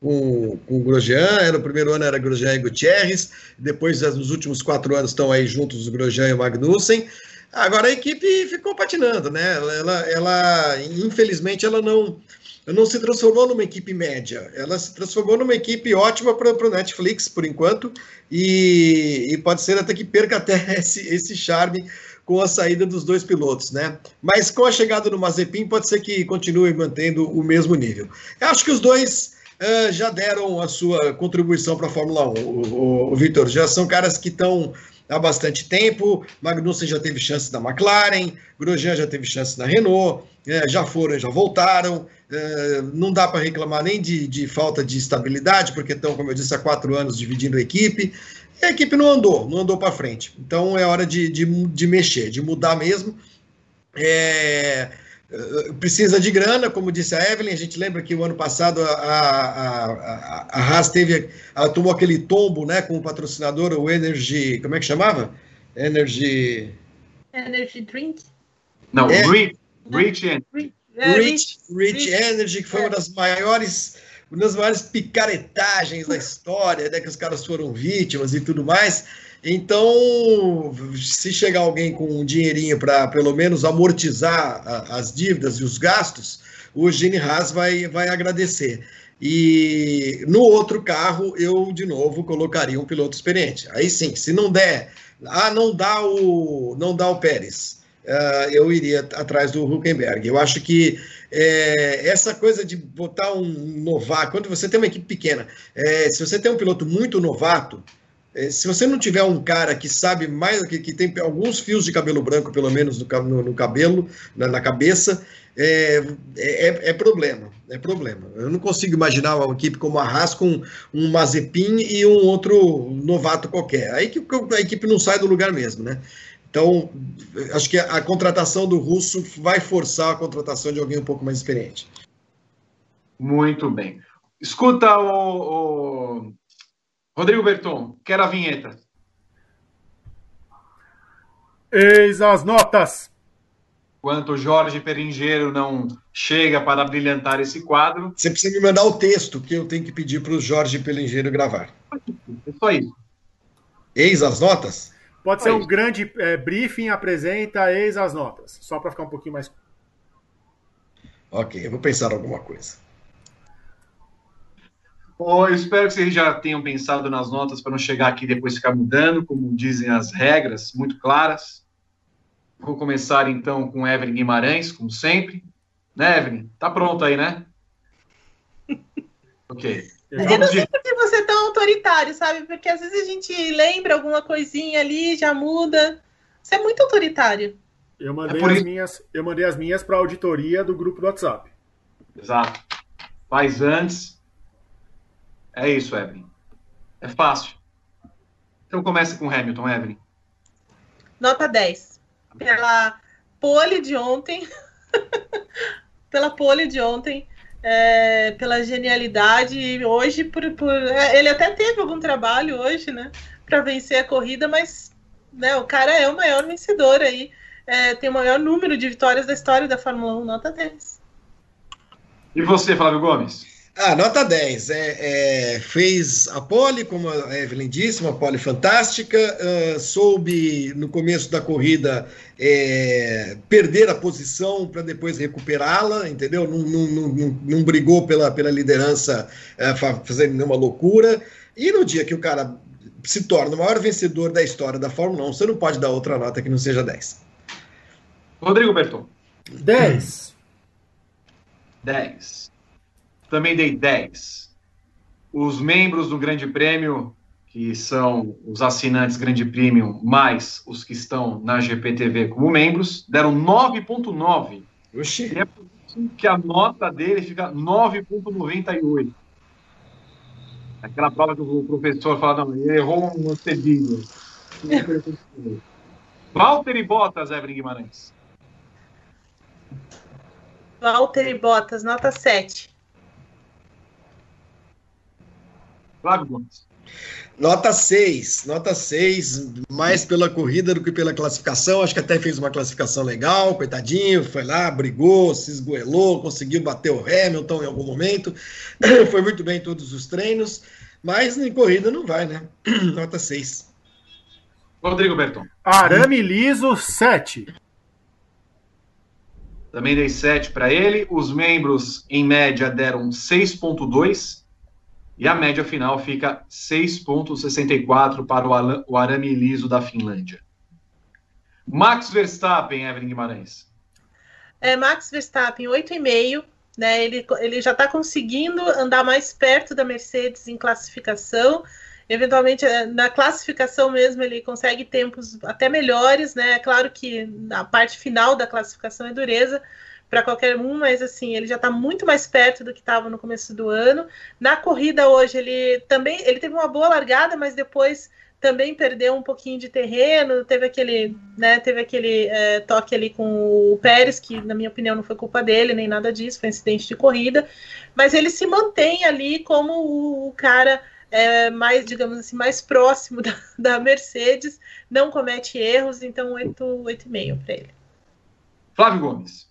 Com, com o Grosjean, era o primeiro ano era Grosjean e Gutierrez, depois nos últimos quatro anos estão aí juntos o Grosjean e o Magnussen. Agora a equipe ficou patinando, né? Ela, ela, infelizmente, ela não, não se transformou numa equipe média, ela se transformou numa equipe ótima para o Netflix, por enquanto, e, e, pode ser até que perca até <laughs> esse, esse charme com a saída dos dois pilotos, né? Mas com a chegada do Mazepin, pode ser que continue mantendo o mesmo nível. Eu acho que os dois uh, já deram a sua contribuição para a Fórmula 1, o, o, o Vitor. Já são caras que estão há bastante tempo. Magnussen já teve chance da McLaren, Grosjean já teve chance na Renault, é, já foram, já voltaram. É, não dá para reclamar nem de, de, falta de estabilidade, porque estão, como eu disse, há quatro anos dividindo a equipe. E a equipe não andou, não andou para frente. Então é hora de, de, de, mexer, de mudar mesmo. É, precisa de grana, como disse a Evelyn. A gente lembra que o ano passado a, a, a, a Haas teve, ela tomou aquele tombo né, com o patrocinador, o Energy. Como é que chamava? Energy. Energy Drink? Não, é, Rich, Rich, É, Rich, Rich, Rich, Energy, que foi é. uma das maiores uma das maiores picaretagens da história, né, que os caras foram vítimas e tudo mais. Então, se chegar alguém com um dinheirinho para pelo menos amortizar a, as dívidas e os gastos, o Gene Haas vai, vai agradecer. E no outro carro, eu de novo colocaria um piloto experiente. Aí sim, se não der, ah, não dá o, não dá o Pérez, uh, eu iria atrás do Huckenberg. Eu acho que é, essa coisa de botar um novato, quando você tem uma equipe pequena, é, se você tem um piloto muito novato, se você não tiver um cara que sabe mais, que, que tem alguns fios de cabelo branco, pelo menos no, no, no cabelo, na, na cabeça, é, é, é, problema. É problema. Eu não consigo imaginar uma equipe como a Haas com um Mazepin e um outro novato qualquer. Aí que a equipe não sai do lugar mesmo, né? Então, acho que a, a contratação do Russo vai forçar a contratação de alguém um pouco mais experiente. Muito bem. Escuta o, o Rodrigo Berton, quero a vinheta. Eis as notas. Enquanto o Jorge Peringeiro não chega para brilhantar esse quadro. Você precisa me mandar o texto que eu tenho que pedir para o Jorge Peringeiro gravar. É só isso. Eis as notas? Pode ser um grande é, briefing, apresenta, eis as notas. Só para ficar um pouquinho mais. Ok, eu vou pensar alguma coisa. Bom, eu espero que vocês já tenham pensado nas notas para não chegar aqui e depois ficar mudando, como dizem as regras, muito claras. Vou começar então com Evelyn Guimarães, como sempre. Né, Evelyn? Tá pronto aí, né? <laughs> ok. Eu não sei por que você é tão autoritário, sabe? Porque às vezes a gente lembra alguma coisinha ali, já muda. Você é muito autoritário. Eu mandei, é as, minhas, eu mandei as minhas para a auditoria do grupo do WhatsApp. Exato. Faz antes, é isso, Evelyn. É fácil. Então comece com Hamilton, Evelyn. Nota 10. Pela pole de ontem. <laughs> pela pole de ontem. É, pela genialidade. Hoje, por, por, é, ele até teve algum trabalho hoje, né? Para vencer a corrida, mas né, o cara é o maior vencedor aí. É, tem o maior número de vitórias da história da Fórmula 1, nota 10. E você, Flávio Gomes? Ah, nota 10. É, é, fez a pole, como a Evelyn disse, uma pole fantástica. Uh, soube, no começo da corrida, é, perder a posição para depois recuperá-la, entendeu? Não, não, não, não, brigou pela, pela liderança é, fazendo nenhuma loucura. E no dia que o cara se torna o maior vencedor da história da Fórmula 1, você não pode dar outra nota que não seja 10. Rodrigo Berton. 10. 10 também dei 10. Os membros do Grande Prêmio, que são os assinantes Grande Prêmio, mais os que estão na GPTV como membros, deram 9,9. E é por isso que a nota dele fica 9,98. Aquela prova que o professor fala, não, ele errou um cedilho. <laughs> Walter e Bottas, Evelyn Guimarães. Walter e Bottas, nota 7. Flávio Gomes. Nota 6, nota 6, mais pela corrida do que pela classificação. Acho que até fez uma classificação legal, coitadinho, foi lá, brigou, se esgoelou, conseguiu bater o Hamilton em algum momento. <clears throat> foi muito bem em todos os treinos, mas em corrida não vai, né? <clears throat> nota 6. Rodrigo Berton. Arame liso, 7. Também dei 7 para ele. Os membros, em média, deram 6,2 e a média final fica 6,64 para o arame liso da Finlândia. Max Verstappen, Evelyn Guimarães. É, Max Verstappen, 8,5. Né, ele, ele já está conseguindo andar mais perto da Mercedes em classificação. Eventualmente, é, na classificação mesmo, ele consegue tempos até melhores. Né? É claro que a parte final da classificação é dureza, para qualquer um, mas assim, ele já está muito mais perto do que estava no começo do ano. Na corrida hoje, ele também ele teve uma boa largada, mas depois também perdeu um pouquinho de terreno, teve aquele, né, teve aquele é, toque ali com o Pérez, que na minha opinião não foi culpa dele, nem nada disso, foi um incidente de corrida, mas ele se mantém ali como o, o cara é, mais, digamos assim, mais próximo <laughs> da, da Mercedes, não comete erros, então 8,5 para ele. Flávio Gomes.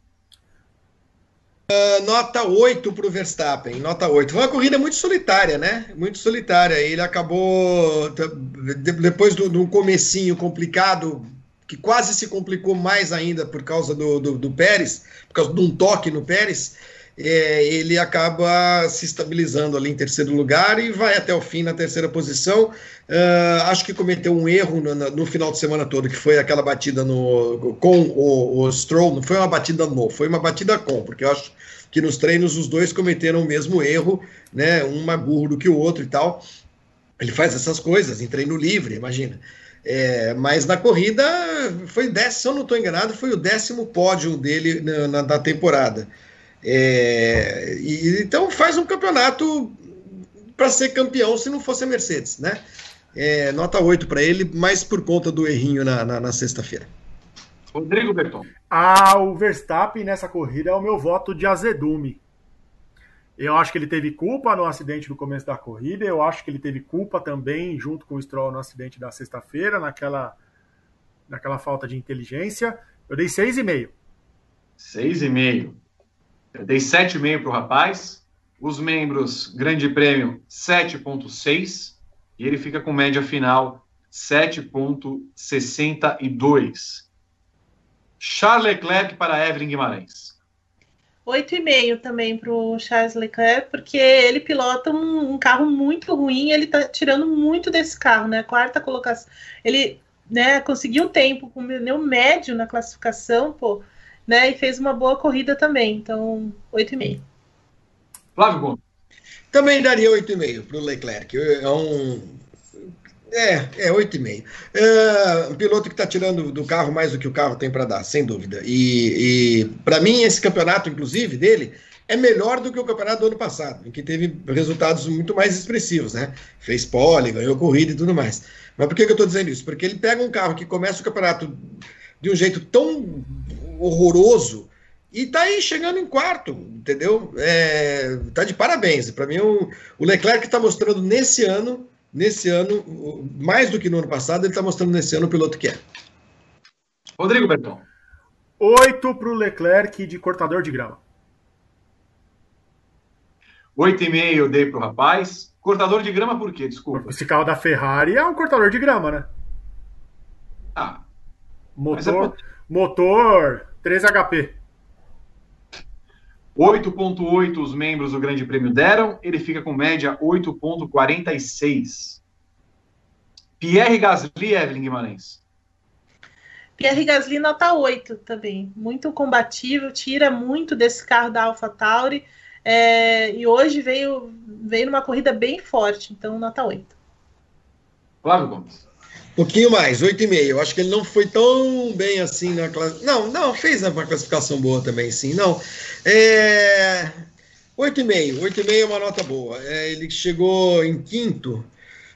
Uh, nota 8 para o Verstappen, nota 8. Foi uma corrida muito solitária, né? Muito solitária. Ele acabou, depois do, do comecinho complicado, que quase se complicou mais ainda por causa do, do, do Pérez, por causa de um toque no Pérez, é, ele acaba se estabilizando ali em terceiro lugar e vai até o fim na terceira posição. Uh, acho que cometeu um erro no, no, final de semana todo, que foi aquela batida no, com o, o Stroll. Não foi uma batida no, foi uma batida com, porque eu acho que nos treinos os dois cometeram o mesmo erro, né? Um mais burro do que o outro e tal. Ele faz essas coisas em treino livre, imagina. É, mas na corrida foi décimo, se eu não estou enganado, foi o décimo pódio dele na, na, na temporada. É, e, então faz um campeonato para ser campeão se não fosse a Mercedes, né? É, nota 8 para ele, mas por conta do errinho na, na, na sexta-feira. Rodrigo Berton. Ah, o Verstappen nessa corrida é o meu voto de azedume. Eu acho que ele teve culpa no acidente no começo da corrida. Eu acho que ele teve culpa também, junto com o Stroll, no acidente da sexta-feira, naquela, naquela falta de inteligência. Eu dei 6,5. 6,5. Eu dei 7,5 para o rapaz. Os membros, Grande Prêmio, 7,6. E ele fica com média final 7,62. Charles Leclerc para Evelyn Guimarães. 8,5 também para o Charles Leclerc, porque ele pilota um, um carro muito ruim, ele está tirando muito desse carro, né? Quarta colocação. Ele né, conseguiu tempo com pneu médio na classificação, pô, né? E fez uma boa corrida também. Então, 8,5. Flávio Gomes. Também daria 8,5 para o Leclerc. É um. É, é 8,5. É um piloto que está tirando do carro mais do que o carro tem para dar, sem dúvida. E, e para mim, esse campeonato, inclusive, dele, é melhor do que o campeonato do ano passado, em que teve resultados muito mais expressivos, né? Fez pole, ganhou corrida e tudo mais. Mas por que, que eu estou dizendo isso? Porque ele pega um carro que começa o campeonato de um jeito tão horroroso e tá aí chegando em quarto, entendeu? É, tá de parabéns. Para mim, o, o Leclerc está mostrando nesse ano, nesse ano, mais do que no ano passado, ele está mostrando nesse ano o piloto que é. Rodrigo Berton. Oito para o Leclerc de cortador de grama. Oito e meio eu dei para o rapaz. Cortador de grama por quê? Desculpa. Esse carro da Ferrari é um cortador de grama, né? Ah. Motor, é... motor 3 HP. 8,8 os membros do Grande Prêmio deram, ele fica com média 8,46. Pierre Gasly, Evelyn Guimarães. Pierre Gasly nota 8 também, muito combativo, tira muito desse carro da AlphaTauri, é, e hoje veio, veio numa corrida bem forte, então nota 8. Flávio Gomes. Pouquinho mais, 8,5. Eu acho que ele não foi tão bem assim na classe. Não, não, fez uma classificação boa também, sim. Não. É... 8,5. 8,5 é uma nota boa. É, ele chegou em quinto,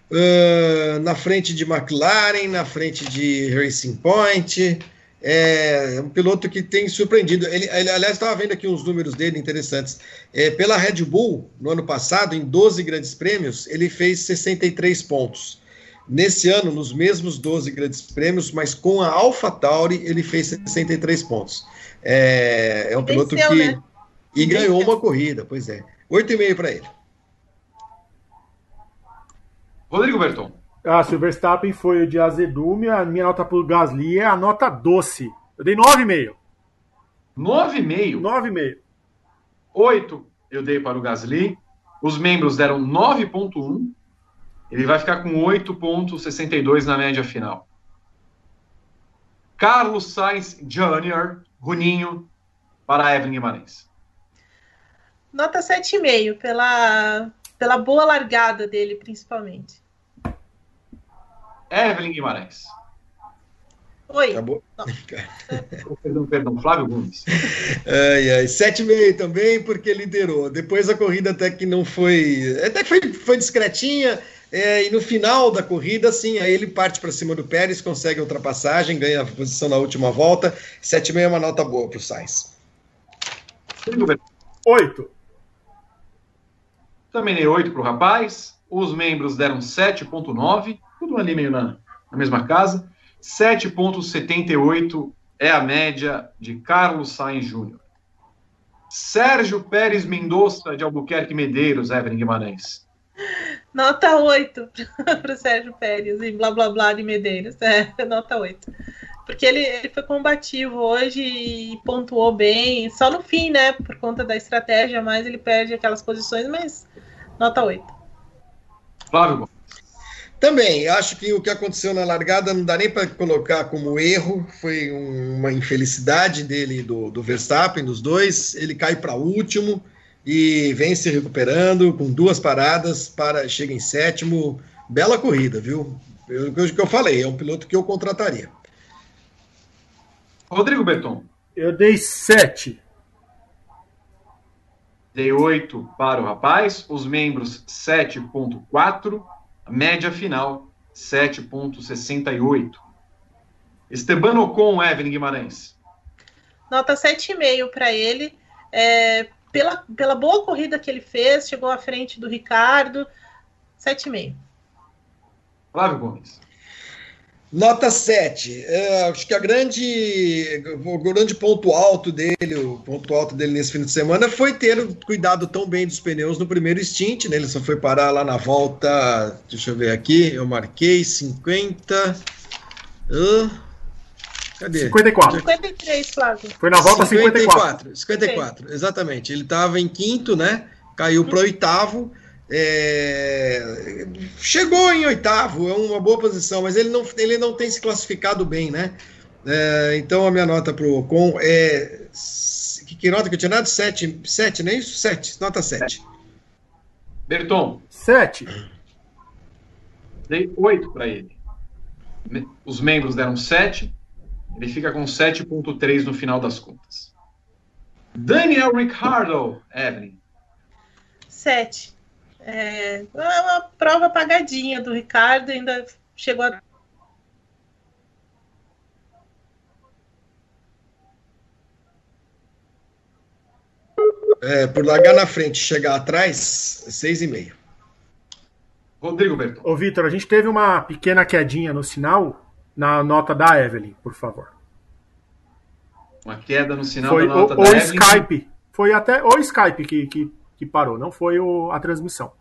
uh, na frente de McLaren, na frente de Racing Point. É um piloto que tem surpreendido. Ele, ele aliás, estava vendo aqui uns números dele interessantes. É, pela Red Bull, no ano passado, em 12 grandes prêmios, ele fez 63 pontos. Nesse ano, nos mesmos 12 grandes prêmios, mas com a AlphaTauri, ele fez 63 pontos. É, é um piloto Venceu, que. Né? E ganhou uma corrida, pois é. 8,5 para ele. Rodrigo Berton. Ah, se o Verstappen foi o de azedume, a minha nota para o Gasly é a nota doce. Eu dei 9,5. 9,5? 9,5. 8 eu dei para o Gasly. Os membros deram 9,1 ele vai ficar com 8,62 na média final. Carlos Sainz Jr., Runinho, para Evelyn Guimarães. Nota 7,5 pela, pela boa largada dele, principalmente. Evelyn Guimarães. Oi. Acabou. <laughs> perdão, perdão, Flávio Gomes. Ai, ai, 7,5 também, porque liderou. Depois a corrida até que não foi. Até que foi, foi discretinha é, e no final da corrida, sim, aí ele parte para cima do Pérez, consegue a ultrapassagem, ganha a posição na última volta. 7,5 é uma nota boa para o Sainz. Oito. Também dei 8 para o rapaz. Os membros deram 7,9, tudo ali meio na, na mesma casa. 7,78 é a média de Carlos Sainz Júnior. Sérgio Pérez Mendonça de Albuquerque Medeiros, Evelyn Guimarães. <laughs> Nota 8 para o Sérgio Pérez e blá blá blá de Medeiros. É, <laughs> nota 8. Porque ele, ele foi combativo hoje e pontuou bem. Só no fim, né? Por conta da estratégia, mas ele perde aquelas posições, mas nota 8. Flávio. Também, acho que o que aconteceu na largada não dá nem para colocar como erro, foi uma infelicidade dele, do, do Verstappen, dos dois. Ele cai para último e vem se recuperando com duas paradas, para chega em sétimo. Bela corrida, viu? O que eu falei, é um piloto que eu contrataria. Rodrigo Berton. Eu dei sete. Dei oito para o rapaz. Os membros 7.4 média final 7,68. Esteban Ocon, Evelyn Guimarães. Nota 7,5 para ele. É, pela, pela boa corrida que ele fez, chegou à frente do Ricardo. 7,5. Flávio Gomes. Nota 7. É, acho que a grande, o grande ponto alto dele, o ponto alto dele nesse fim de semana foi ter cuidado tão bem dos pneus no primeiro stint, né? Ele só foi parar lá na volta, deixa eu ver aqui, eu marquei 50. Uh, cadê? 54. 53, Flávio. Foi na volta 54. 54, 54 exatamente. Ele estava em quinto, né? Caiu para oitavo. É, chegou em oitavo, é uma boa posição, mas ele não, ele não tem se classificado bem, né? É, então a minha nota para o Ocon é. Que, que, nota que eu tinha dado? 7, 7, não é isso? 7, nota 7. Berton. 7. Dei 8 para ele. Os membros deram 7, ele fica com 7,3 no final das contas. Daniel Ricardo, Evelyn. 7. É, é uma prova apagadinha do Ricardo, ainda chegou a. É, por largar na frente chegar atrás, seis e meio. Rodrigo Berton. Ô, Vitor, a gente teve uma pequena quedinha no sinal na nota da Evelyn, por favor. Uma queda no sinal foi da nota o, da o Evelyn. Skype. Foi até o Skype que, que, que parou, não foi o, a transmissão.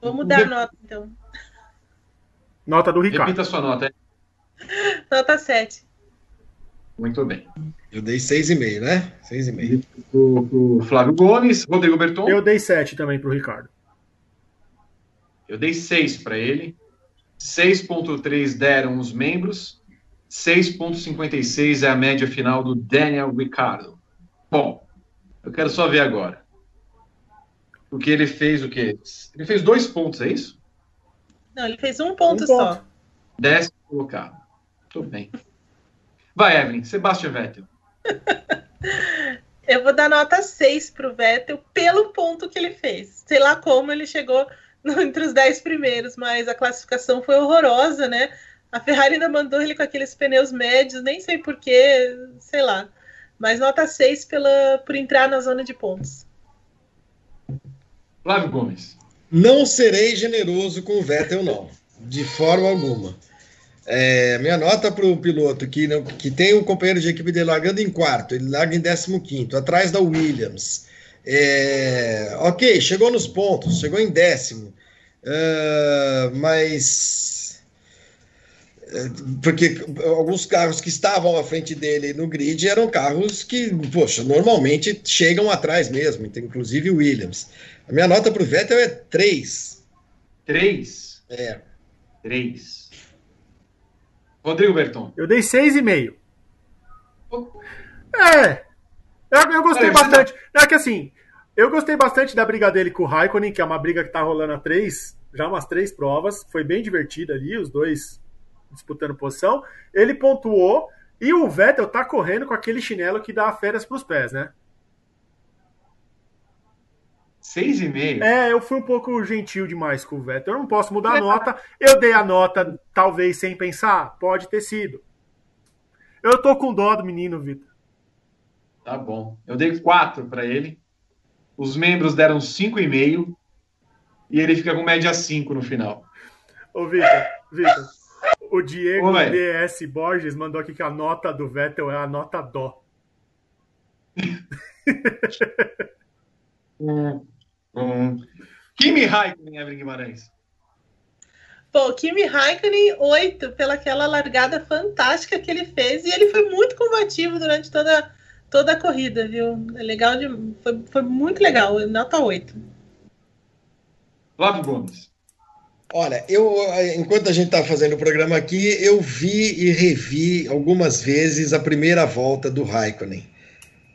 Vou mudar a nota, então. Nota do Ricardo. Repita a sua nota. É? <laughs> Nota 7. Muito bem. Eu dei 6,5, né? 6,5. O Flávio Gomes, Rodrigo Berton. Eu dei 7 também para o Ricardo. Eu dei 6 para ele. 6,3 deram os membros. 6,56 é a média final do Daniel Ricardo. Bom, eu quero só ver agora. Porque ele fez o quê? Ele fez dois pontos, é isso? Não, ele fez um ponto, Um só. ponto. Décimo colocado. Tudo bem. Vai, Evelyn. Sebastian Vettel. <laughs> Eu vou dar nota 6 pro Vettel pelo ponto que ele fez. Sei lá como ele chegou <laughs> entre os 10 primeiros, mas a classificação foi horrorosa, né? A Ferrari ainda mandou ele com aqueles pneus médios, nem sei porquê, sei lá. Mas nota 6 pela, por entrar na zona de pontos. Flávio Gomes. Não serei generoso com o Vettel, não. De forma alguma. É, minha nota para o piloto que, não- que tem um companheiro de equipe dele largando em quarto, ele larga em 15, atrás da Williams. É, ok, chegou nos pontos, chegou em décimo. É, mas. é, Porque alguns carros que estavam à frente dele no grid eram carros que, poxa, normalmente chegam atrás mesmo, então, inclusive o Williams. A minha nota para o Vettel é 3. Três. É. Três. Rodrigo Berton. Eu dei 6,5. É. Eu, eu gostei você bastante. É que assim, eu gostei bastante da briga dele com o Raikkonen, que é uma briga que tá rolando há três, já umas três provas. Foi bem divertida ali, os dois disputando posição. Ele pontuou e o Vettel tá correndo com aquele chinelo que dá férias pros pés, né? Seis e meio. É, eu fui um pouco gentil demais com o Vettel. Eu não posso mudar a nota. Eu dei a nota, talvez sem pensar. Pode ter sido. Eu tô com dó do menino, Vitor. Tá bom. Eu dei quatro para ele. Os membros deram cinco e meio. E ele fica com média 5 no final. Ô, Vitor, Vitor, o Diego Ô. DS Borges mandou aqui que a nota do Vettel é a nota dó. <laughs> hum, hum. Kimi Raikkonen, Evelyn Guimarães. Pô, Kimi Raikkonen, 8, pela aquela largada fantástica que ele fez. E ele foi muito combativo durante toda, toda a corrida, viu? É legal de, foi, foi muito legal, nota 8. Flávio Gomes. Olha, eu, enquanto a gente está fazendo o programa aqui, eu vi e revi algumas vezes a primeira volta do Raikkonen.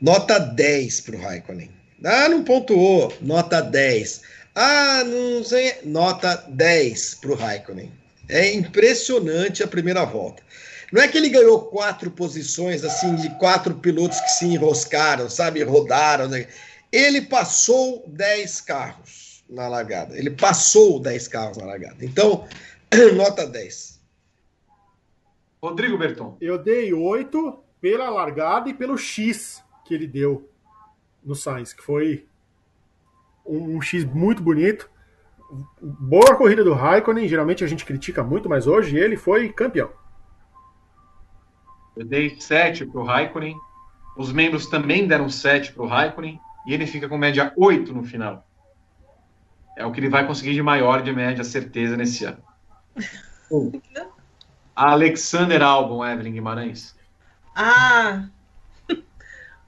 Nota 10 para o Raikkonen. Ah, não pontuou. Nota 10. Ah, não sei. Nota 10 para o Raikkonen. É impressionante a primeira volta. Não é que ele ganhou quatro posições, assim, de quatro pilotos que se enroscaram, sabe? Rodaram. Né? Ele passou 10 carros na largada. Ele passou 10 carros na largada. Então, <clears throat> nota 10. Rodrigo Berton. Eu dei 8 pela largada e pelo X que ele deu no Sainz, que foi um, um X muito bonito. Boa corrida do Raikkonen, geralmente a gente critica muito, mas hoje ele foi campeão. Eu dei 7 para o Raikkonen. Os membros também deram 7 para o Raikkonen. E ele fica com média 8 no final. É o que ele vai conseguir de maior de média, certeza, nesse ano. <laughs> Alexander Albon, Evelyn Guimarães. Ah, <laughs>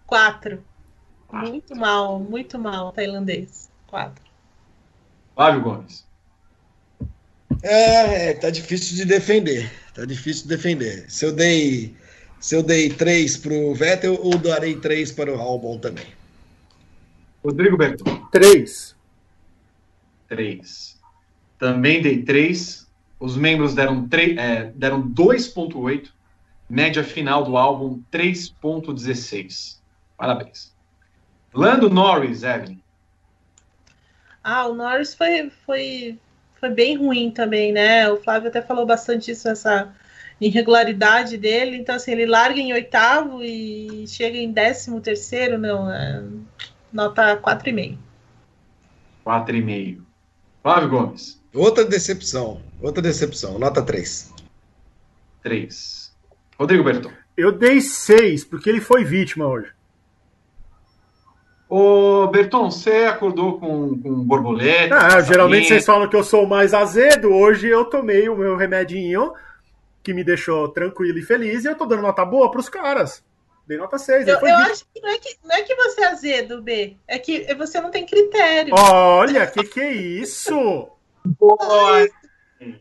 Quatro. Muito mal, muito mal, tailandês. Quatro. Flávio Gomes. É, é, tá difícil de defender. Tá difícil de defender. Se eu dei, se eu dei três para o Vettel, eu darei três para o Albon também. Rodrigo Berton. Três. Três. Também dei três. Os membros deram, é, deram 2,8. Média final do álbum 3,16. Parabéns. Lando Norris, Evelyn. Ah, o Norris foi, foi, foi bem ruim também, né? O Flávio até falou bastante isso, essa irregularidade dele. Então, assim, ele larga em oitavo e chega em décimo terceiro, não. É, nota 4,5. 4,5. Flávio Gomes. Outra decepção. Outra decepção. Nota 3. 3. Rodrigo Berton. Eu dei 6, porque ele foi vítima hoje. Ô, Berton, você acordou com, com borboleta? Ah, geralmente vocês falam que eu sou mais azedo. Hoje eu tomei o meu remedinho, que me deixou tranquilo e feliz, e eu tô dando nota boa pros caras. Dei nota 6. Eu, eu acho que não, é que não é que você é azedo, B. É que você não tem critério. Olha, que que é isso? Boa.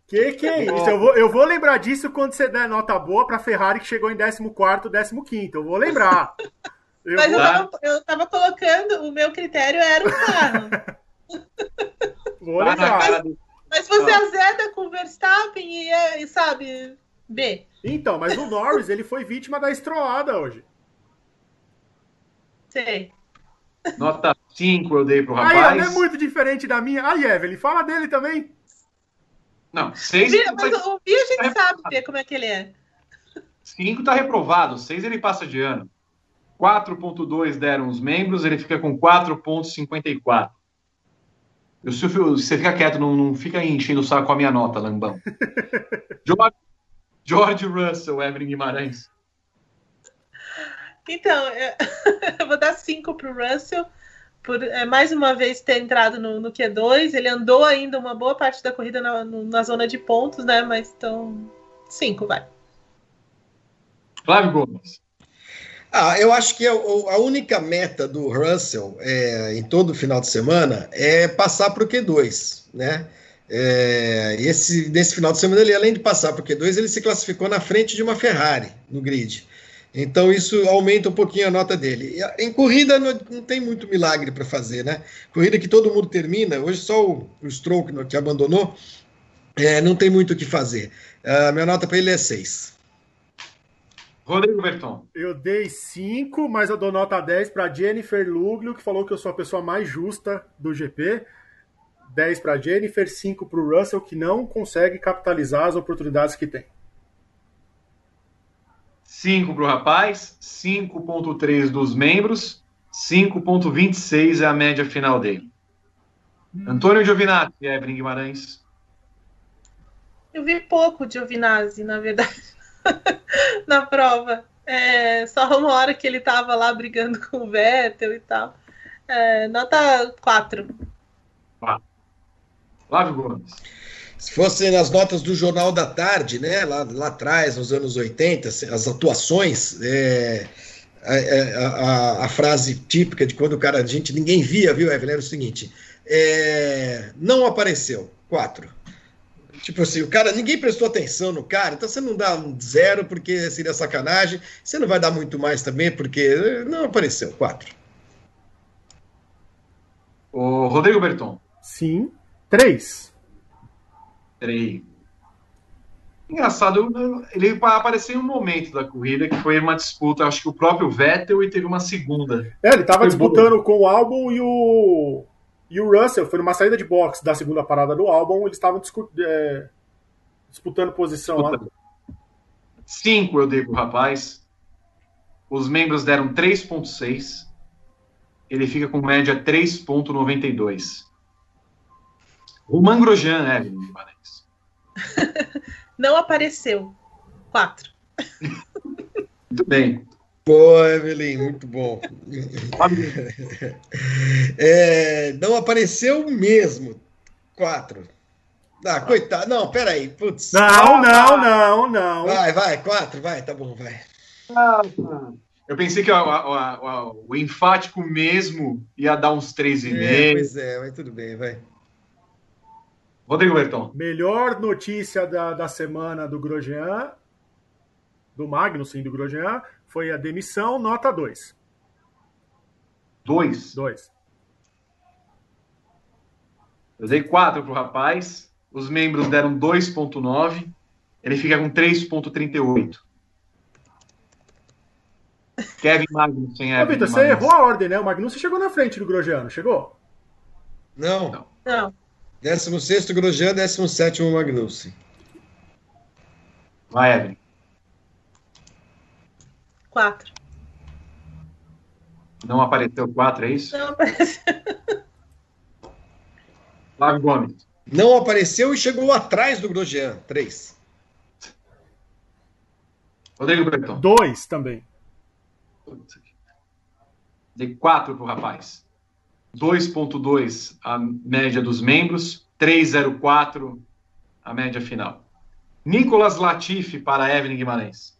Que que é isso? Eu vou, eu vou lembrar disso quando você der nota boa pra Ferrari que chegou em 14º, 15 Eu vou lembrar. <laughs> Eu Mas eu tava, eu tava, colocando, o meu critério era o carro. <laughs> Vou lembrar. Mas, mas você azeda com o Verstappen e, é, e, sabe, B. Então, mas o Norris, ele foi vítima da estroada hoje. Sei. Nota 5 eu dei pro rapaz. Aí, não é muito diferente da minha. Aí, Evelyn, fala dele também. Não, 6... Mas o B a gente sabe ver como é que ele é. 5 tá reprovado, 6 ele passa de ano. 4,2 deram os membros, ele fica com 4,54. Você fica quieto, não, não fica enchendo o saco com a minha nota, Lambão. <laughs> George, George Russell, Evelyn Guimarães. Então, <laughs> eu vou dar 5 para o Russell, por é, mais uma vez ter entrado no, no, Q2. Ele andou ainda uma boa parte da corrida na, na zona de pontos, né? Mas então, 5, vai. Flávio Gomes. Ah, eu acho que a, a única meta do Russell é, em todo final de semana é passar para o Q2, né? É, esse, nesse final de semana, ele, além de passar para o Q2, ele se classificou na frente de uma Ferrari no grid. Então isso aumenta um pouquinho a nota dele. Em corrida não, não tem muito milagre para fazer, né? Corrida que todo mundo termina, hoje só o, o Stroke que abandonou, é, não tem muito o que fazer. A minha nota para ele é 6. Rodrigo Berton. Eu dei 5, mas eu dou nota 10 para Jennifer Luglio, que falou que eu sou a pessoa mais justa do GP. 10 para Jennifer, 5 para o Russell, que não consegue capitalizar as oportunidades que tem. 5 para o rapaz, 5,3 dos membros, 5,26 é a média final dele. Hum. Antônio Giovinazzi, Evelyn Guimarães. Eu vi pouco de Giovinazzi, na verdade. <laughs> na prova. É, só uma hora que ele tava lá brigando com o Vettel e tal. É, nota 4. Flávio Gomes. Se fosse nas notas do Jornal da Tarde, né, lá, lá atrás, nos anos 80, as atuações, é, a, a, a, frase típica de quando o cara, a gente ninguém via, viu, Evelyn, era o seguinte: é, não apareceu, quatro. Tipo assim, o cara, ninguém prestou atenção no cara, então você não dá um zero porque seria sacanagem, você não vai dar muito mais também porque não apareceu, quatro. O Rodrigo Berton. Sim, três. Três. Engraçado, ele apareceu em um momento da corrida que foi uma disputa, acho que o próprio Vettel e teve uma segunda. É, ele estava disputando com o Albon e o e o Russell foi numa saída de box da segunda parada do álbum, eles estavam é, disputando posição lá. Cinco eu dei pro rapaz. Os membros deram 3.6. Ele fica com média 3.92. O Mangrojan, Evelyn Guimarães. <laughs> Não apareceu. Quatro. Muito bem. Pô, Evelyn, muito bom. é, não apareceu mesmo. Quatro. Ah, coitado. Não, peraí. Putz. Não, não, não, não. Vai, vai, quatro, vai, tá bom, vai. Eu pensei que o enfático mesmo ia dar uns três e meio. É, pois é, mas tudo bem, vai. Rodrigo Berton. Melhor notícia da, da semana do Grosjean, do Magnussen do Grosjean, foi a demissão, nota 2. 2? 2. Eu dei 4 pro rapaz, os membros deram 2.9, ele fica com 3.38. <laughs> Kevin Magnussen. Ô, Vitor, você errou a ordem, né? O Magnussen chegou na frente do Grosjeano, chegou? Não. Não. Não. 16 Grosjean, 17 Magnussen. Vai, Evelyn. Quatro. Não apareceu quatro, é isso? Não apareceu. <laughs> Flávio Gomes. Não apareceu e chegou atrás do Grosjean. Três. Rodrigo Berton. Dois também. Dei quatro para o rapaz. 2.2 a média dos membros, 3.04 a média final. Nicolas Latifi para Evelyn Guimarães.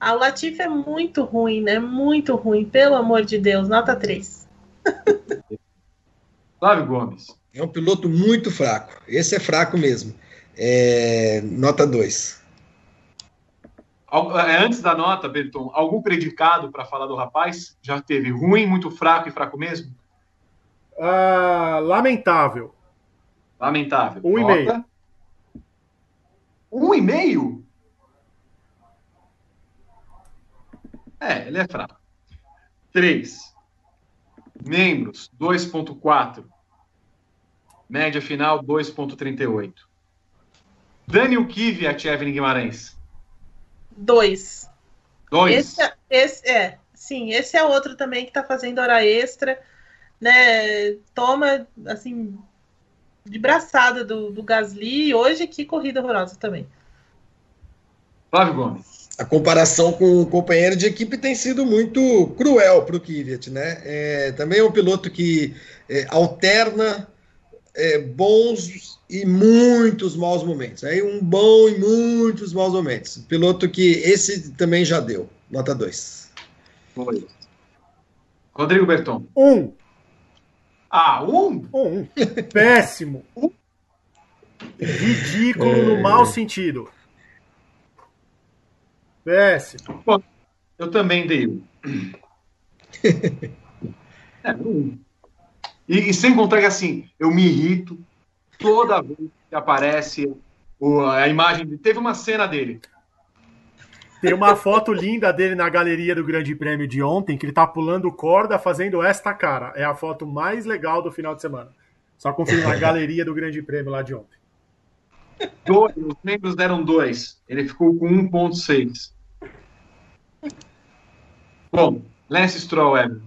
A Latifi é muito ruim, né? Muito ruim, pelo amor de Deus. Nota 3. <laughs> Flávio Gomes. É um piloto muito fraco. Esse é fraco mesmo. É... Nota 2. É, antes da nota, Berton, algum predicado para falar do rapaz? Já teve ruim, muito fraco e fraco mesmo? Uh, lamentável. Lamentável. Um nota. e meio. Um e meio? É, ele é fraco. 3. Membros, 2,4. Média final, 2,38. Daniel Kvyat, Evelyn Guimarães. 2. 2. Esse, é, esse, é, sim, esse é outro também que está fazendo hora extra, né? Toma, assim, de braçada do, do Gasly. Hoje, que corrida horrorosa também. Flávio Gomes a comparação com o companheiro de equipe tem sido muito cruel para o Kvyat, né? É, também é um piloto que é, alterna é, bons e muitos maus momentos. Aí um bom e muitos maus momentos. Piloto que esse também já deu. Nota 2. Rodrigo Berton. Um. Ah, um? Um. Péssimo. Ridículo no mau sentido. Péssimo. Bom, eu também dei um. <laughs> é, um. E, e, sem contar que assim, eu me irrito toda vez que aparece o, a imagem. Teve uma cena dele. Tem uma foto linda dele na galeria do Grande Prêmio de ontem, que ele tá pulando corda fazendo esta cara. É a foto mais legal do final de semana. Só confirma na galeria do Grande Prêmio lá de ontem. Dois, os membros deram dois. Ele ficou com 1,6. Bom, Lance Stroll, Evelyn.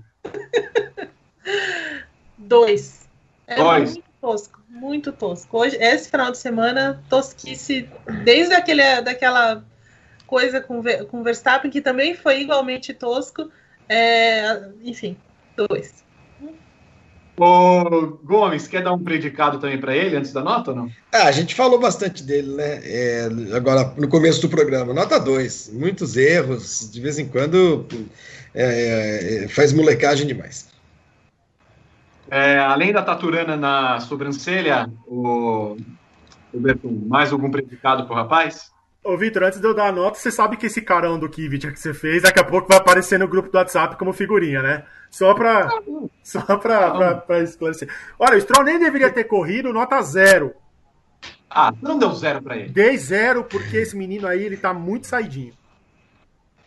Dois. É Dois. muito tosco, muito tosco. Hoje, esse final de semana, tosquice, desde aquele, daquela coisa com, com o Verstappen, que também foi igualmente tosco. É, enfim, dois. Ô, Gomes, quer dar um predicado também para ele antes da nota ou não? Ah, a gente falou bastante dele, né? É, agora, no começo do programa. Nota 2. Muitos erros, de vez em quando é, é, faz molecagem demais. É, além da taturana na sobrancelha, o, o Bertum, mais algum predicado pro rapaz? Ô, Vitor, antes de eu dar a nota, você sabe que esse carão do Kivit que você fez, daqui a pouco vai aparecer no grupo do WhatsApp como figurinha, né? Só pra, só pra, pra, pra esclarecer. Olha, o Stroll nem deveria ter corrido nota zero. Ah, não deu zero pra ele. Dei zero porque esse menino aí, ele tá muito saidinho.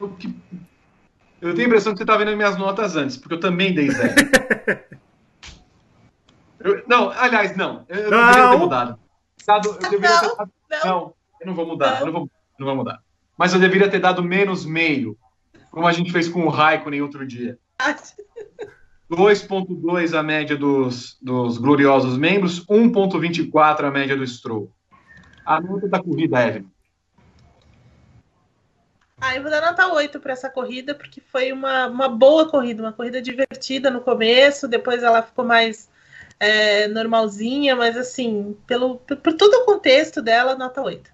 Eu tenho a impressão que você tá vendo minhas notas antes, porque eu também dei zero. <laughs> eu, não, aliás, não. Eu, não. deveria ter mudado. Eu deveria ter dado, não eu não vou mudar, eu não vou, não vou mudar. Mas eu deveria ter dado menos meio, como a gente fez com o Raikkonen outro dia. <laughs> 2.2 a média dos, dos gloriosos membros, 1.24 a média do Stroll. A nota da corrida, Evelyn. Ah, eu vou dar nota 8 para essa corrida, porque foi uma, uma boa corrida, uma corrida divertida no começo, depois ela ficou mais é, normalzinha, mas assim, pelo, por todo o contexto dela, nota 8.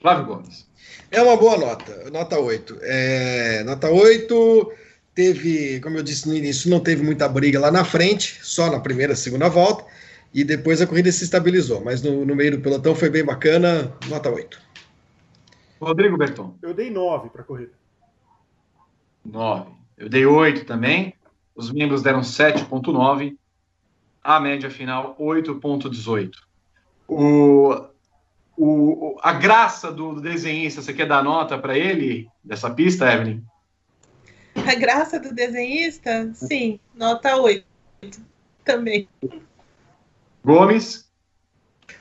Flávio Gomes. É uma boa nota, nota 8. É, nota 8 teve, como eu disse no início, não teve muita briga lá na frente, só na primeira, segunda volta, e depois a corrida se estabilizou, mas no, no meio do pelotão foi bem bacana, nota 8. Rodrigo Berton. Eu dei 9 para a corrida. 9. Eu dei 8 também. Os membros deram 7,9. A média final, 8,18. O o, a graça do desenhista, você quer dar nota para ele, dessa pista, Evelyn? A graça do desenhista? Sim, nota 8 também. Gomes?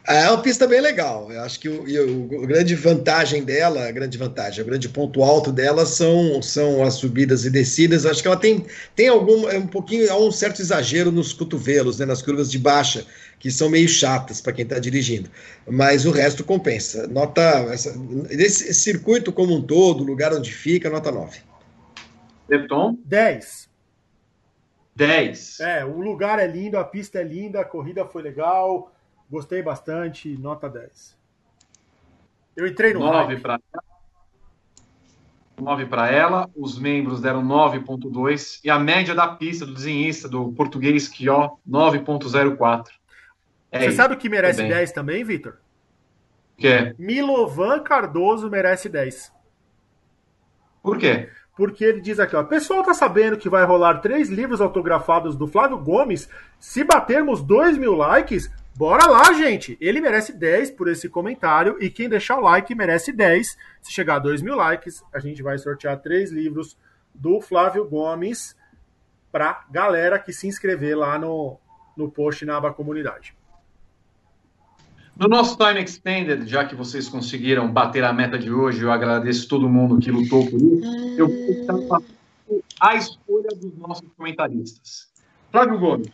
É uma pista bem legal. Eu acho que o, o, a grande vantagem dela, a grande vantagem, o grande ponto alto dela são, são as subidas e descidas. Acho que ela tem, tem algum, é um pouquinho, há um certo exagero nos cotovelos, né, nas curvas de baixa, que são meio chatas para quem está dirigindo. Mas o resto compensa. Nota, essa, esse circuito como um todo, o lugar onde fica, nota 9. Beton? 10. 10. É, o lugar é lindo, a pista é linda, a corrida foi legal Gostei bastante, nota 10. Eu entrei no 9 para 9 para ela, os membros deram 9.2 e a média da pista do desenhista do português Kió 9.04. É Você isso, sabe o que merece também. 10 também, Vitor? Que é? Milovan Cardoso merece 10. Por quê? Porque ele diz aqui, ó, pessoal tá sabendo que vai rolar três livros autografados do Flávio Gomes. Se batermos 2 mil likes, Bora lá, gente! Ele merece 10 por esse comentário e quem deixar o like merece 10. Se chegar a 2 mil likes, a gente vai sortear três livros do Flávio Gomes para galera que se inscrever lá no, no post na aba comunidade. No nosso Time Extended, já que vocês conseguiram bater a meta de hoje, eu agradeço todo mundo que lutou por isso. Eu vou a escolha dos nossos comentaristas. Flávio Gomes,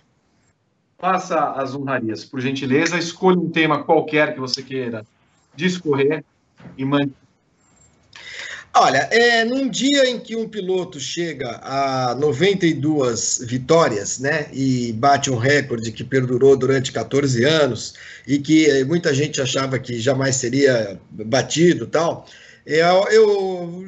faça as honrarias, por gentileza, escolha um tema qualquer que você queira discorrer e mande. Olha, é, num dia em que um piloto chega a 92 vitórias, né, e bate um recorde que perdurou durante 14 anos e que muita gente achava que jamais seria batido, tal, eu, eu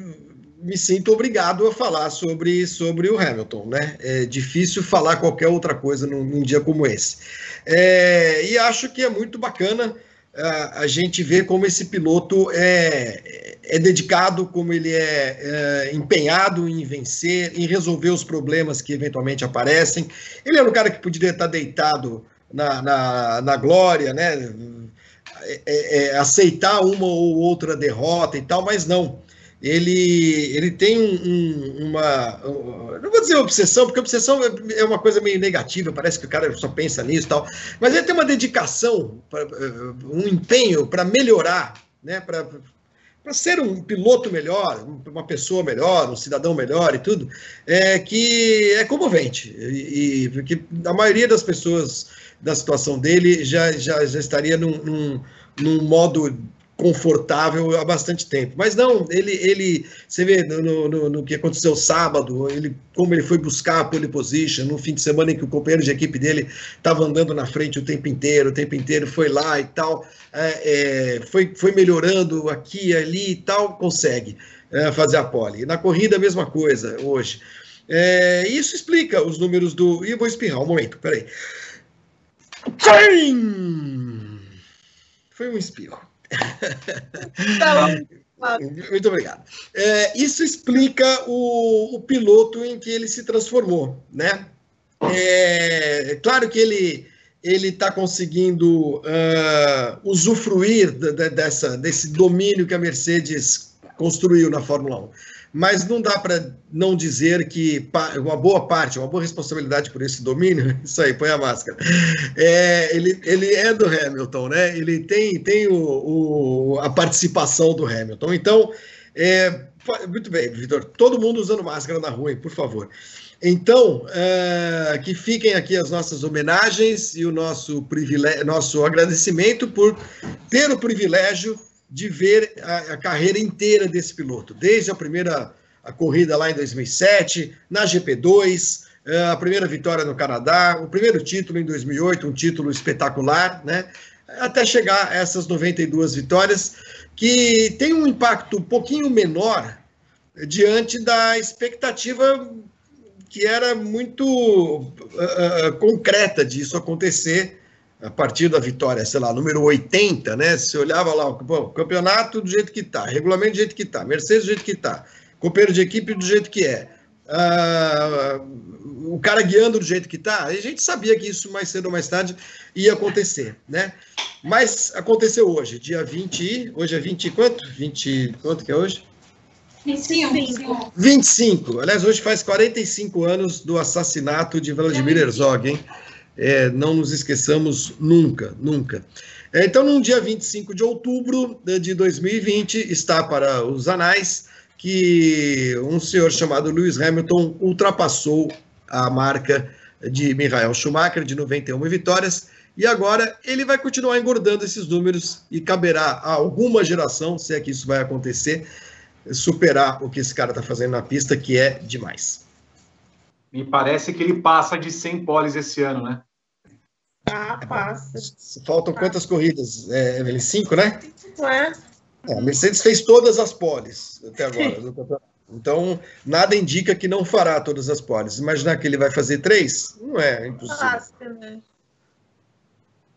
me sinto obrigado a falar sobre, sobre o Hamilton, né? É difícil falar qualquer outra coisa num, num dia como esse. É, e acho que é muito bacana a, gente ver como esse piloto é, é dedicado, como ele é, é, empenhado em vencer, em resolver os problemas que eventualmente aparecem. Ele era um cara que poderia estar deitado na, na, na glória, né? É, é, é aceitar uma ou outra derrota e tal, mas não ele, ele tem um, uma. Não vou dizer obsessão, porque obsessão é uma coisa meio negativa, parece que o cara só pensa nisso e tal. Mas ele tem uma dedicação, um empenho para melhorar, né? Para para ser um piloto melhor, uma pessoa melhor, um cidadão melhor e tudo, é que é comovente. E, porque a maioria das pessoas da situação dele já, já, já estaria num, num, num modo confortável há bastante tempo. Mas não, ele, ele você vê no, no, no, que aconteceu sábado, ele, como ele foi buscar a pole position, no fim de semana em que o companheiro de equipe dele estava andando na frente o tempo inteiro, o tempo inteiro foi lá e tal, é, é, foi, foi melhorando aqui ali e tal, consegue é, fazer a pole. Na corrida a mesma coisa hoje. É, isso explica os números do. E vou espirrar um momento, peraí. Foi um espirro. Tá Muito obrigado. É, isso explica o, o, piloto em que ele se transformou, né? É, claro que ele ele está conseguindo uh, usufruir de, de, dessa, desse domínio que a Mercedes construiu na Fórmula 1 mas não dá para não dizer que uma boa parte, uma boa responsabilidade por esse domínio, <laughs> isso aí, põe a máscara, é, ele, ele é do Hamilton, né? Ele tem, tem o, o a participação do Hamilton. Então, é, muito bem, Vitor, todo mundo usando máscara na rua, hein, por favor. Então, é, que fiquem aqui as nossas homenagens e o nosso, nosso agradecimento por ter o privilégio de ver a, a, carreira inteira desse piloto, desde a primeira a corrida lá em 2007, na GP2, eh, a primeira vitória no Canadá, o primeiro título em 2008, um título espetacular, né? Até chegar a essas 92 vitórias, que tem um impacto um pouquinho menor diante da expectativa que era muito uh, concreta disso acontecer a partir da vitória, sei lá, número 80, né? Você olhava lá, o campeonato do jeito que está, regulamento do jeito que está, Mercedes do jeito que está, companheiro de equipe do jeito que é, uh, o cara guiando do jeito que está, a gente sabia que isso mais cedo ou mais tarde ia acontecer, né? Mas aconteceu hoje, dia 20, hoje é 20 quanto? 20, quanto que é hoje? 25. 25. Aliás, hoje faz 45 anos do assassinato de Vladimir Herzog, hein? É, não nos esqueçamos nunca, nunca. É, então, no dia 25 de outubro de 2020, está para os anais que um senhor chamado Lewis Hamilton ultrapassou a marca de Michael Schumacher, de 91 vitórias, e agora ele vai continuar engordando esses números e caberá a alguma geração, se é que isso vai acontecer, superar o que esse cara está fazendo na pista, que é demais. Me parece que ele passa de 100 poles esse ano, né? Ah, passa. Faltam passa. quantas corridas, é, Evelyn? Cinco, né? É. é. A Mercedes fez todas as poles até agora. então, nada indica que não fará todas as poles. Imaginar que ele vai fazer três? Não é, é impossível. Passa, né?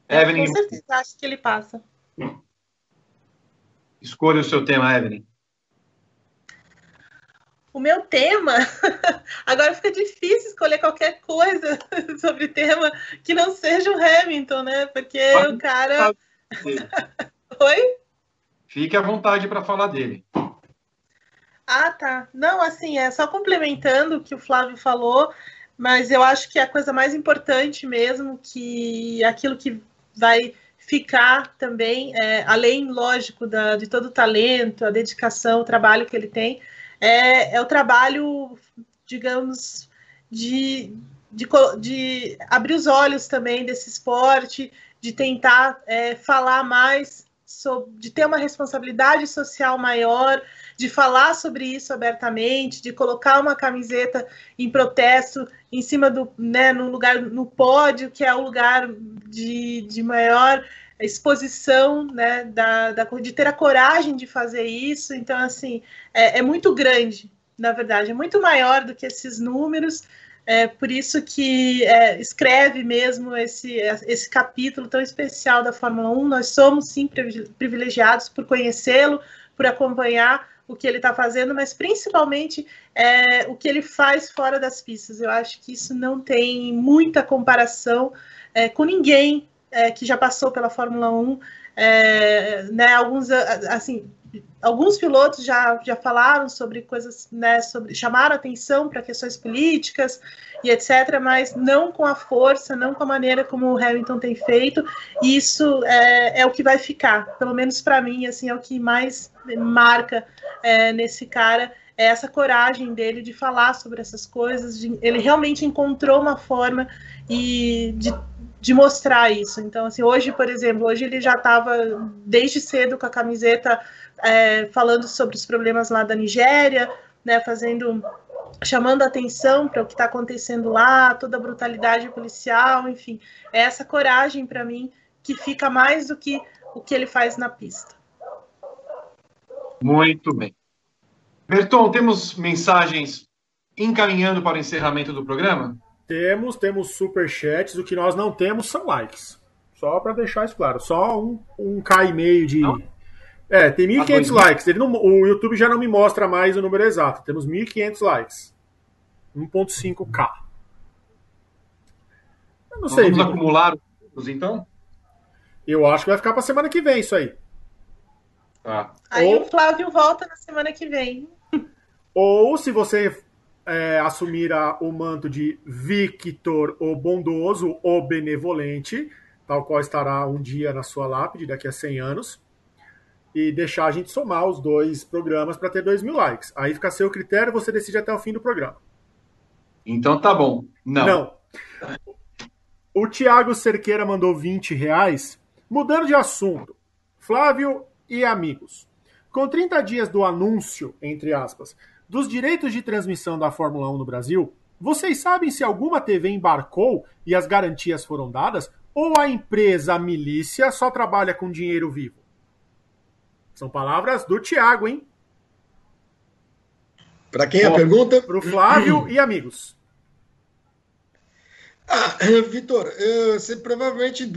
Evelyn. Com certeza, acho que ele passa. Escolha o seu tema, Evelyn o meu tema, <laughs> agora fica difícil escolher qualquer coisa <laughs> sobre tema que não seja o Hamilton, né? Porque Pode o cara. <laughs> Oi? Fique à vontade para falar dele. Ah, tá. Não, assim, é só complementando o que o Flávio falou, mas eu acho que a coisa mais importante mesmo, que aquilo que vai ficar também, é, além, lógico, da, de todo o talento, a dedicação, o trabalho que ele tem, é, é o trabalho, digamos, de, de, de, abrir os olhos também desse esporte, de tentar é, falar mais, sobre, de ter uma responsabilidade social maior, de falar sobre isso abertamente, de colocar uma camiseta em protesto em cima do, né, no lugar, no pódio, que é o lugar de, de maior exposição, né, da, da, de ter a coragem de fazer isso. Então, assim, é, é, muito grande, na verdade, é muito maior do que esses números. É por isso que é, escreve mesmo esse, esse capítulo tão especial da Fórmula 1. Nós somos, sim, privilegiados por conhecê-lo, por acompanhar o que ele está fazendo, mas principalmente é, o que ele faz fora das pistas. Eu acho que isso não tem muita comparação é, com ninguém é, que já passou pela Fórmula 1, é, né, alguns, assim, alguns pilotos já, já falaram sobre coisas, né, sobre, chamaram atenção para questões políticas e etc., mas não com a força, não com a maneira como o Hamilton tem feito, e isso é, é o que vai ficar, pelo menos para mim, assim, é o que mais marca é, nesse cara, é essa coragem dele de falar sobre essas coisas, de, ele realmente encontrou uma forma e de de mostrar isso. Então, assim, hoje, por exemplo, hoje ele já estava desde cedo com a camiseta é, falando sobre os problemas lá da Nigéria, né, fazendo, chamando atenção para o que está acontecendo lá, toda a brutalidade policial, enfim, é essa coragem para mim que fica mais do que o que ele faz na pista. Muito bem. Berton, temos mensagens encaminhando para o encerramento do programa? Temos, temos superchats. O que nós não temos são likes. Só para deixar isso claro. Só um, um K e meio de. Não? É, tem 1.500 likes. Ele não, o YouTube já não me mostra mais o número exato. Temos 1.500 likes. 1.5K. Eu não sei. Vamos acumular os então? Eu acho que vai ficar para semana que vem isso aí. Tá. Aí Ou... o Flávio volta na semana que vem. Ou se você é, assumir a, o manto de Victor, o bondoso, o benevolente, tal qual estará um dia na sua lápide daqui a 100 anos e deixar a gente somar os dois programas para ter 2 mil likes. Aí fica a seu critério, você decide até o fim do programa. Então tá bom. Não. Não. O Tiago Cerqueira mandou 20 reais. Mudando de assunto, Flávio e amigos. Com 30 dias do anúncio, entre aspas, dos direitos de transmissão da Fórmula 1 no Brasil, vocês sabem se alguma TV embarcou e as garantias foram dadas? Ou a empresa a milícia só trabalha com dinheiro vivo? São palavras do Tiago, hein? Para quem é a pergunta? Para o Flávio <clears throat> e amigos. Ah, <clears throat> Vitor, você provavelmente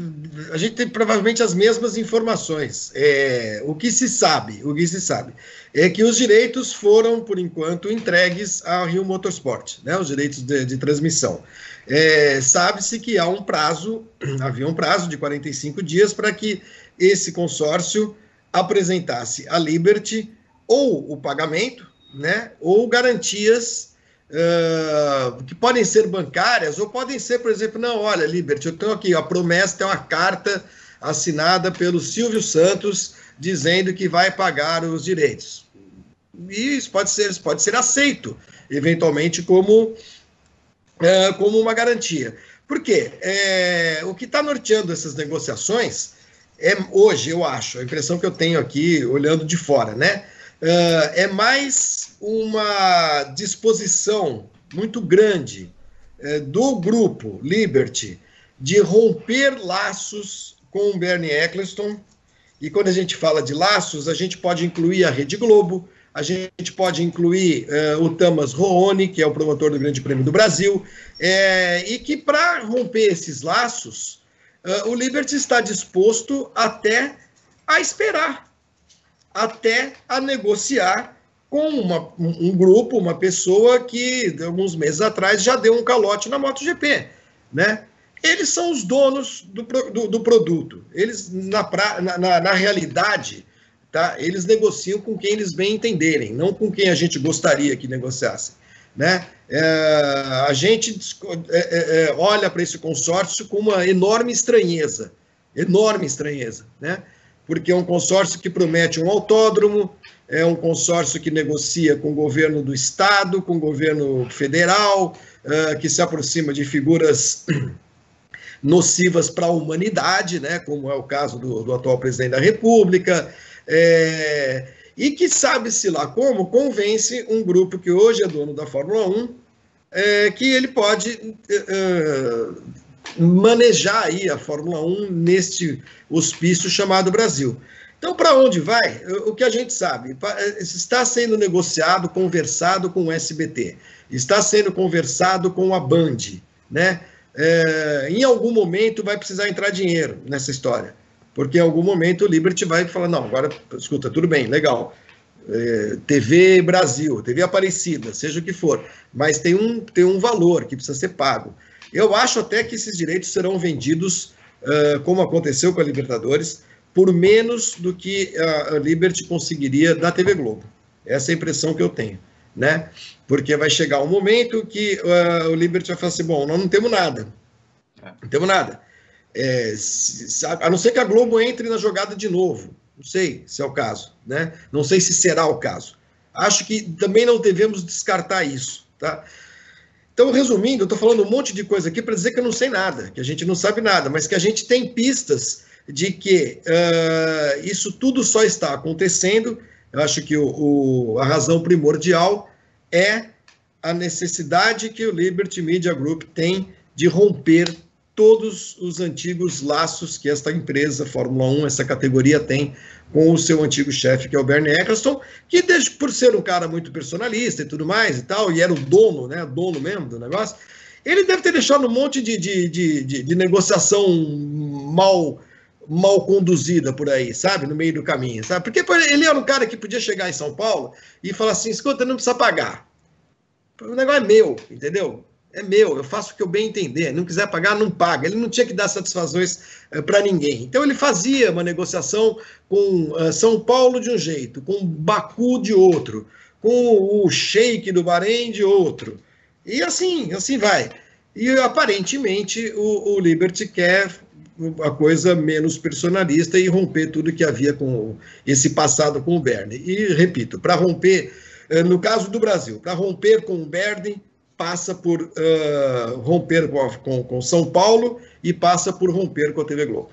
a gente tem provavelmente as mesmas informações. É, o que se sabe, o que se sabe é que os direitos foram por enquanto entregues ao Rio Motorsport, né? Os direitos de, de transmissão. É, Sabe-se que há um prazo, <clears throat> havia um prazo de 45 dias para que esse consórcio apresentasse a Liberty ou o pagamento, né, ou garantias uh, que podem ser bancárias ou podem ser, por exemplo, não, olha, Liberty, eu tenho aqui a promessa, tem uma carta assinada pelo Silvio Santos dizendo que vai pagar os direitos. E isso pode ser, isso pode ser aceito, eventualmente, como, uh, como uma garantia. Por quê? É, o que está norteando essas negociações é hoje, eu acho, a impressão que eu tenho aqui, olhando de fora, né? Uh, é mais uma disposição muito grande uh, do grupo Liberty de romper laços com o Bernie Eccleston. E quando a gente fala de laços, a gente pode incluir a Rede Globo, a gente pode incluir uh, o Thomas Roone, que é o promotor do Grande Prêmio do Brasil, é, e que para romper esses laços, uh, o Liberty está disposto até a esperar, até a negociar com uma, um grupo, uma pessoa que alguns meses atrás já deu um calote na MotoGP, né? Eles são os donos do, do, do produto. Eles, na, pra, na, na, realidade, tá? eles negociam com quem eles bem entenderem, não com quem a gente gostaria que negociasse. Né? É, a gente é, é, é, olha para esse consórcio com uma enorme estranheza, enorme estranheza, né? Porque é um consórcio que promete um autódromo, é um consórcio que negocia com o governo do estado, com o governo federal, uh, que se aproxima de figuras <clears throat> nocivas para a humanidade, né, como é o caso do, do atual presidente da República. É, e que sabe-se lá como convence um grupo que hoje é dono da Fórmula 1 é, que ele pode manejar aí a Fórmula 1 neste hospício chamado Brasil. Então, para onde vai? O que a gente sabe, é, está sendo negociado, conversado com o SBT, está sendo conversado com a Band, né? É, em algum momento vai precisar entrar dinheiro nessa história porque em algum momento o Liberty vai falar, não, agora, escuta, tudo bem, legal, é, TV Brasil, TV Aparecida, seja o que for, mas tem um, tem um valor que precisa ser pago. Eu acho até que esses direitos serão vendidos, uh, como aconteceu com a Libertadores, por menos do que a, Liberty conseguiria da TV Globo. Essa é a impressão que eu tenho, né? Porque vai chegar um momento que uh, o Liberty vai falar assim, bom, nós não temos nada, não temos nada. É, se, a não ser que a Globo entre na jogada de novo. Não sei se é o caso, né? Não sei se será o caso. Acho que também não devemos descartar isso, tá? Então, resumindo, eu estou falando um monte de coisa aqui para dizer que eu não sei nada, que a gente não sabe nada, mas que a gente tem pistas de que uh, isso tudo só está acontecendo. Eu acho que o, o, a razão primordial é a necessidade que o Liberty Media Group tem de romper todos os antigos laços que esta empresa, Fórmula 1, essa categoria tem com o seu antigo chefe, que é o Bernie Eccleston, que por ser um cara muito personalista e tudo mais e tal, e era o dono, né, dono mesmo do negócio, ele deve ter deixado um monte de, de, de, de, de negociação mal mal conduzida por aí, sabe? No meio do caminho, sabe? Porque ele era um cara que podia chegar em São Paulo e falar assim: escuta, não precisa pagar. O negócio é meu, entendeu? É meu, eu faço o que eu bem entender. Não quiser pagar, não paga. Ele não tinha que dar satisfações eh, para ninguém. Então ele fazia uma negociação com uh, São Paulo de um jeito, com Baku de outro, com o Sheik do Bahrein de outro. E assim, assim vai. E aparentemente o, o Liberty quer a coisa menos personalista e romper tudo que havia com esse passado com o Bernie. E repito, para romper, eh, no caso do Brasil, para romper com o Bernie, passa por uh, romper com, com, com, São Paulo e passa por romper com a TV Globo.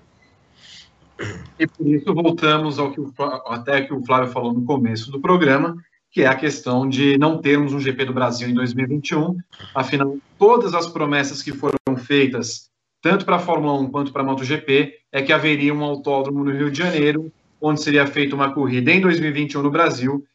E por isso voltamos ao que o, até que o Flávio falou no começo do programa, que é a questão de não termos um GP do Brasil em 2021. Afinal, todas as promessas que foram feitas tanto para a Fórmula 1 quanto para a MotoGP, é que haveria um autódromo no Rio de Janeiro, onde seria feita uma corrida em 2021 no Brasil,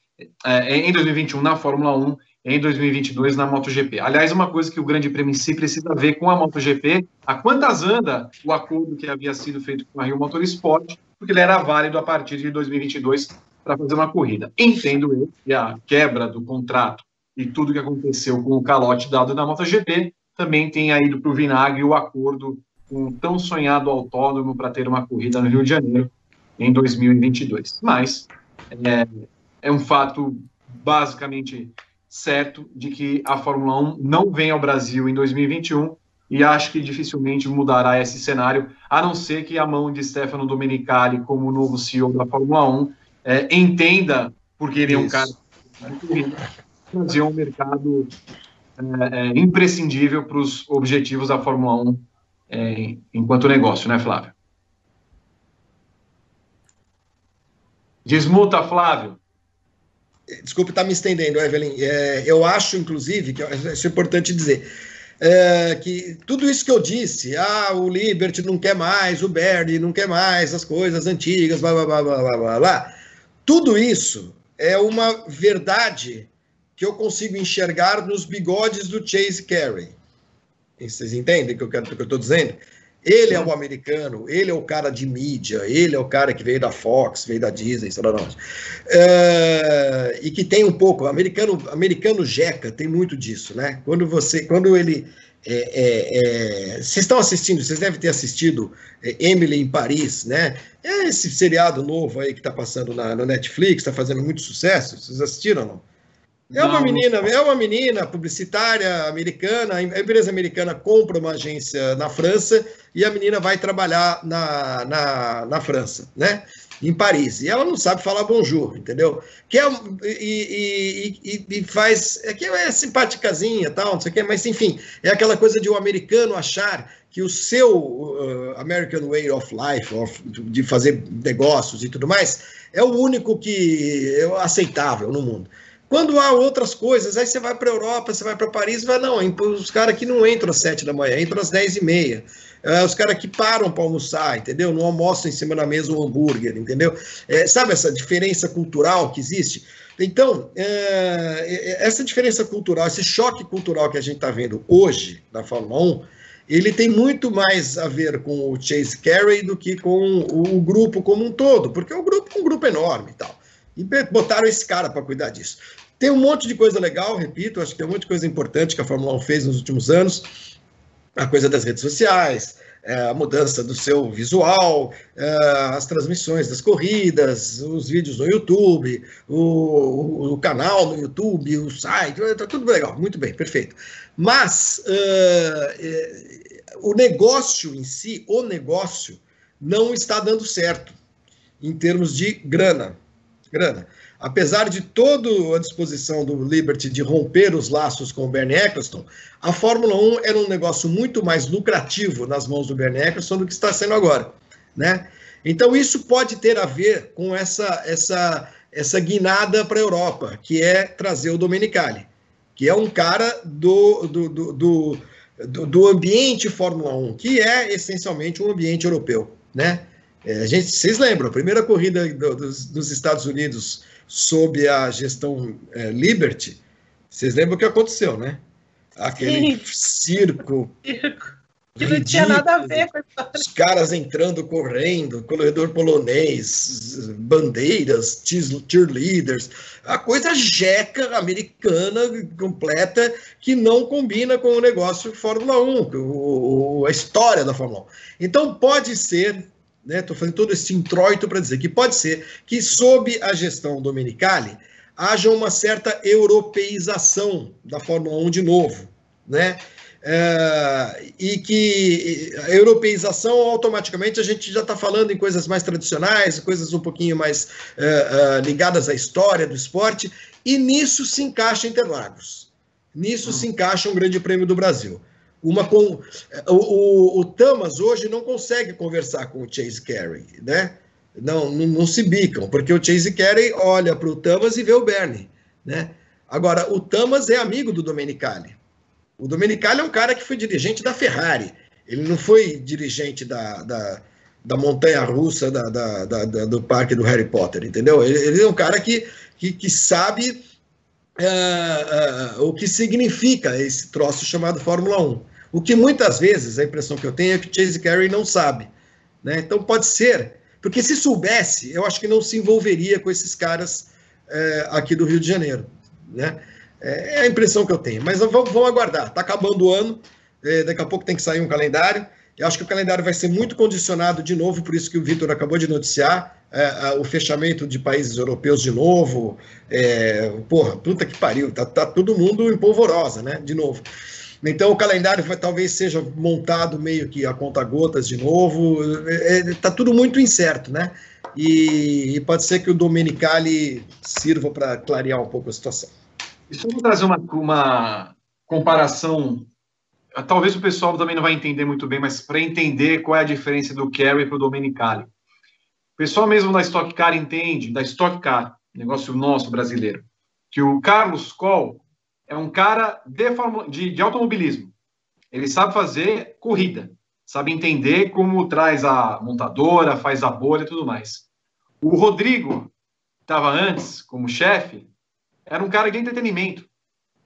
é, em 2021 na Fórmula 1, em 2022 na MotoGP. Aliás, uma coisa que o Grande Prêmio em si precisa ver com a MotoGP, a quantas anda o acordo que havia sido feito com a Rio Motorsport, porque ele era válido a partir de 2022 para fazer uma corrida. Entendo eu que a quebra do contrato e tudo que aconteceu com o calote dado na MotoGP também tenha ido para o vinagre o acordo com o tão sonhado autódromo para ter uma corrida no Rio de Janeiro em 2022. Mas é, é um fato basicamente certo de que a Fórmula 1 não vem ao Brasil em 2021 e acho que dificilmente mudará esse cenário, a não ser que a mão de Stefano Domenicali como novo CEO da Fórmula 1 é, entenda, porque ele é um cara que trazer um mercado é, é, imprescindível para os objetivos da Fórmula 1 é, enquanto negócio, né, Flávio? Desmuta, Flávio. Desculpe estar tá me estendendo, Evelyn. É, eu acho, inclusive, que isso é importante dizer, é, que tudo isso que eu disse, ah, o Liberty não quer mais, o Bernie não quer mais, as coisas antigas, blá, blá, blá, blá, blá, blá, blá. Tudo isso é uma verdade que eu consigo enxergar nos bigodes do Chase Carey. Vocês entendem o que eu estou dizendo? Ele é o americano, ele é o cara de mídia, ele é o cara que veio da Fox, veio da Disney, sei lá não. É, e que tem um pouco, americano, americano jeca tem muito disso, né? Quando você, quando ele é, é, é, vocês estão assistindo, vocês devem ter assistido é, Emily em Paris, né? É esse seriado novo aí que está passando na, na Netflix, está fazendo muito sucesso. Vocês assistiram ou não? É uma menina, é uma menina publicitária americana, a empresa americana compra uma agência na França e a menina vai trabalhar na, na, na França, né? Em Paris. E ela não sabe falar bonjour, entendeu? Que é, e, e, e, faz. É que é simpaticazinha tal, não sei o quê, mas enfim, é aquela coisa de um americano achar que o seu uh, American Way of Life, of, de fazer negócios e tudo mais, é o único que é aceitável no mundo. Quando há outras coisas, aí você vai para a Europa, você vai para Paris, vai, não, os caras que não entram às sete da manhã, entram às dez e meia. Uh, os caras que param para almoçar, entendeu? Não almoçam em cima da mesa um hambúrguer, entendeu? É, sabe essa diferença cultural que existe? Então, é, essa diferença cultural, esse choque cultural que a gente está vendo hoje na Fórmula 1, ele tem muito mais a ver com o Chase Carey do que com o, o grupo como um todo, porque o grupo é um grupo enorme e tal. E botaram esse cara para cuidar disso. Tem um monte de coisa legal, repito, acho que tem um monte de coisa importante que a Fórmula 1 fez nos últimos anos. A coisa das redes sociais, é, a mudança do seu visual, é, as transmissões das corridas, os vídeos no YouTube, o, o, canal no YouTube, o site, está tudo legal, muito bem, perfeito. Mas uh, o negócio em si, o negócio, não está dando certo em termos de grana grana. Apesar de toda a disposição do Liberty de romper os laços com o Bernie Eccleston, a Fórmula 1 era um negócio muito mais lucrativo nas mãos do Bernie Eccleston do que está sendo agora, né? Então isso pode ter a ver com essa essa essa guinada para a Europa, que é trazer o Domenicali, que é um cara do, do, do, do do, do, ambiente Fórmula 1, que é essencialmente um ambiente europeu, né? É, a gente, vocês lembram, a primeira corrida do, dos, dos, Estados Unidos sob a gestão é, Liberty, vocês lembram o que aconteceu, né? Aquele Sim. circo. circo. <laughs> Que não tinha nada a ver com Os caras entrando, correndo, corredor polonês, bandeiras, cheerleaders, a coisa jeca americana completa que não combina com o negócio Fórmula 1, o, a história da Fórmula 1. Então pode ser, né? Estou fazendo todo esse introito para dizer que pode ser que, sob a gestão Domenicali, haja uma certa europeização da Fórmula 1 de novo, né? É, e que a europeização automaticamente a gente já está falando em coisas mais tradicionais, coisas um pouquinho mais é, é, ligadas à história do esporte, e nisso se encaixa Interlagos. Nisso se encaixa um Grande Prêmio do Brasil. Uma com, o, o, o Tamas hoje não consegue conversar com o Chase Carey, né? Não, não, não se bicam, porque o Chase Carey olha para o Tamas e vê o Bernie, né? Agora, o Tamas é amigo do Domenicali. O Domenicali é um cara que foi dirigente da Ferrari. Ele não foi dirigente da, da, da montanha russa da, da, da, do parque do Harry Potter, entendeu? Ele, ele é um cara que, que, que sabe uh, uh, o que significa esse troço chamado Fórmula 1. O que muitas vezes, a impressão que eu tenho é que Chase Carey não sabe. Né? Então pode ser, porque se soubesse, eu acho que não se envolveria com esses caras uh, aqui do Rio de Janeiro. Né? É a impressão que eu tenho. Mas vamos, vamos aguardar. Está acabando o ano, é, daqui a pouco tem que sair um calendário. Eu acho que o calendário vai ser muito condicionado de novo, por isso que o Vitor acabou de noticiar, é, o fechamento de países europeus de novo. É, porra, puta que pariu, tá, tá todo mundo em polvorosa, né? De novo. Então o calendário vai, talvez seja montado meio que a conta gotas de novo. É, é, tá tudo muito incerto, né? E, e pode ser que o Domenicali sirva para clarear um pouco a situação. Deixa eu trazer uma, uma comparação. Talvez o pessoal também não vai entender muito bem, mas para entender qual é a diferença do Carry para o Domenicali. O pessoal mesmo da Stock Car entende, da Stock Car, negócio nosso brasileiro, que o Carlos Coll é um cara de, de, de automobilismo. Ele sabe fazer corrida, sabe entender como traz a montadora, faz a bolha e tudo mais. O Rodrigo, estava antes como chefe, era um cara de entretenimento.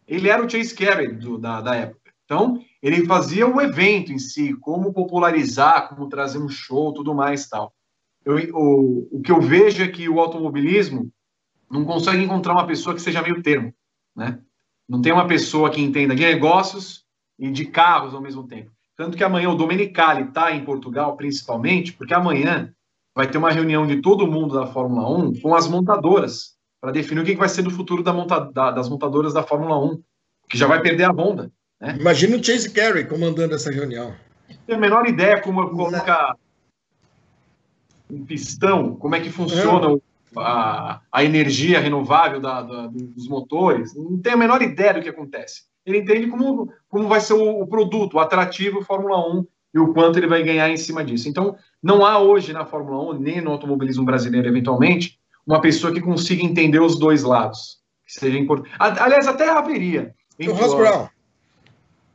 Ele era o Chase Carey do, da, da época. Então, ele fazia o evento em si, como popularizar, como trazer um show, tudo mais tal. Eu, o, o que eu vejo é que o automobilismo não consegue encontrar uma pessoa que seja meio termo, né? Não tem uma pessoa que entenda de negócios e de carros ao mesmo tempo. Tanto que amanhã o Domenicali está em Portugal, principalmente, porque amanhã vai ter uma reunião de todo mundo da Fórmula 1 com as montadoras para definir o que vai ser do futuro da monta da, das montadoras da Fórmula 1, que já vai perder a Honda. Né? Imagina o Chase Carey comandando essa reunião. Tem a menor ideia como coloca um pistão, como é que funciona é. A, a energia renovável da, da, dos motores. Não tem a menor ideia do que acontece. Ele entende como, como vai ser o, o produto, o atrativo Fórmula 1 e o quanto ele vai ganhar em cima disso. Então, não há hoje na Fórmula 1, nem no automobilismo brasileiro, eventualmente, uma pessoa que consiga entender os dois lados. Que seja importante. Aliás, até haveria. O Ross Brown.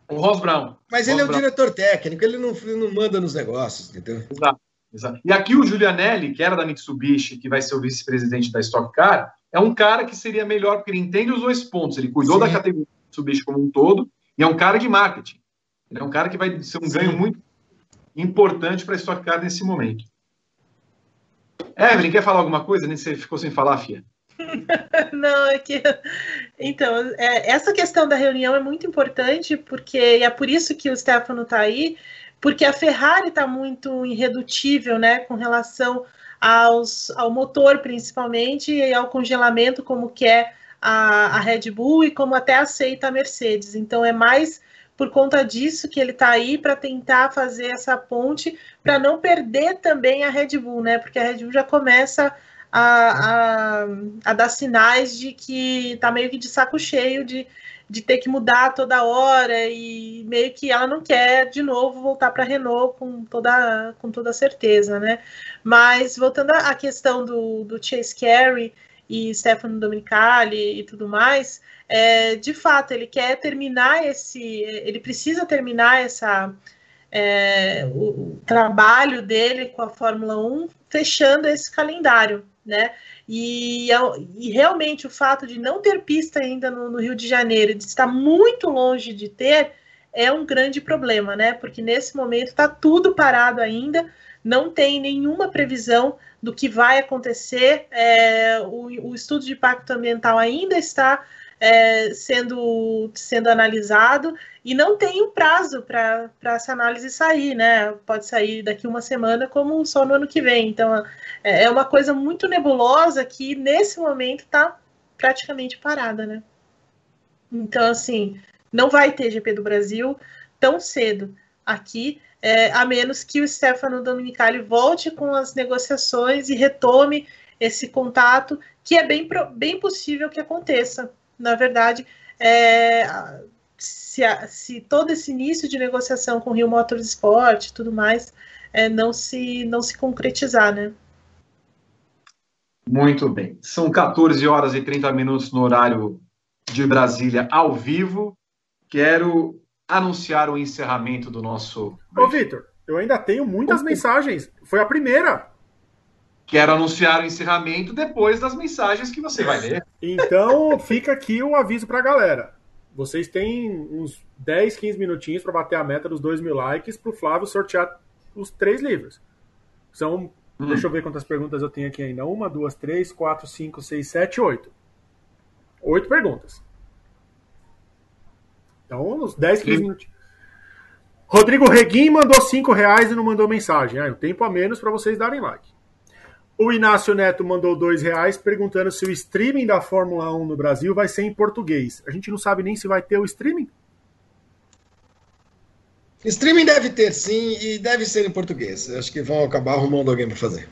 O Ross Brown. Mas Ross ele é o Brown. diretor técnico, ele não, não manda nos negócios, entendeu? Exato, exato. E aqui o Giulianelli, que era da Mitsubishi, que vai ser o vice-presidente da Stock Car, é um cara que seria melhor, porque ele entende os dois pontos. Ele cuidou Sim. da categoria Mitsubishi como um todo, e é um cara de marketing. Ele é um cara que vai ser um Sim. ganho muito importante para a Stock Car nesse momento. Evelyn, quer falar alguma coisa? Nem você ficou sem falar, Fia. <laughs> Não, é que. Então, é, essa questão da reunião é muito importante, porque é por isso que o Stefano está aí, porque a Ferrari está muito irredutível, né, com relação aos, ao motor, principalmente, e ao congelamento, como que é a, a Red Bull e como até aceita a Mercedes. Então, é mais por conta disso que ele está aí para tentar fazer essa ponte para não perder também a Red Bull, né? Porque a Red Bull já começa a, a, a dar sinais de que tá meio que de saco cheio de, de ter que mudar toda hora e meio que ela não quer de novo voltar para a Renault com toda, com toda certeza, né? Mas voltando à questão do, do Chase Carey e Stefano Domenicali e tudo mais, é, de fato ele quer terminar esse, ele precisa terminar essa é, o, o trabalho dele com a Fórmula 1 fechando esse calendário, né? E, e, realmente o fato de não ter pista ainda no, no, Rio de Janeiro, de estar muito longe de ter, é um grande problema, né? Porque nesse momento está tudo parado ainda, não tem nenhuma previsão do que vai acontecer, é, o, o, estudo de impacto ambiental ainda está é, sendo, sendo analisado e não tem um prazo para essa análise sair, né? Pode sair daqui uma semana, como só no ano que vem. Então, é, é uma coisa muito nebulosa que nesse momento está praticamente parada, né? Então, assim, não vai ter GP do Brasil tão cedo aqui, é, a menos que o Stefano Dominicali volte com as negociações e retome esse contato, que é bem, bem possível que aconteça, na verdade, é, se, se, todo esse início de negociação com o Rio Motorsport e tudo mais é, não, se, não se concretizar, né? Muito bem. São 14 horas e 30 minutos no horário de Brasília ao vivo. Quero anunciar o encerramento do nosso. Ô, Vitor, eu ainda tenho muitas mensagens. Foi a primeira. Quero anunciar o encerramento depois das mensagens que você vai ler. Então, fica aqui o aviso para a galera. Vocês têm uns 10, 15 minutinhos para bater a meta dos 2 mil likes para o Flávio sortear os três livros. São, hum. deixa eu ver quantas perguntas eu tenho aqui ainda. Uma, duas, três, quatro, cinco, seis, sete, oito. Oito perguntas. Então, uns 10, 15 minutos. Rodrigo Reguim mandou 5 reais e não mandou mensagem. Ah, um tempo a menos para vocês darem like. O Inácio Neto mandou dois reais perguntando se o streaming da Fórmula 1 no Brasil vai ser em português. A gente não sabe nem se vai ter o streaming. Streaming deve ter sim e deve ser em português. Acho que vão acabar arrumando alguém para fazer.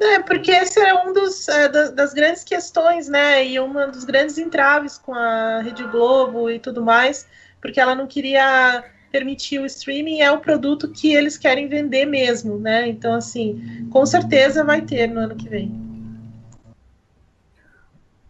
É, porque esse é um dos é, das, das, grandes questões, né? E um dos grandes entraves com a Rede Globo e tudo mais, porque ela não queria permitir o streaming é o produto que eles querem vender mesmo, né? Então, assim, com certeza vai ter no ano que vem.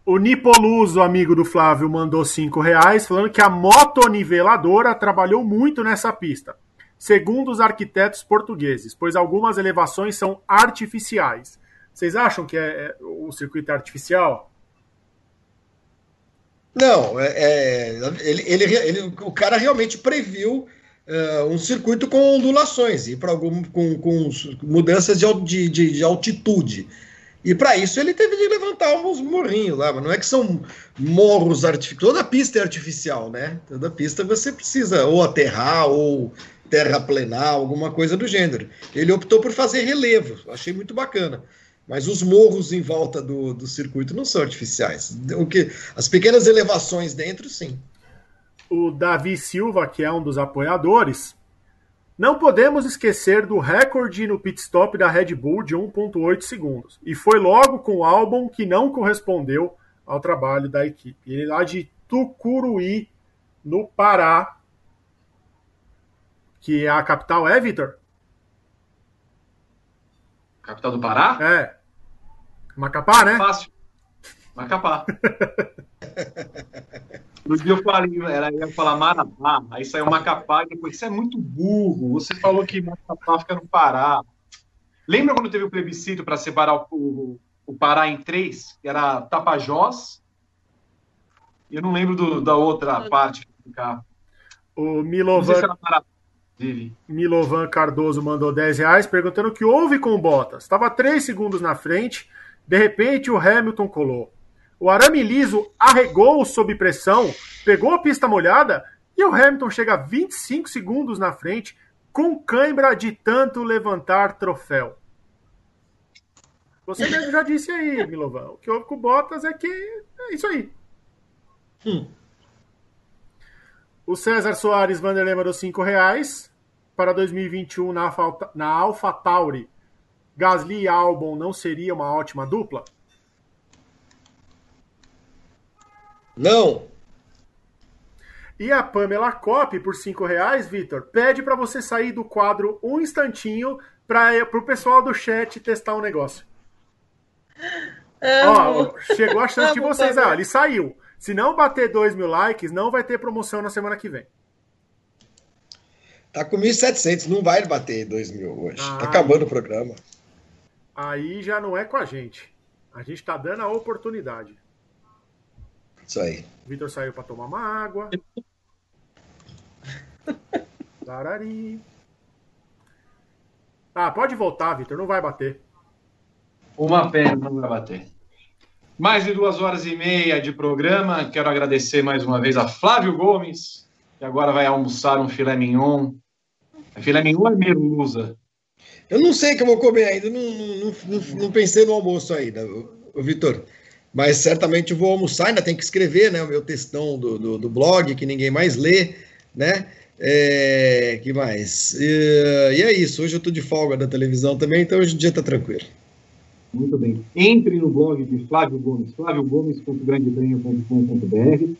O Nipoluso, amigo do Flávio, mandou cinco reais, falando que a motoniveladora trabalhou muito nessa pista, segundo os arquitetos portugueses, pois algumas elevações são artificiais. Vocês acham que é, é o circuito é artificial? Não, é, é, ele, ele, ele, o cara realmente previu uh, um circuito com ondulações e para algum com, com, mudanças de, de, de altitude. E para isso ele teve de levantar uns morrinhos lá, mas não é que são morros artificiais. Toda pista é artificial, né? Toda pista você precisa ou aterrar ou terraplenar, alguma coisa do gênero. Ele optou por fazer relevo, achei muito bacana. Mas os morros em volta do, do circuito não são artificiais. O que, as pequenas elevações dentro, sim. O Davi Silva, que é um dos apoiadores, não podemos esquecer do recorde no pit stop da Red Bull de 1.8 segundos. E foi logo com o álbum que não correspondeu ao trabalho da equipe. Ele lá de Tucuruí, no Pará, que é a capital, é, Vitor? Capital do Pará? É. Macapá, né? Fácil. Macapá. <laughs> no dia eu falei, ela ia falar Marabá, aí saiu Macapá, e depois, isso é muito burro. Você falou que Macapá fica no Pará. Lembra quando teve o plebiscito para separar o, o, Pará em três? Era Tapajós. Eu não lembro do, da outra parte. O Milovan. Milovan Cardoso mandou 10 reais perguntando o que houve com o Bottas. Estava 3 segundos na frente de repente, o Hamilton colou. O arame liso arregou sob pressão, pegou a pista molhada e o Hamilton chega 25 segundos na frente com cãibra de tanto levantar troféu. Você mesmo já disse aí, Milovan. O que houve com o Bottas é que é isso aí. Hum. O César Soares Vanderlei mandou 5 reais para 2021 na, Alfa, na AlphaTauri Gasly e Albon não seria uma ótima dupla? Não. E a Pamela Cop, por cinco reais, Vitor, pede para você sair do quadro um instantinho para o pessoal do chat testar um negócio. Ó, chegou a chance de vocês. Ah, ele saiu. Se não bater 2 mil likes, não vai ter promoção na semana que vem. Tá com 1.700, não vai bater 2 mil hoje. Ah, tá acabando o programa. Aí já não é com a gente. A gente tá dando a oportunidade. Isso aí. O Vitor saiu para tomar uma água. <laughs> Larari. Ah, pode voltar, Vitor, não vai bater. Uma pena, não vai bater. Mais de duas horas e meia de programa. Quero agradecer mais uma vez a Flávio Gomes, que agora vai almoçar um filé mignon. É filé mignon é merluza? Eu não sei o que eu vou comer ainda, não, não, não, não pensei no almoço ainda, Vitor. Mas certamente vou almoçar, ainda tem que escrever né, o meu textão do, do, do blog, que ninguém mais lê, né? É, que mais? E, e, é isso, hoje eu estou de folga da televisão também, então hoje o dia está tranquilo. Muito bem. Entre no blog de Flávio Gomes, flaviogomes.grandepremio.com.br.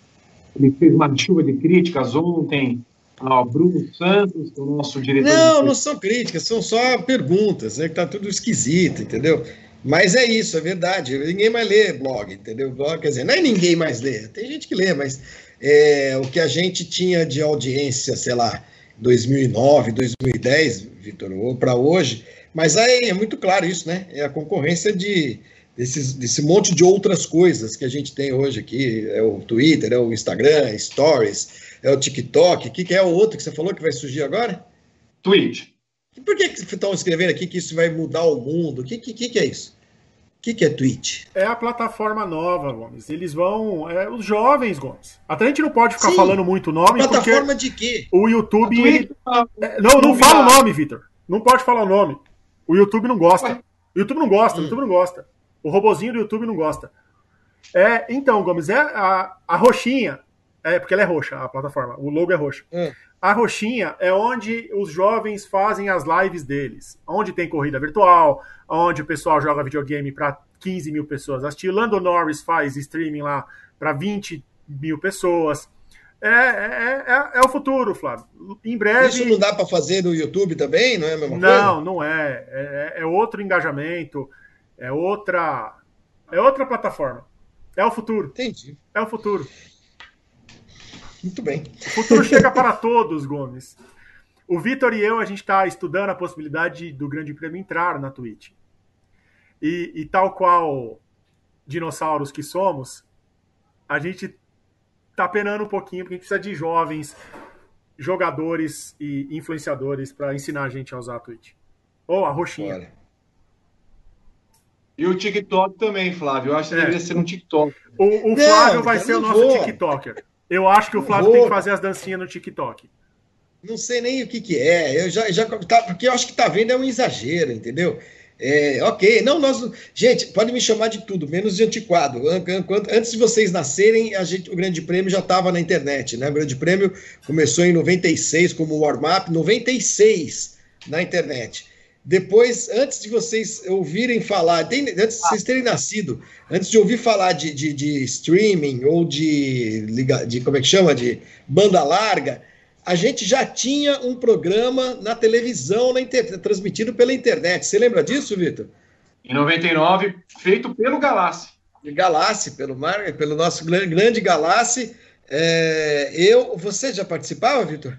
Ele fez uma chuva de críticas ontem ao Bruno Santos, o nosso diretor. Não, não são críticas, são só perguntas, né? Que tá tudo esquisito, entendeu? Mas é isso, é verdade. Ninguém mais lê blog, entendeu? Blog, quer dizer, não é ninguém mais lê. Tem gente que lê, mas é, o que a gente tinha de audiência, sei lá, 2009, 2010, Vitor, ou para hoje, mas aí é muito claro isso, né? É a concorrência de desses, desse monte de outras coisas que a gente tem hoje aqui. É o Twitter, é o Instagram, Stories, é o TikTok. O que, que é o outro que você falou que vai surgir agora? Twitch. Por que, que estão escrevendo aqui que isso vai mudar o mundo? O que, que, que é isso? O que, que é Twitch? É a plataforma nova, Gomes. Eles vão. É, os jovens, Gomes. Até a gente não pode ficar Sim, falando muito nome. Plataforma de quê? O YouTube. Ele... É, não, não fala o nome, Vitor. Não pode falar o nome. O YouTube não gosta. O YouTube não gosta, hum. o YouTube não gosta. O robozinho do YouTube não gosta. É, então, Gomes, é a, a roxinha. É, porque ela é roxa, a plataforma. O logo é roxo. Hum. A roxinha é onde os jovens fazem as lives deles. Onde tem corrida virtual, onde o pessoal joga videogame para 15 mil pessoas assistir. Lando Norris faz streaming lá para 20 mil pessoas. É, é, é, é, o futuro, Flávio. Em breve. Isso não dá para fazer no YouTube também? Não é a mesma não, coisa? Não, não é. é. É outro engajamento, é outra. É outra plataforma. É o futuro. Entendi. É o futuro. Muito bem. O futuro chega para todos, Gomes. O Vitor e eu, a gente está estudando a possibilidade do Grande Prêmio entrar na Twitch. E, e tal qual dinossauros que somos, a gente tá penando um pouquinho, porque a gente precisa de jovens jogadores e influenciadores para ensinar a gente a usar a Twitch. Ou a roxinha. Olha. E o TikTok também, Flávio. Eu acho que é. deveria ser um TikTok. O, o Flávio não, vai ser o nosso vou. TikToker. Eu acho que o Flávio tem que fazer as dancinhas no TikTok. Não sei nem o que, que é. Eu já, já tá, porque eu acho que tá vendo é um exagero, entendeu? É, ok, não, nós. Gente, pode me chamar de tudo, menos de antiquado. Antes de vocês nascerem, a gente, o Grande Prêmio já estava na internet, né? O Grande Prêmio começou em 96 como warm-up, 96 na internet. Depois, antes de vocês ouvirem falar, antes de vocês terem nascido, antes de ouvir falar de, de, de streaming ou de, de, como é que chama, de banda larga, a gente já tinha um programa na televisão, na inter... transmitido pela internet. Você lembra disso, Vitor? Em 99, feito pelo Galassi. Galassi, pelo, mar... pelo nosso grande Galassi. É... Eu, você já participava, Vitor?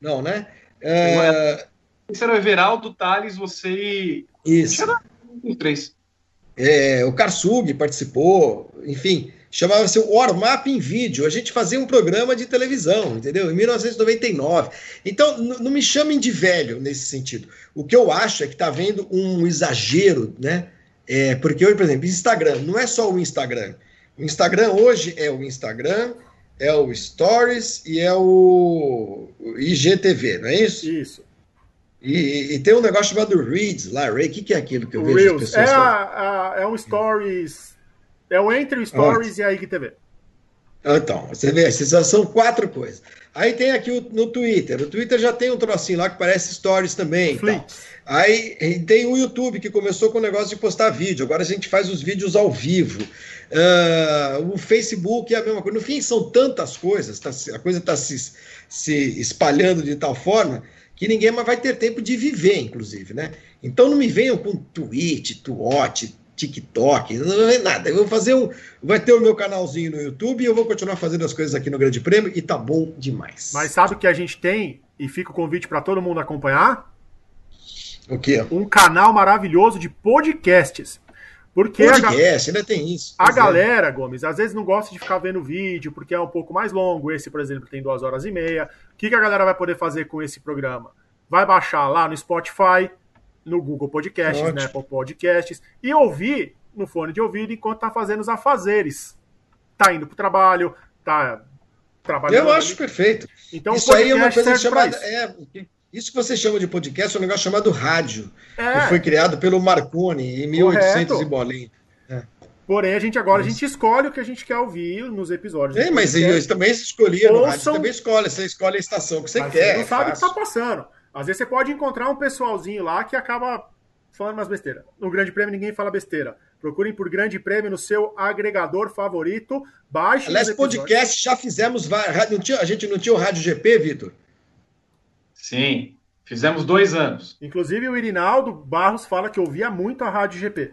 Não, né? É... Esse era o Everaldo, Thales, você e. Isso. Os três. É, o Karsug participou, enfim chamava-se Warm Up em Vídeo. A gente fazia um programa de televisão, entendeu? Em 1999. Então, não me chamem de velho nesse sentido. O que eu acho é que está havendo um exagero, né? É, porque hoje, por exemplo, Instagram, não é só o Instagram. O Instagram hoje é o Instagram, é o Stories e é o IGTV, não é isso? Isso. E, e, tem um negócio chamado Reads lá, Ray. O que, que é aquilo que eu vejo Reels. as pessoas é, a, a, é um Stories é o Entre Stories oh. e a IGTV. Então, você vê, essas são quatro coisas. Aí tem aqui o, no Twitter. O Twitter já tem um trocinho lá que parece stories também. Então. Aí tem o YouTube que começou com o negócio de postar vídeo. Agora a gente faz os vídeos ao vivo. Uh, o Facebook é a mesma coisa. No fim, são tantas coisas, tá, a coisa está se, se espalhando de tal forma que ninguém mais vai ter tempo de viver, inclusive, né? Então não me venham com tweet, tuote, TikTok, não é nada. Eu vou fazer um. Vai ter o meu canalzinho no YouTube e eu vou continuar fazendo as coisas aqui no Grande Prêmio e tá bom demais. Mas sabe o que a gente tem? E fica o convite para todo mundo acompanhar? O quê? Um canal maravilhoso de podcasts. Porque Podcast, a, ainda tem isso. A é. galera, Gomes, às vezes não gosta de ficar vendo vídeo, porque é um pouco mais longo. Esse, por exemplo, tem duas horas e meia. O que, que a galera vai poder fazer com esse programa? Vai baixar lá no Spotify, no Google Podcasts, Ótimo. na Apple Podcasts, e ouvir no fone de ouvido enquanto tá fazendo os afazeres. Tá indo pro trabalho, tá trabalhando. Eu acho perfeito. Então, isso aí é uma coisa chamada. É, isso que você chama de podcast é um negócio chamado rádio, é. que foi criado pelo Marconi em 1800 Correto. e bolinha. É. Porém, a gente agora a gente escolhe o que a gente quer ouvir nos episódios. É, mas eu também escolhia no rádio, você também escolhe, você escolhe a estação que você mas quer. Você não sabe o que está passando. Às vezes você pode encontrar um pessoalzinho lá que acaba falando umas besteiras. No Grande Prêmio ninguém fala besteira. Procurem por Grande Prêmio no seu agregador favorito. Baixe. Aliás, podcast já fizemos. A gente não tinha o Rádio GP, Vitor? Sim, fizemos dois anos. Inclusive o Irinaldo Barros fala que ouvia muito a Rádio GP.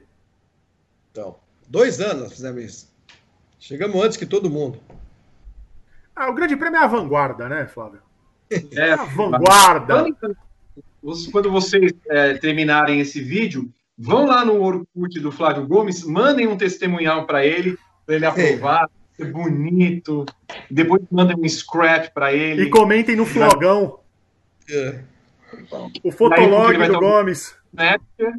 Então, dois anos nós fizemos isso. Chegamos antes que todo mundo. Ah, o Grande Prêmio é a vanguarda, né, Flávio? <laughs> É, a vanguarda. Quando vocês é, terminarem esse vídeo, vão lá no Orkut do Flávio Gomes, mandem um testemunhal para ele, para ele aprovar, é. ser bonito. Depois mandem um scrap para ele. E comentem no flogão. É. O fotolog do Gomes. Napster,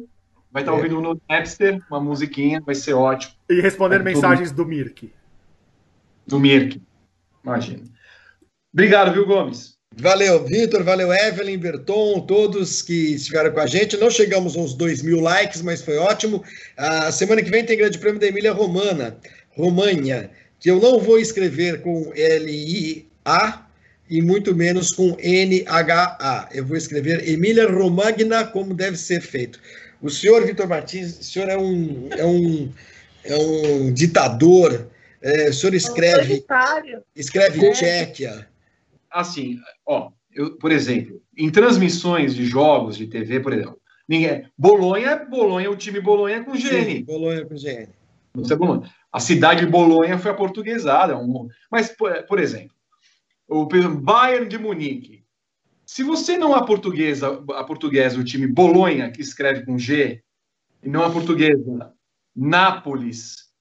vai estar tá ouvindo no Napster uma musiquinha, vai ser ótimo. E responder mensagens do Mirk. Do Mirk, imagina. Obrigado, viu, Gomes? Valeu, Vitor, valeu, Evelyn, Berton, todos que estiveram com a gente. Não chegamos aos 2 mil likes, mas foi ótimo. A semana que vem tem Grande Prêmio da Emília Romana, Romanha, que eu não vou escrever com L-I-A e muito menos com N-H-A. Eu vou escrever Emília Romagna, como deve ser feito. O senhor Vitor Martins, o senhor é um, é um, é um ditador, é, o senhor escreve, escreve é. Tchequia assim, ó, eu, por exemplo, em transmissões de jogos de TV, por exemplo, ninguém, Bolonha, Bolonha, o time Bolonha com GN. Bolonha com GN. Não é Bolonha. A cidade de Bolonha foi aportuguesada, um, mas, por, por exemplo, o Bayern de Munique. Se você não a portuguesa, a portuguesa o time Bolonha, que escreve com G, e não a portuguesa Nápoles,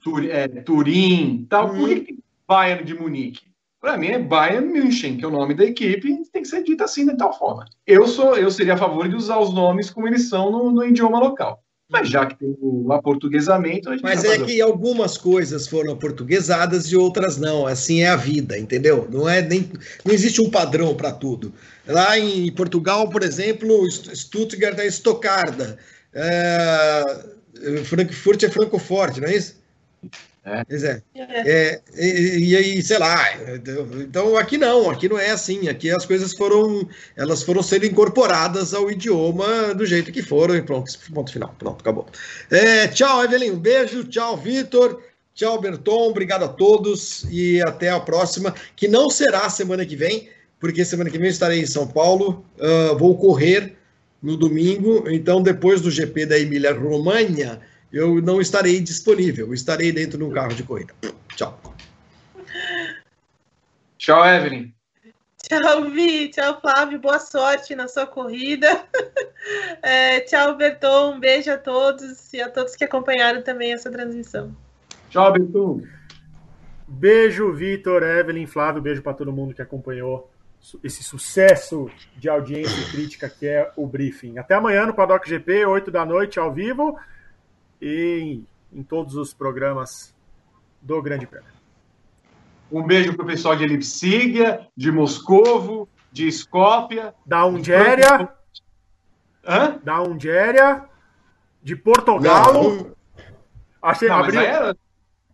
Tur, é, Turim, tal, por que Bayern de Munique? Para mim é Bayern München, que é o nome da equipe, tem que ser dito assim de tal forma. Eu sou, eu seria a favor de usar os nomes como eles são no, no idioma local. Mas já que tem o aportuguesamento. Mas é que algumas coisas foram aportuguesadas e outras não. Assim é a vida, entendeu? Não é nem não existe um padrão para tudo. Lá em Portugal, por exemplo, Stuttgart é Estocarda. É, Frankfurt é Francoforte, não é isso? É. Pois é. é. e, aí, sei lá, então aqui não, aqui não é assim, aqui as coisas foram, elas foram sendo incorporadas ao idioma do jeito que foram e pronto, ponto final, pronto, acabou. É, tchau, Evelyn, um beijo, tchau, Vitor, tchau, Berton, obrigado a todos e até a próxima, que não será semana que vem, porque semana que vem eu estarei em São Paulo, uh, vou correr no domingo, então depois do GP da Emília-Romanha, eu não estarei disponível, estarei dentro de um carro de corrida. Tchau. Tchau, Evelyn. Tchau, Vi. Tchau, Flávio. Boa sorte na sua corrida. <laughs> É, tchau, Berton. Um beijo a todos e a todos que acompanharam também essa transmissão. Tchau, Berton. Beijo, Vitor, Evelyn, Flávio. Beijo para todo mundo que acompanhou esse sucesso de audiência e crítica que é o briefing. Até amanhã no Paddock GP, 8 da noite, ao vivo e em, em todos os programas do Grande Prêmio. Um beijo para o pessoal de Lipsigia, de Moscovo, de Escópia. Da Ungéria. Hã? Da Ungéria. De Portugal. Achei, Não, abriu... Era...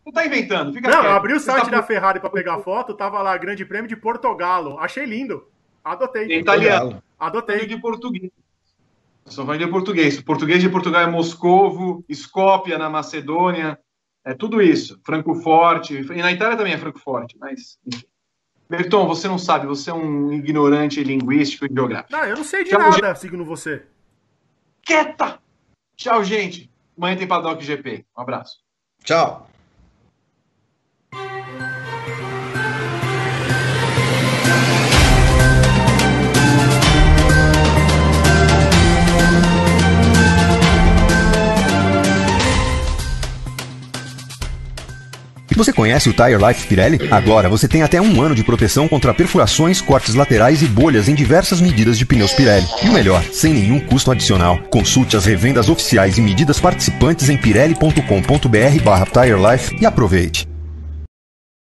Não tá inventando. Fica Não, quieto. eu abri o Você site tá da Ferrari para pegar foto, tava lá Grande Prêmio de Portogalo. Achei lindo. Adotei. Em italiano. Adotei. de português. Só vai de português. O português de Portugal é Moscovo, Skopje na Macedônia, é tudo isso. Francoforte. E na Itália também é Francoforte, mas enfim. Berton, você não sabe, você é um ignorante linguístico e geográfico. Não, eu não sei de Tchau, nada, segundo você. Quieta! Tchau, gente. Amanhã tem Paddock GP. Um abraço. Tchau. Você conhece o Tire Life Pirelli? Agora você tem até um ano de proteção contra perfurações, cortes laterais e bolhas em diversas medidas de pneus Pirelli. E o melhor, sem nenhum custo adicional. Consulte as revendas oficiais e medidas participantes em pirelli.com.br barra Tire Life e aproveite.